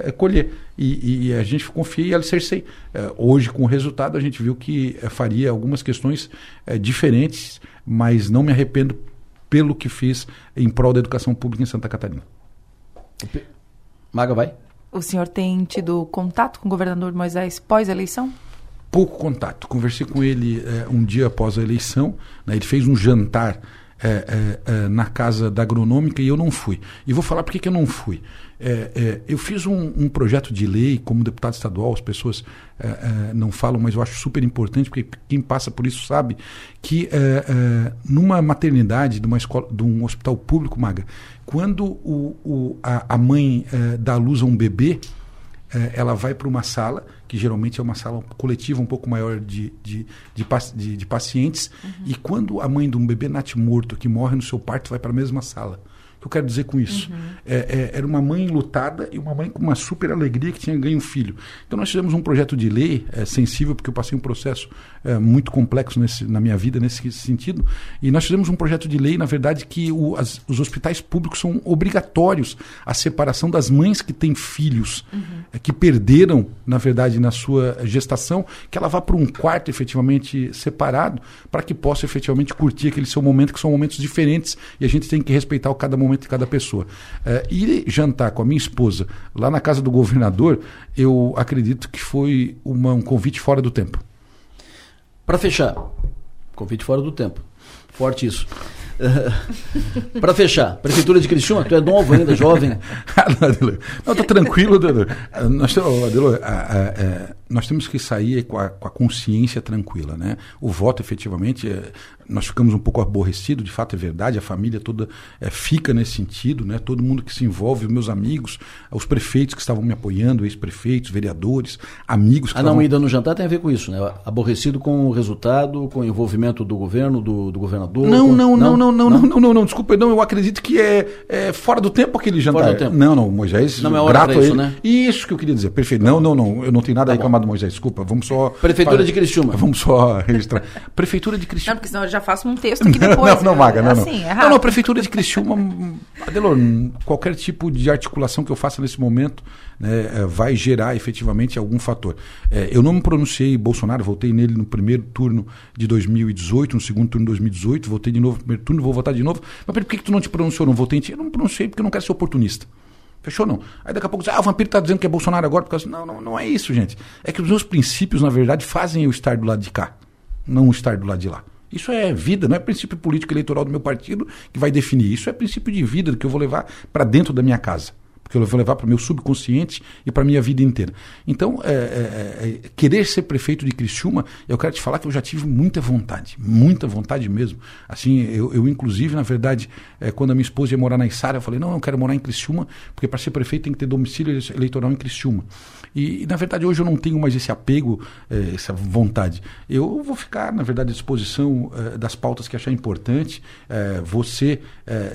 é, é, colher. E, e, a gente confia e alicercei. É, hoje, com o resultado, a gente viu que é, faria algumas questões é, diferentes, mas não me arrependo pelo que fiz em prol da educação pública em Santa Catarina. Maga, vai. O senhor tem tido contato com o governador Moisés pós-eleição? Pouco contato. Conversei com ele é, um dia após a eleição. Né, ele fez um jantar é, é, é, na casa da agronômica e eu não fui. E vou falar por que eu não fui. Eu fiz um, um, projeto de lei como deputado estadual, as pessoas não falam, mas eu acho super importante, porque quem passa por isso sabe que numa maternidade, de uma escola, de um hospital público, Maga, quando o, o, a, a, mãe dá luz a um bebê, ela vai para uma sala, que geralmente é uma sala coletiva um pouco maior de, de, de, de, de pacientes, uhum. e quando a mãe de um bebê nasce morto, que morre no seu parto, vai para a mesma sala. O que eu quero dizer com isso? Uhum. É, é, era uma mãe lutada e uma mãe com uma super alegria que tinha ganho um filho. Então nós fizemos um projeto de lei é, sensível, porque eu passei um processo muito complexo nesse, na minha vida nesse sentido, e nós fizemos um projeto de lei, na verdade, que o, as, os hospitais públicos são obrigatórios a separação das mães que têm filhos, uhum. que perderam, na verdade, na sua gestação, que ela vá para um quarto efetivamente separado, para que possa efetivamente curtir aquele seu momento, que são momentos diferentes, e a gente tem que respeitar o cada momento momento de cada pessoa. Uh, ir jantar com a minha esposa lá na casa do governador, eu acredito que foi uma, um convite fora do tempo. Para fechar, convite fora do tempo. Forte isso. Uh, para fechar, Prefeitura de Criciúma, tu é novo ainda, jovem. não, tá tranquilo, Adelor. Nós, Adelor, nós temos que sair com a, com a, consciência tranquila. Né? O voto, efetivamente, é, nós ficamos um pouco aborrecidos, de fato é verdade, a família toda é, fica nesse sentido, né? todo mundo que se envolve, os meus amigos, os prefeitos que estavam me apoiando, ex-prefeitos, vereadores, amigos que A não estavam... ida no jantar tem a ver com isso, né? Aborrecido com o resultado, com o envolvimento do governo, do, do governador. Não, com... não, não, não, não, não, não, não, não, desculpa, não, eu acredito que é, é fora do tempo aquele jantar. Não, não, Moisés, não é hora grato isso, ele. Né? Isso que eu queria dizer, perfeito. Não, não, não, eu não tenho nada tá a reclamar Amado Moisés, desculpa, vamos só... Prefeitura de Criciúma. Vamos só registrar. Prefeitura de Criciúma. Não, porque senão eu já faço um texto aqui depois. não, não, Maga, não, não. Assim, é não, não, Prefeitura de Criciúma, Adelor, qualquer tipo de articulação que eu faça nesse momento né, eh, vai gerar efetivamente algum fator. É, eu não me pronunciei Bolsonaro, votei nele no primeiro turno de 2018, no segundo turno de 2018, votei de novo no primeiro turno, vou votar de novo. Mas por que, que tu não te pronunciou? Não votei em ti? Eu não me pronunciei porque eu não quero ser oportunista. Fechou não? Aí daqui a pouco diz, ah, o vampiro está dizendo que é Bolsonaro agora. Por causa... Não, não, não é isso, gente. É que os meus princípios, na verdade, fazem eu estar do lado de cá, não estar do lado de lá. Isso é vida, não é princípio político eleitoral do meu partido que vai definir. Isso é princípio de vida que eu vou levar para dentro da minha casa porque eu vou levar para o meu subconsciente e para a minha vida inteira. Então, é, é, é, querer ser prefeito de Criciúma, eu quero te falar que eu já tive muita vontade, muita vontade mesmo. Assim, eu, eu inclusive, na verdade, é, quando a minha esposa ia morar na Içara, eu falei, não, eu quero morar em Criciúma, porque para ser prefeito tem que ter domicílio eleitoral em Criciúma. E, na verdade, hoje eu não tenho mais esse apego, eh, essa vontade. Eu vou ficar, na verdade, à disposição eh, das pautas que achar importante. Eh, ser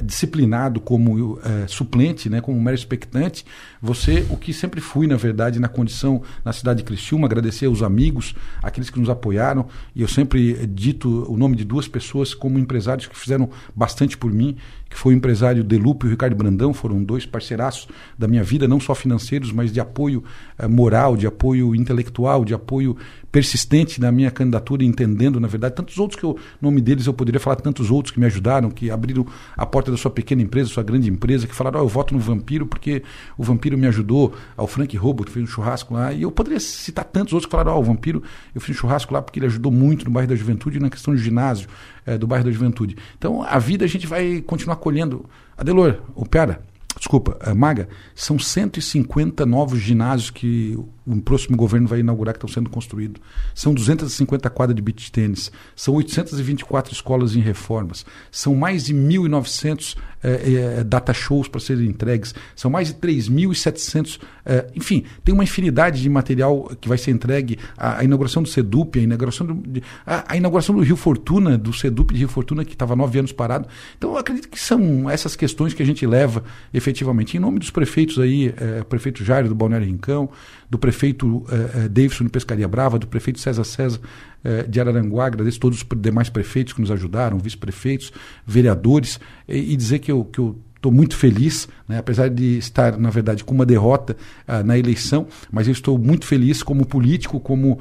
disciplinado como suplente, né, como mero expectante. Você, o que sempre fui, na verdade, na condição na cidade de Criciúma, agradecer aos amigos, aqueles que nos apoiaram. E eu sempre dito o nome de duas pessoas como empresários que fizeram bastante por mim que foi o empresário Delupe e o Ricardo Brandão, foram dois parceiraços da minha vida, não só financeiros, mas de apoio eh, moral, de apoio intelectual, de apoio persistente na minha candidatura, entendendo, na verdade, tantos outros que o nome deles eu poderia falar, tantos outros que me ajudaram, que abriram a porta da sua pequena empresa, sua grande empresa, que falaram, oh, eu voto no Vampiro porque o Vampiro me ajudou, ao Frank Robo, que fez um churrasco lá, e eu poderia citar tantos outros que falaram, oh, o Vampiro, eu fiz um churrasco lá porque ele ajudou muito no bairro da Juventude na questão de ginásio é, do bairro da Juventude. Então, a vida a gente vai continuar colhendo. Adelor, opera desculpa, a Maga, são 150 novos ginásios que o próximo governo vai inaugurar que estão sendo construídos. São 250 quadras de beach tênis, são 824 escolas em reformas, são mais de 1.900 é, é, data shows para serem entregues, são mais de 3.700, é, enfim, tem uma infinidade de material que vai ser entregue. A, a inauguração do Sedup, a inauguração do, a, a, inauguração do Rio Fortuna, do Sedup de Rio Fortuna, que estava nove anos parado. Então, eu acredito que são essas questões que a gente leva efetivamente. Em nome dos prefeitos aí, é, prefeito Jairo do Balneário Rincão, do prefeito é, Davidson de Pescaria Brava, do prefeito César César de Araranguá, agradeço todos os demais prefeitos que nos ajudaram, vice-prefeitos, vereadores, e, e dizer que eu, que eu estou muito feliz, né, apesar de estar, na verdade, com uma derrota uh, na eleição, mas eu estou muito feliz como político, como uh,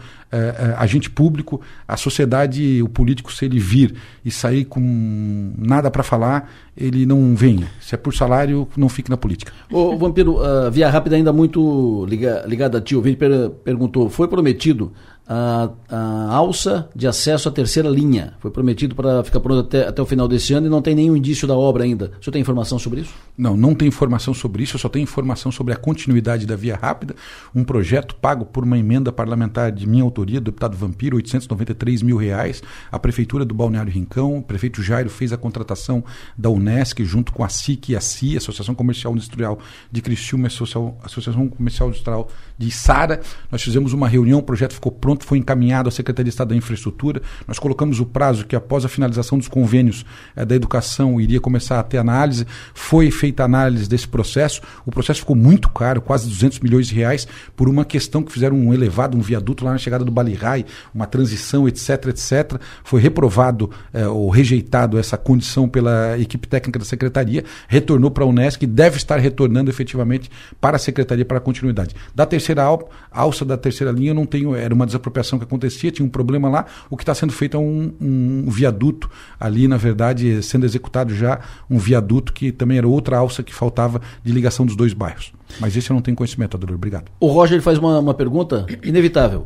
agente público, a sociedade, o político, se ele vir e sair com nada para falar, ele não venha. Se é por salário, não fique na política. Ô, Vampiro, via rápida ainda muito liga, ligada a ti, o ouvinte per perguntou, foi prometido a, a, alça de acesso à terceira linha. Foi prometido para ficar pronto até, até o final desse ano e não tem nenhum indício da obra ainda. O senhor tem informação sobre isso? Não, não tem informação sobre isso, eu só tenho informação sobre a continuidade da Via Rápida, um projeto pago por uma emenda parlamentar de minha autoria, do deputado Vampiro, 893 mil reais. A Prefeitura do Balneário Rincão, o prefeito Jairo fez a contratação da Unesc junto com a SIC e a CIA, Associação Comercial Industrial de Criciúma, Associação Comercial Industrial de Sara. Nós fizemos uma reunião, o projeto ficou pronto pronto, foi encaminhado à Secretaria de Estado da Infraestrutura. Nós colocamos o prazo que após a finalização dos convênios eh, da educação iria começar a ter análise. Foi feita análise desse processo. O processo ficou muito caro, quase 200 milhões de reais, por uma questão que fizeram um elevado, um viaduto lá na chegada do Balirai, uma transição, etc, etc. Foi reprovado eh, ou rejeitado essa condição pela equipe técnica da Secretaria, retornou para a Unesc e deve estar retornando efetivamente para a Secretaria para a continuidade. Da terceira alça da terceira linha, eu não tenho, era uma desapropriação que acontecia, tinha um problema lá. O que está sendo feito é um, um, viaduto ali, na verdade, sendo executado já um viaduto que também era outra alça que faltava de ligação dos dois bairros. Mas esse eu não tenho conhecimento, Adolfo. Obrigado. O Roger faz uma, uma pergunta inevitável.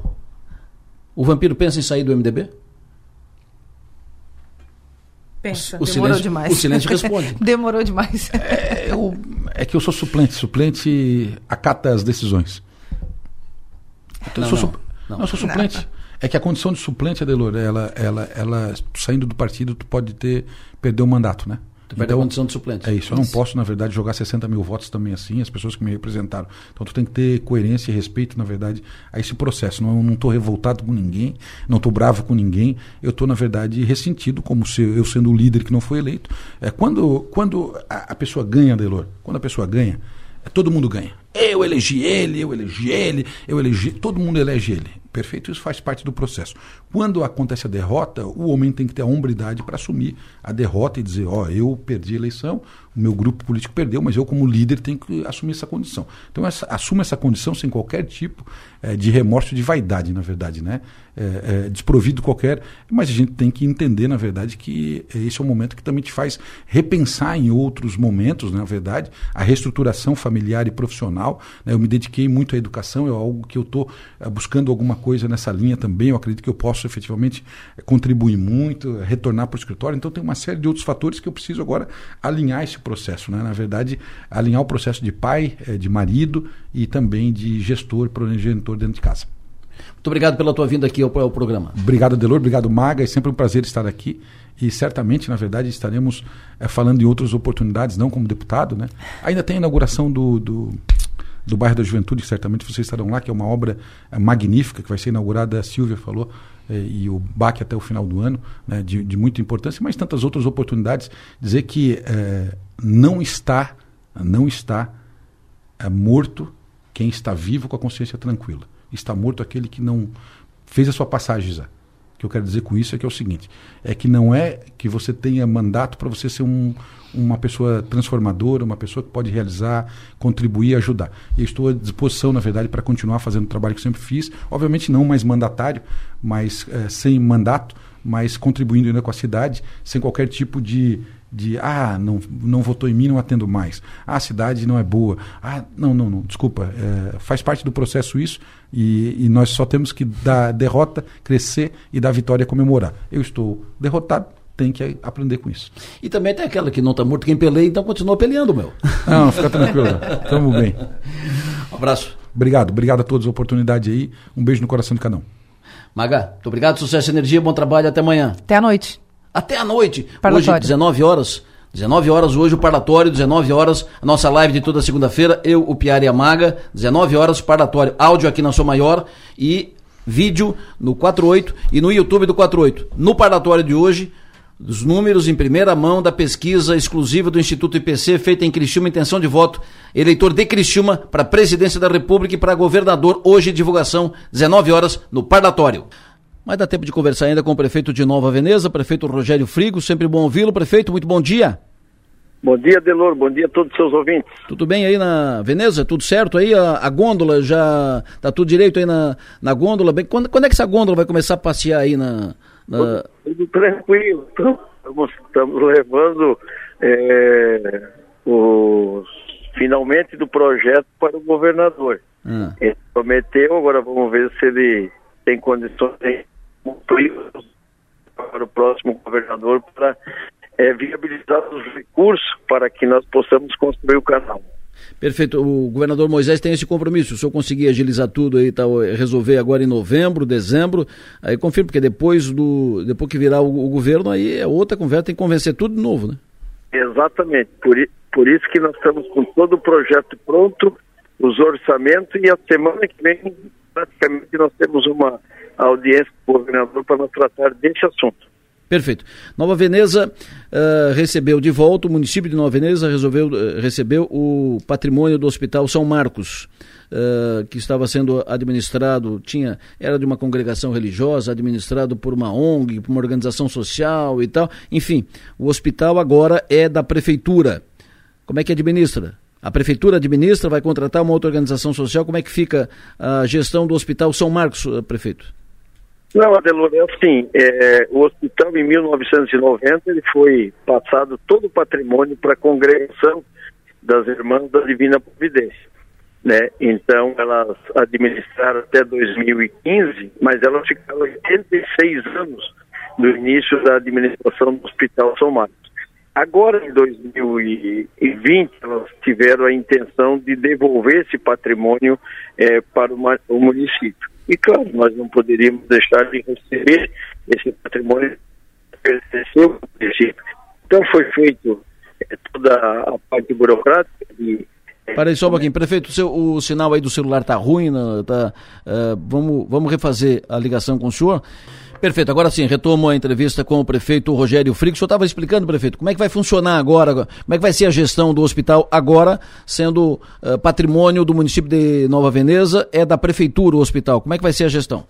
O vampiro pensa em sair do MDB? Pensa, o, demorou silêncio, demais. O silêncio responde. demorou demais. É, eu, é que eu sou suplente. Suplente acata as decisões. Então, não, eu sou, não. eu sou suplente. Não. É que a condição de suplente, Adelor, ela, ela, ela, saindo do partido, tu pode ter, perder o mandato, né? Tu perde então, a condição de suplente. É isso. Eu não posso, na verdade, jogar 60 mil votos também assim, as pessoas que me representaram. Então tu tem que ter coerência e respeito, na verdade, a esse processo. Não, não estou revoltado com ninguém, não estou bravo com ninguém. Eu estou, na verdade, ressentido, como se eu sendo o líder que não foi eleito. É, quando quando a, a pessoa ganha, Adelor, quando a pessoa ganha, todo mundo ganha. Eu elegi ele, eu elegi ele, eu elegi. Todo mundo elege ele. Perfeito? Isso faz parte do processo. Quando acontece a derrota, o homem tem que ter a hombridade para assumir a derrota e dizer: Ó, oh, eu perdi a eleição, o meu grupo político perdeu, mas eu, como líder, tenho que assumir essa condição. Então, essa, assuma essa condição sem qualquer tipo é, de remorso, de vaidade, na verdade, né? É, é, desprovido qualquer. Mas a gente tem que entender, na verdade, que esse é um momento que também te faz repensar em outros momentos, na verdade, a reestruturação familiar e profissional. Né? Eu me dediquei muito à educação, é algo que eu estou buscando alguma coisa nessa linha também. Eu acredito que eu posso efetivamente contribuir muito, retornar para o escritório. Então, tem uma série de outros fatores que eu preciso agora alinhar esse processo. Né? Na verdade, alinhar o processo de pai, de marido e também de gestor, progenitor dentro de casa. Muito obrigado pela tua vinda aqui ao, ao programa. Obrigado, Delor. Obrigado, Maga. É sempre um prazer estar aqui. E certamente, na verdade, estaremos é, falando em outras oportunidades, não como deputado. Né? Ainda tem a inauguração do, do, do Bairro da Juventude, que certamente vocês estarão lá, que é uma obra é, magnífica, que vai ser inaugurada, a Silvia falou, é, e o BAC até o final do ano, né, de, de, muita importância, mas tantas outras oportunidades. Dizer que não está, não está morto quem está vivo com a consciência tranquila está morto aquele que não fez a sua passagem, Zé. O que eu quero dizer com isso é que é o seguinte: é que não é que você tenha mandato para você ser um, uma pessoa transformadora, uma pessoa que pode realizar, contribuir, ajudar. E estou à disposição, na verdade, para continuar fazendo o trabalho que sempre fiz. Obviamente não mais mandatário, mas é, sem mandato, mas contribuindo ainda com a cidade, sem qualquer tipo de de ah, não, não votou em mim, não atendo mais. Ah, a cidade não é boa. Ah, não, não, não, desculpa. É, faz parte do processo isso e, e, nós só temos que dar derrota, crescer e dar vitória comemorar. Eu estou derrotado, tem que aprender com isso. E também tem aquela que não está morto quem peleia, então continua peleando, meu. Não, fica tranquilo. Tamo bem. Um abraço. Obrigado, obrigado a todos a oportunidade aí. Um beijo no coração de cada um. Maga, muito obrigado, sucesso e energia, bom trabalho, até amanhã. Até a noite até a noite. Hoje, 19 horas. 19 horas hoje o parlatório, 19 horas a nossa live de toda segunda-feira, eu, o Piara e a Maga, 19 horas parlatório, áudio aqui na sua maior e vídeo no 48 e no YouTube do 48. No parlatório de hoje, os números em primeira mão da pesquisa exclusiva do Instituto IPC feita em Criciúma, intenção de voto, eleitor de Criciúma para a presidência da República e para governador, hoje divulgação, 19 horas no parlatório. Mas dá tempo de conversar ainda com o prefeito de Nova Veneza, prefeito Rogério Frigo. Sempre bom ouvi-lo. Prefeito, muito bom dia. Bom dia, Delor. Bom dia a todos os seus ouvintes. Tudo bem aí na Veneza? Tudo certo aí? A, a gôndola já tá tudo direito aí na, na gôndola? Bem, quando, quando é que essa gôndola vai começar a passear aí na. na... Tudo tranquilo. Estamos, estamos levando é, os finalmente do projeto para o governador. Ah. Ele prometeu, agora vamos ver se ele tem condições de para o próximo governador para é, viabilizar os recursos para que nós possamos construir o canal. Perfeito. O governador Moisés tem esse compromisso. Se eu conseguir agilizar tudo aí, tá, resolver agora em novembro, dezembro, aí confirmo, porque depois do depois que virar o, o, governo, aí é outra conversa, tem que convencer tudo de novo, né? Exatamente. Por, por isso que nós estamos com todo o projeto pronto, os orçamentos, e a semana que vem, praticamente, nós temos uma audiência com o governador para nós tratar desse assunto. Perfeito. Nova Veneza uh, recebeu de volta, o município de Nova Veneza resolveu, uh, recebeu o patrimônio do Hospital São Marcos, uh, que estava sendo administrado, tinha, era de uma congregação religiosa, administrado por uma ONG, por uma organização social e tal. Enfim, o hospital agora é da prefeitura. Como é que administra? A prefeitura administra, vai contratar uma outra organização social. Como é que fica a gestão do Hospital São Marcos, prefeito? Não, Adelor, é assim, é, o hospital em 1990 ele foi passado todo o patrimônio para a congregação das Irmãs da Divina Providência. Né? Então elas administraram até 2015, mas elas ficaram 86 anos do início da administração do Hospital São Marcos. Agora, em 2020, elas tiveram a intenção de devolver esse patrimônio é, para o, o município. E claro, nós não poderíamos deixar de receber esse patrimônio que pertenceu ao município. Então foi feito é, toda a parte burocrática de para aí só um pouquinho. Prefeito, o, seu, o sinal aí do celular está ruim, né? tá, uh, vamos, vamos refazer a ligação com o senhor. Perfeito. Agora sim, retomo a entrevista com o prefeito Rogério Frigo. O senhor estava explicando, prefeito, como é que vai funcionar agora, como é que vai ser a gestão do hospital agora, sendo uh, patrimônio do município de Nova Veneza, é da prefeitura o hospital. Como é que vai ser a gestão?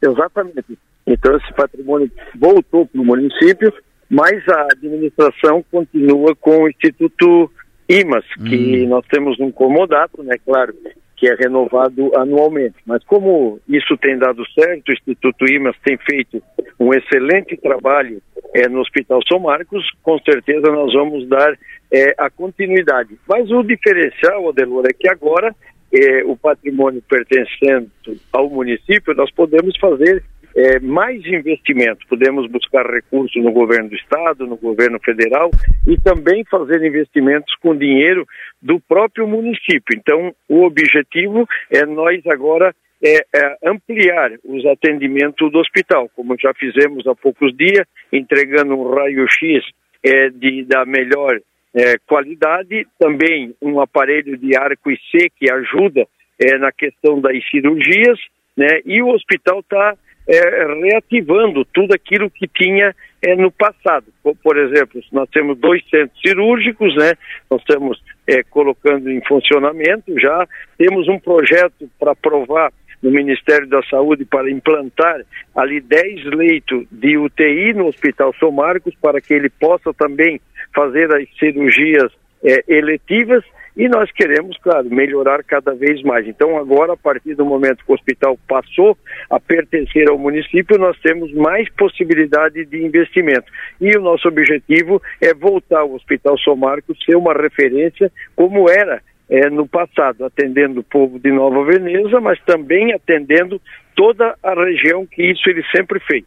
Exatamente. Então esse patrimônio voltou para o município, mas a administração continua com o Instituto IMAS, que hum. nós temos um comodato, né, claro, que é renovado anualmente. Mas como isso tem dado certo, o Instituto IMAS tem feito um excelente trabalho é, no Hospital São Marcos, com certeza nós vamos dar é, a continuidade. Mas o diferencial, Adelor, é que agora é, o patrimônio pertencente ao município, nós podemos fazer é, mais investimento. Podemos buscar recursos no governo do estado, no governo federal e também fazer investimentos com dinheiro do próprio município. Então, o objetivo é nós agora é, é, ampliar os atendimentos do hospital, como já fizemos há poucos dias, entregando um raio-x é, de, da melhor é, qualidade, também um aparelho de arco e C que ajuda é, na questão das cirurgias, né? E o hospital está é, reativando tudo aquilo que tinha é, no passado. Por, exemplo, nós temos dois centros cirúrgicos, né? Nós estamos é, colocando em funcionamento já. Temos um projeto para aprovar no Ministério da Saúde para implantar ali 10 leitos de UTI no Hospital São Marcos para que ele possa também fazer as cirurgias é, eletivas e nós queremos, claro, melhorar cada vez mais. Então, agora, a partir do momento que o hospital passou a pertencer ao município, nós temos mais possibilidade de investimento. E o nosso objetivo é voltar o Hospital São Marcos ser uma referência como era é, no passado, atendendo o povo de Nova Veneza, mas também atendendo toda a região que isso ele sempre fez.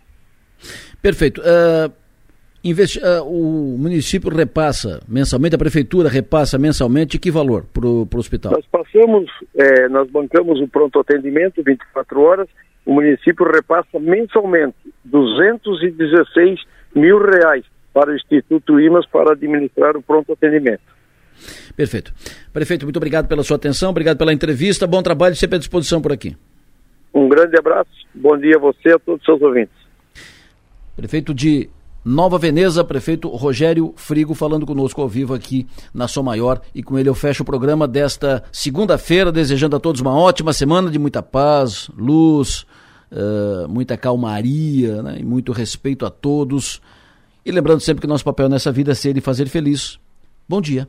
Perfeito. Uh Investi uh, o município repassa mensalmente, a prefeitura repassa mensalmente que valor para o hospital? Nós passamos, é, nós bancamos o pronto atendimento 24 horas, o município repassa mensalmente 216 mil reais para o Instituto IMAS para administrar o pronto atendimento. Perfeito. Prefeito, muito obrigado pela sua atenção, obrigado pela entrevista, bom trabalho sempre à disposição por aqui. Um grande abraço, bom dia a você e a todos os seus ouvintes. Prefeito de Nova Veneza, prefeito Rogério Frigo falando conosco ao vivo aqui na Som Maior e com ele eu fecho o programa desta segunda-feira, desejando a todos uma ótima semana de muita paz, luz, uh, muita calmaria né, e muito respeito a todos. E lembrando sempre que nosso papel nessa vida é ser e fazer feliz. Bom dia.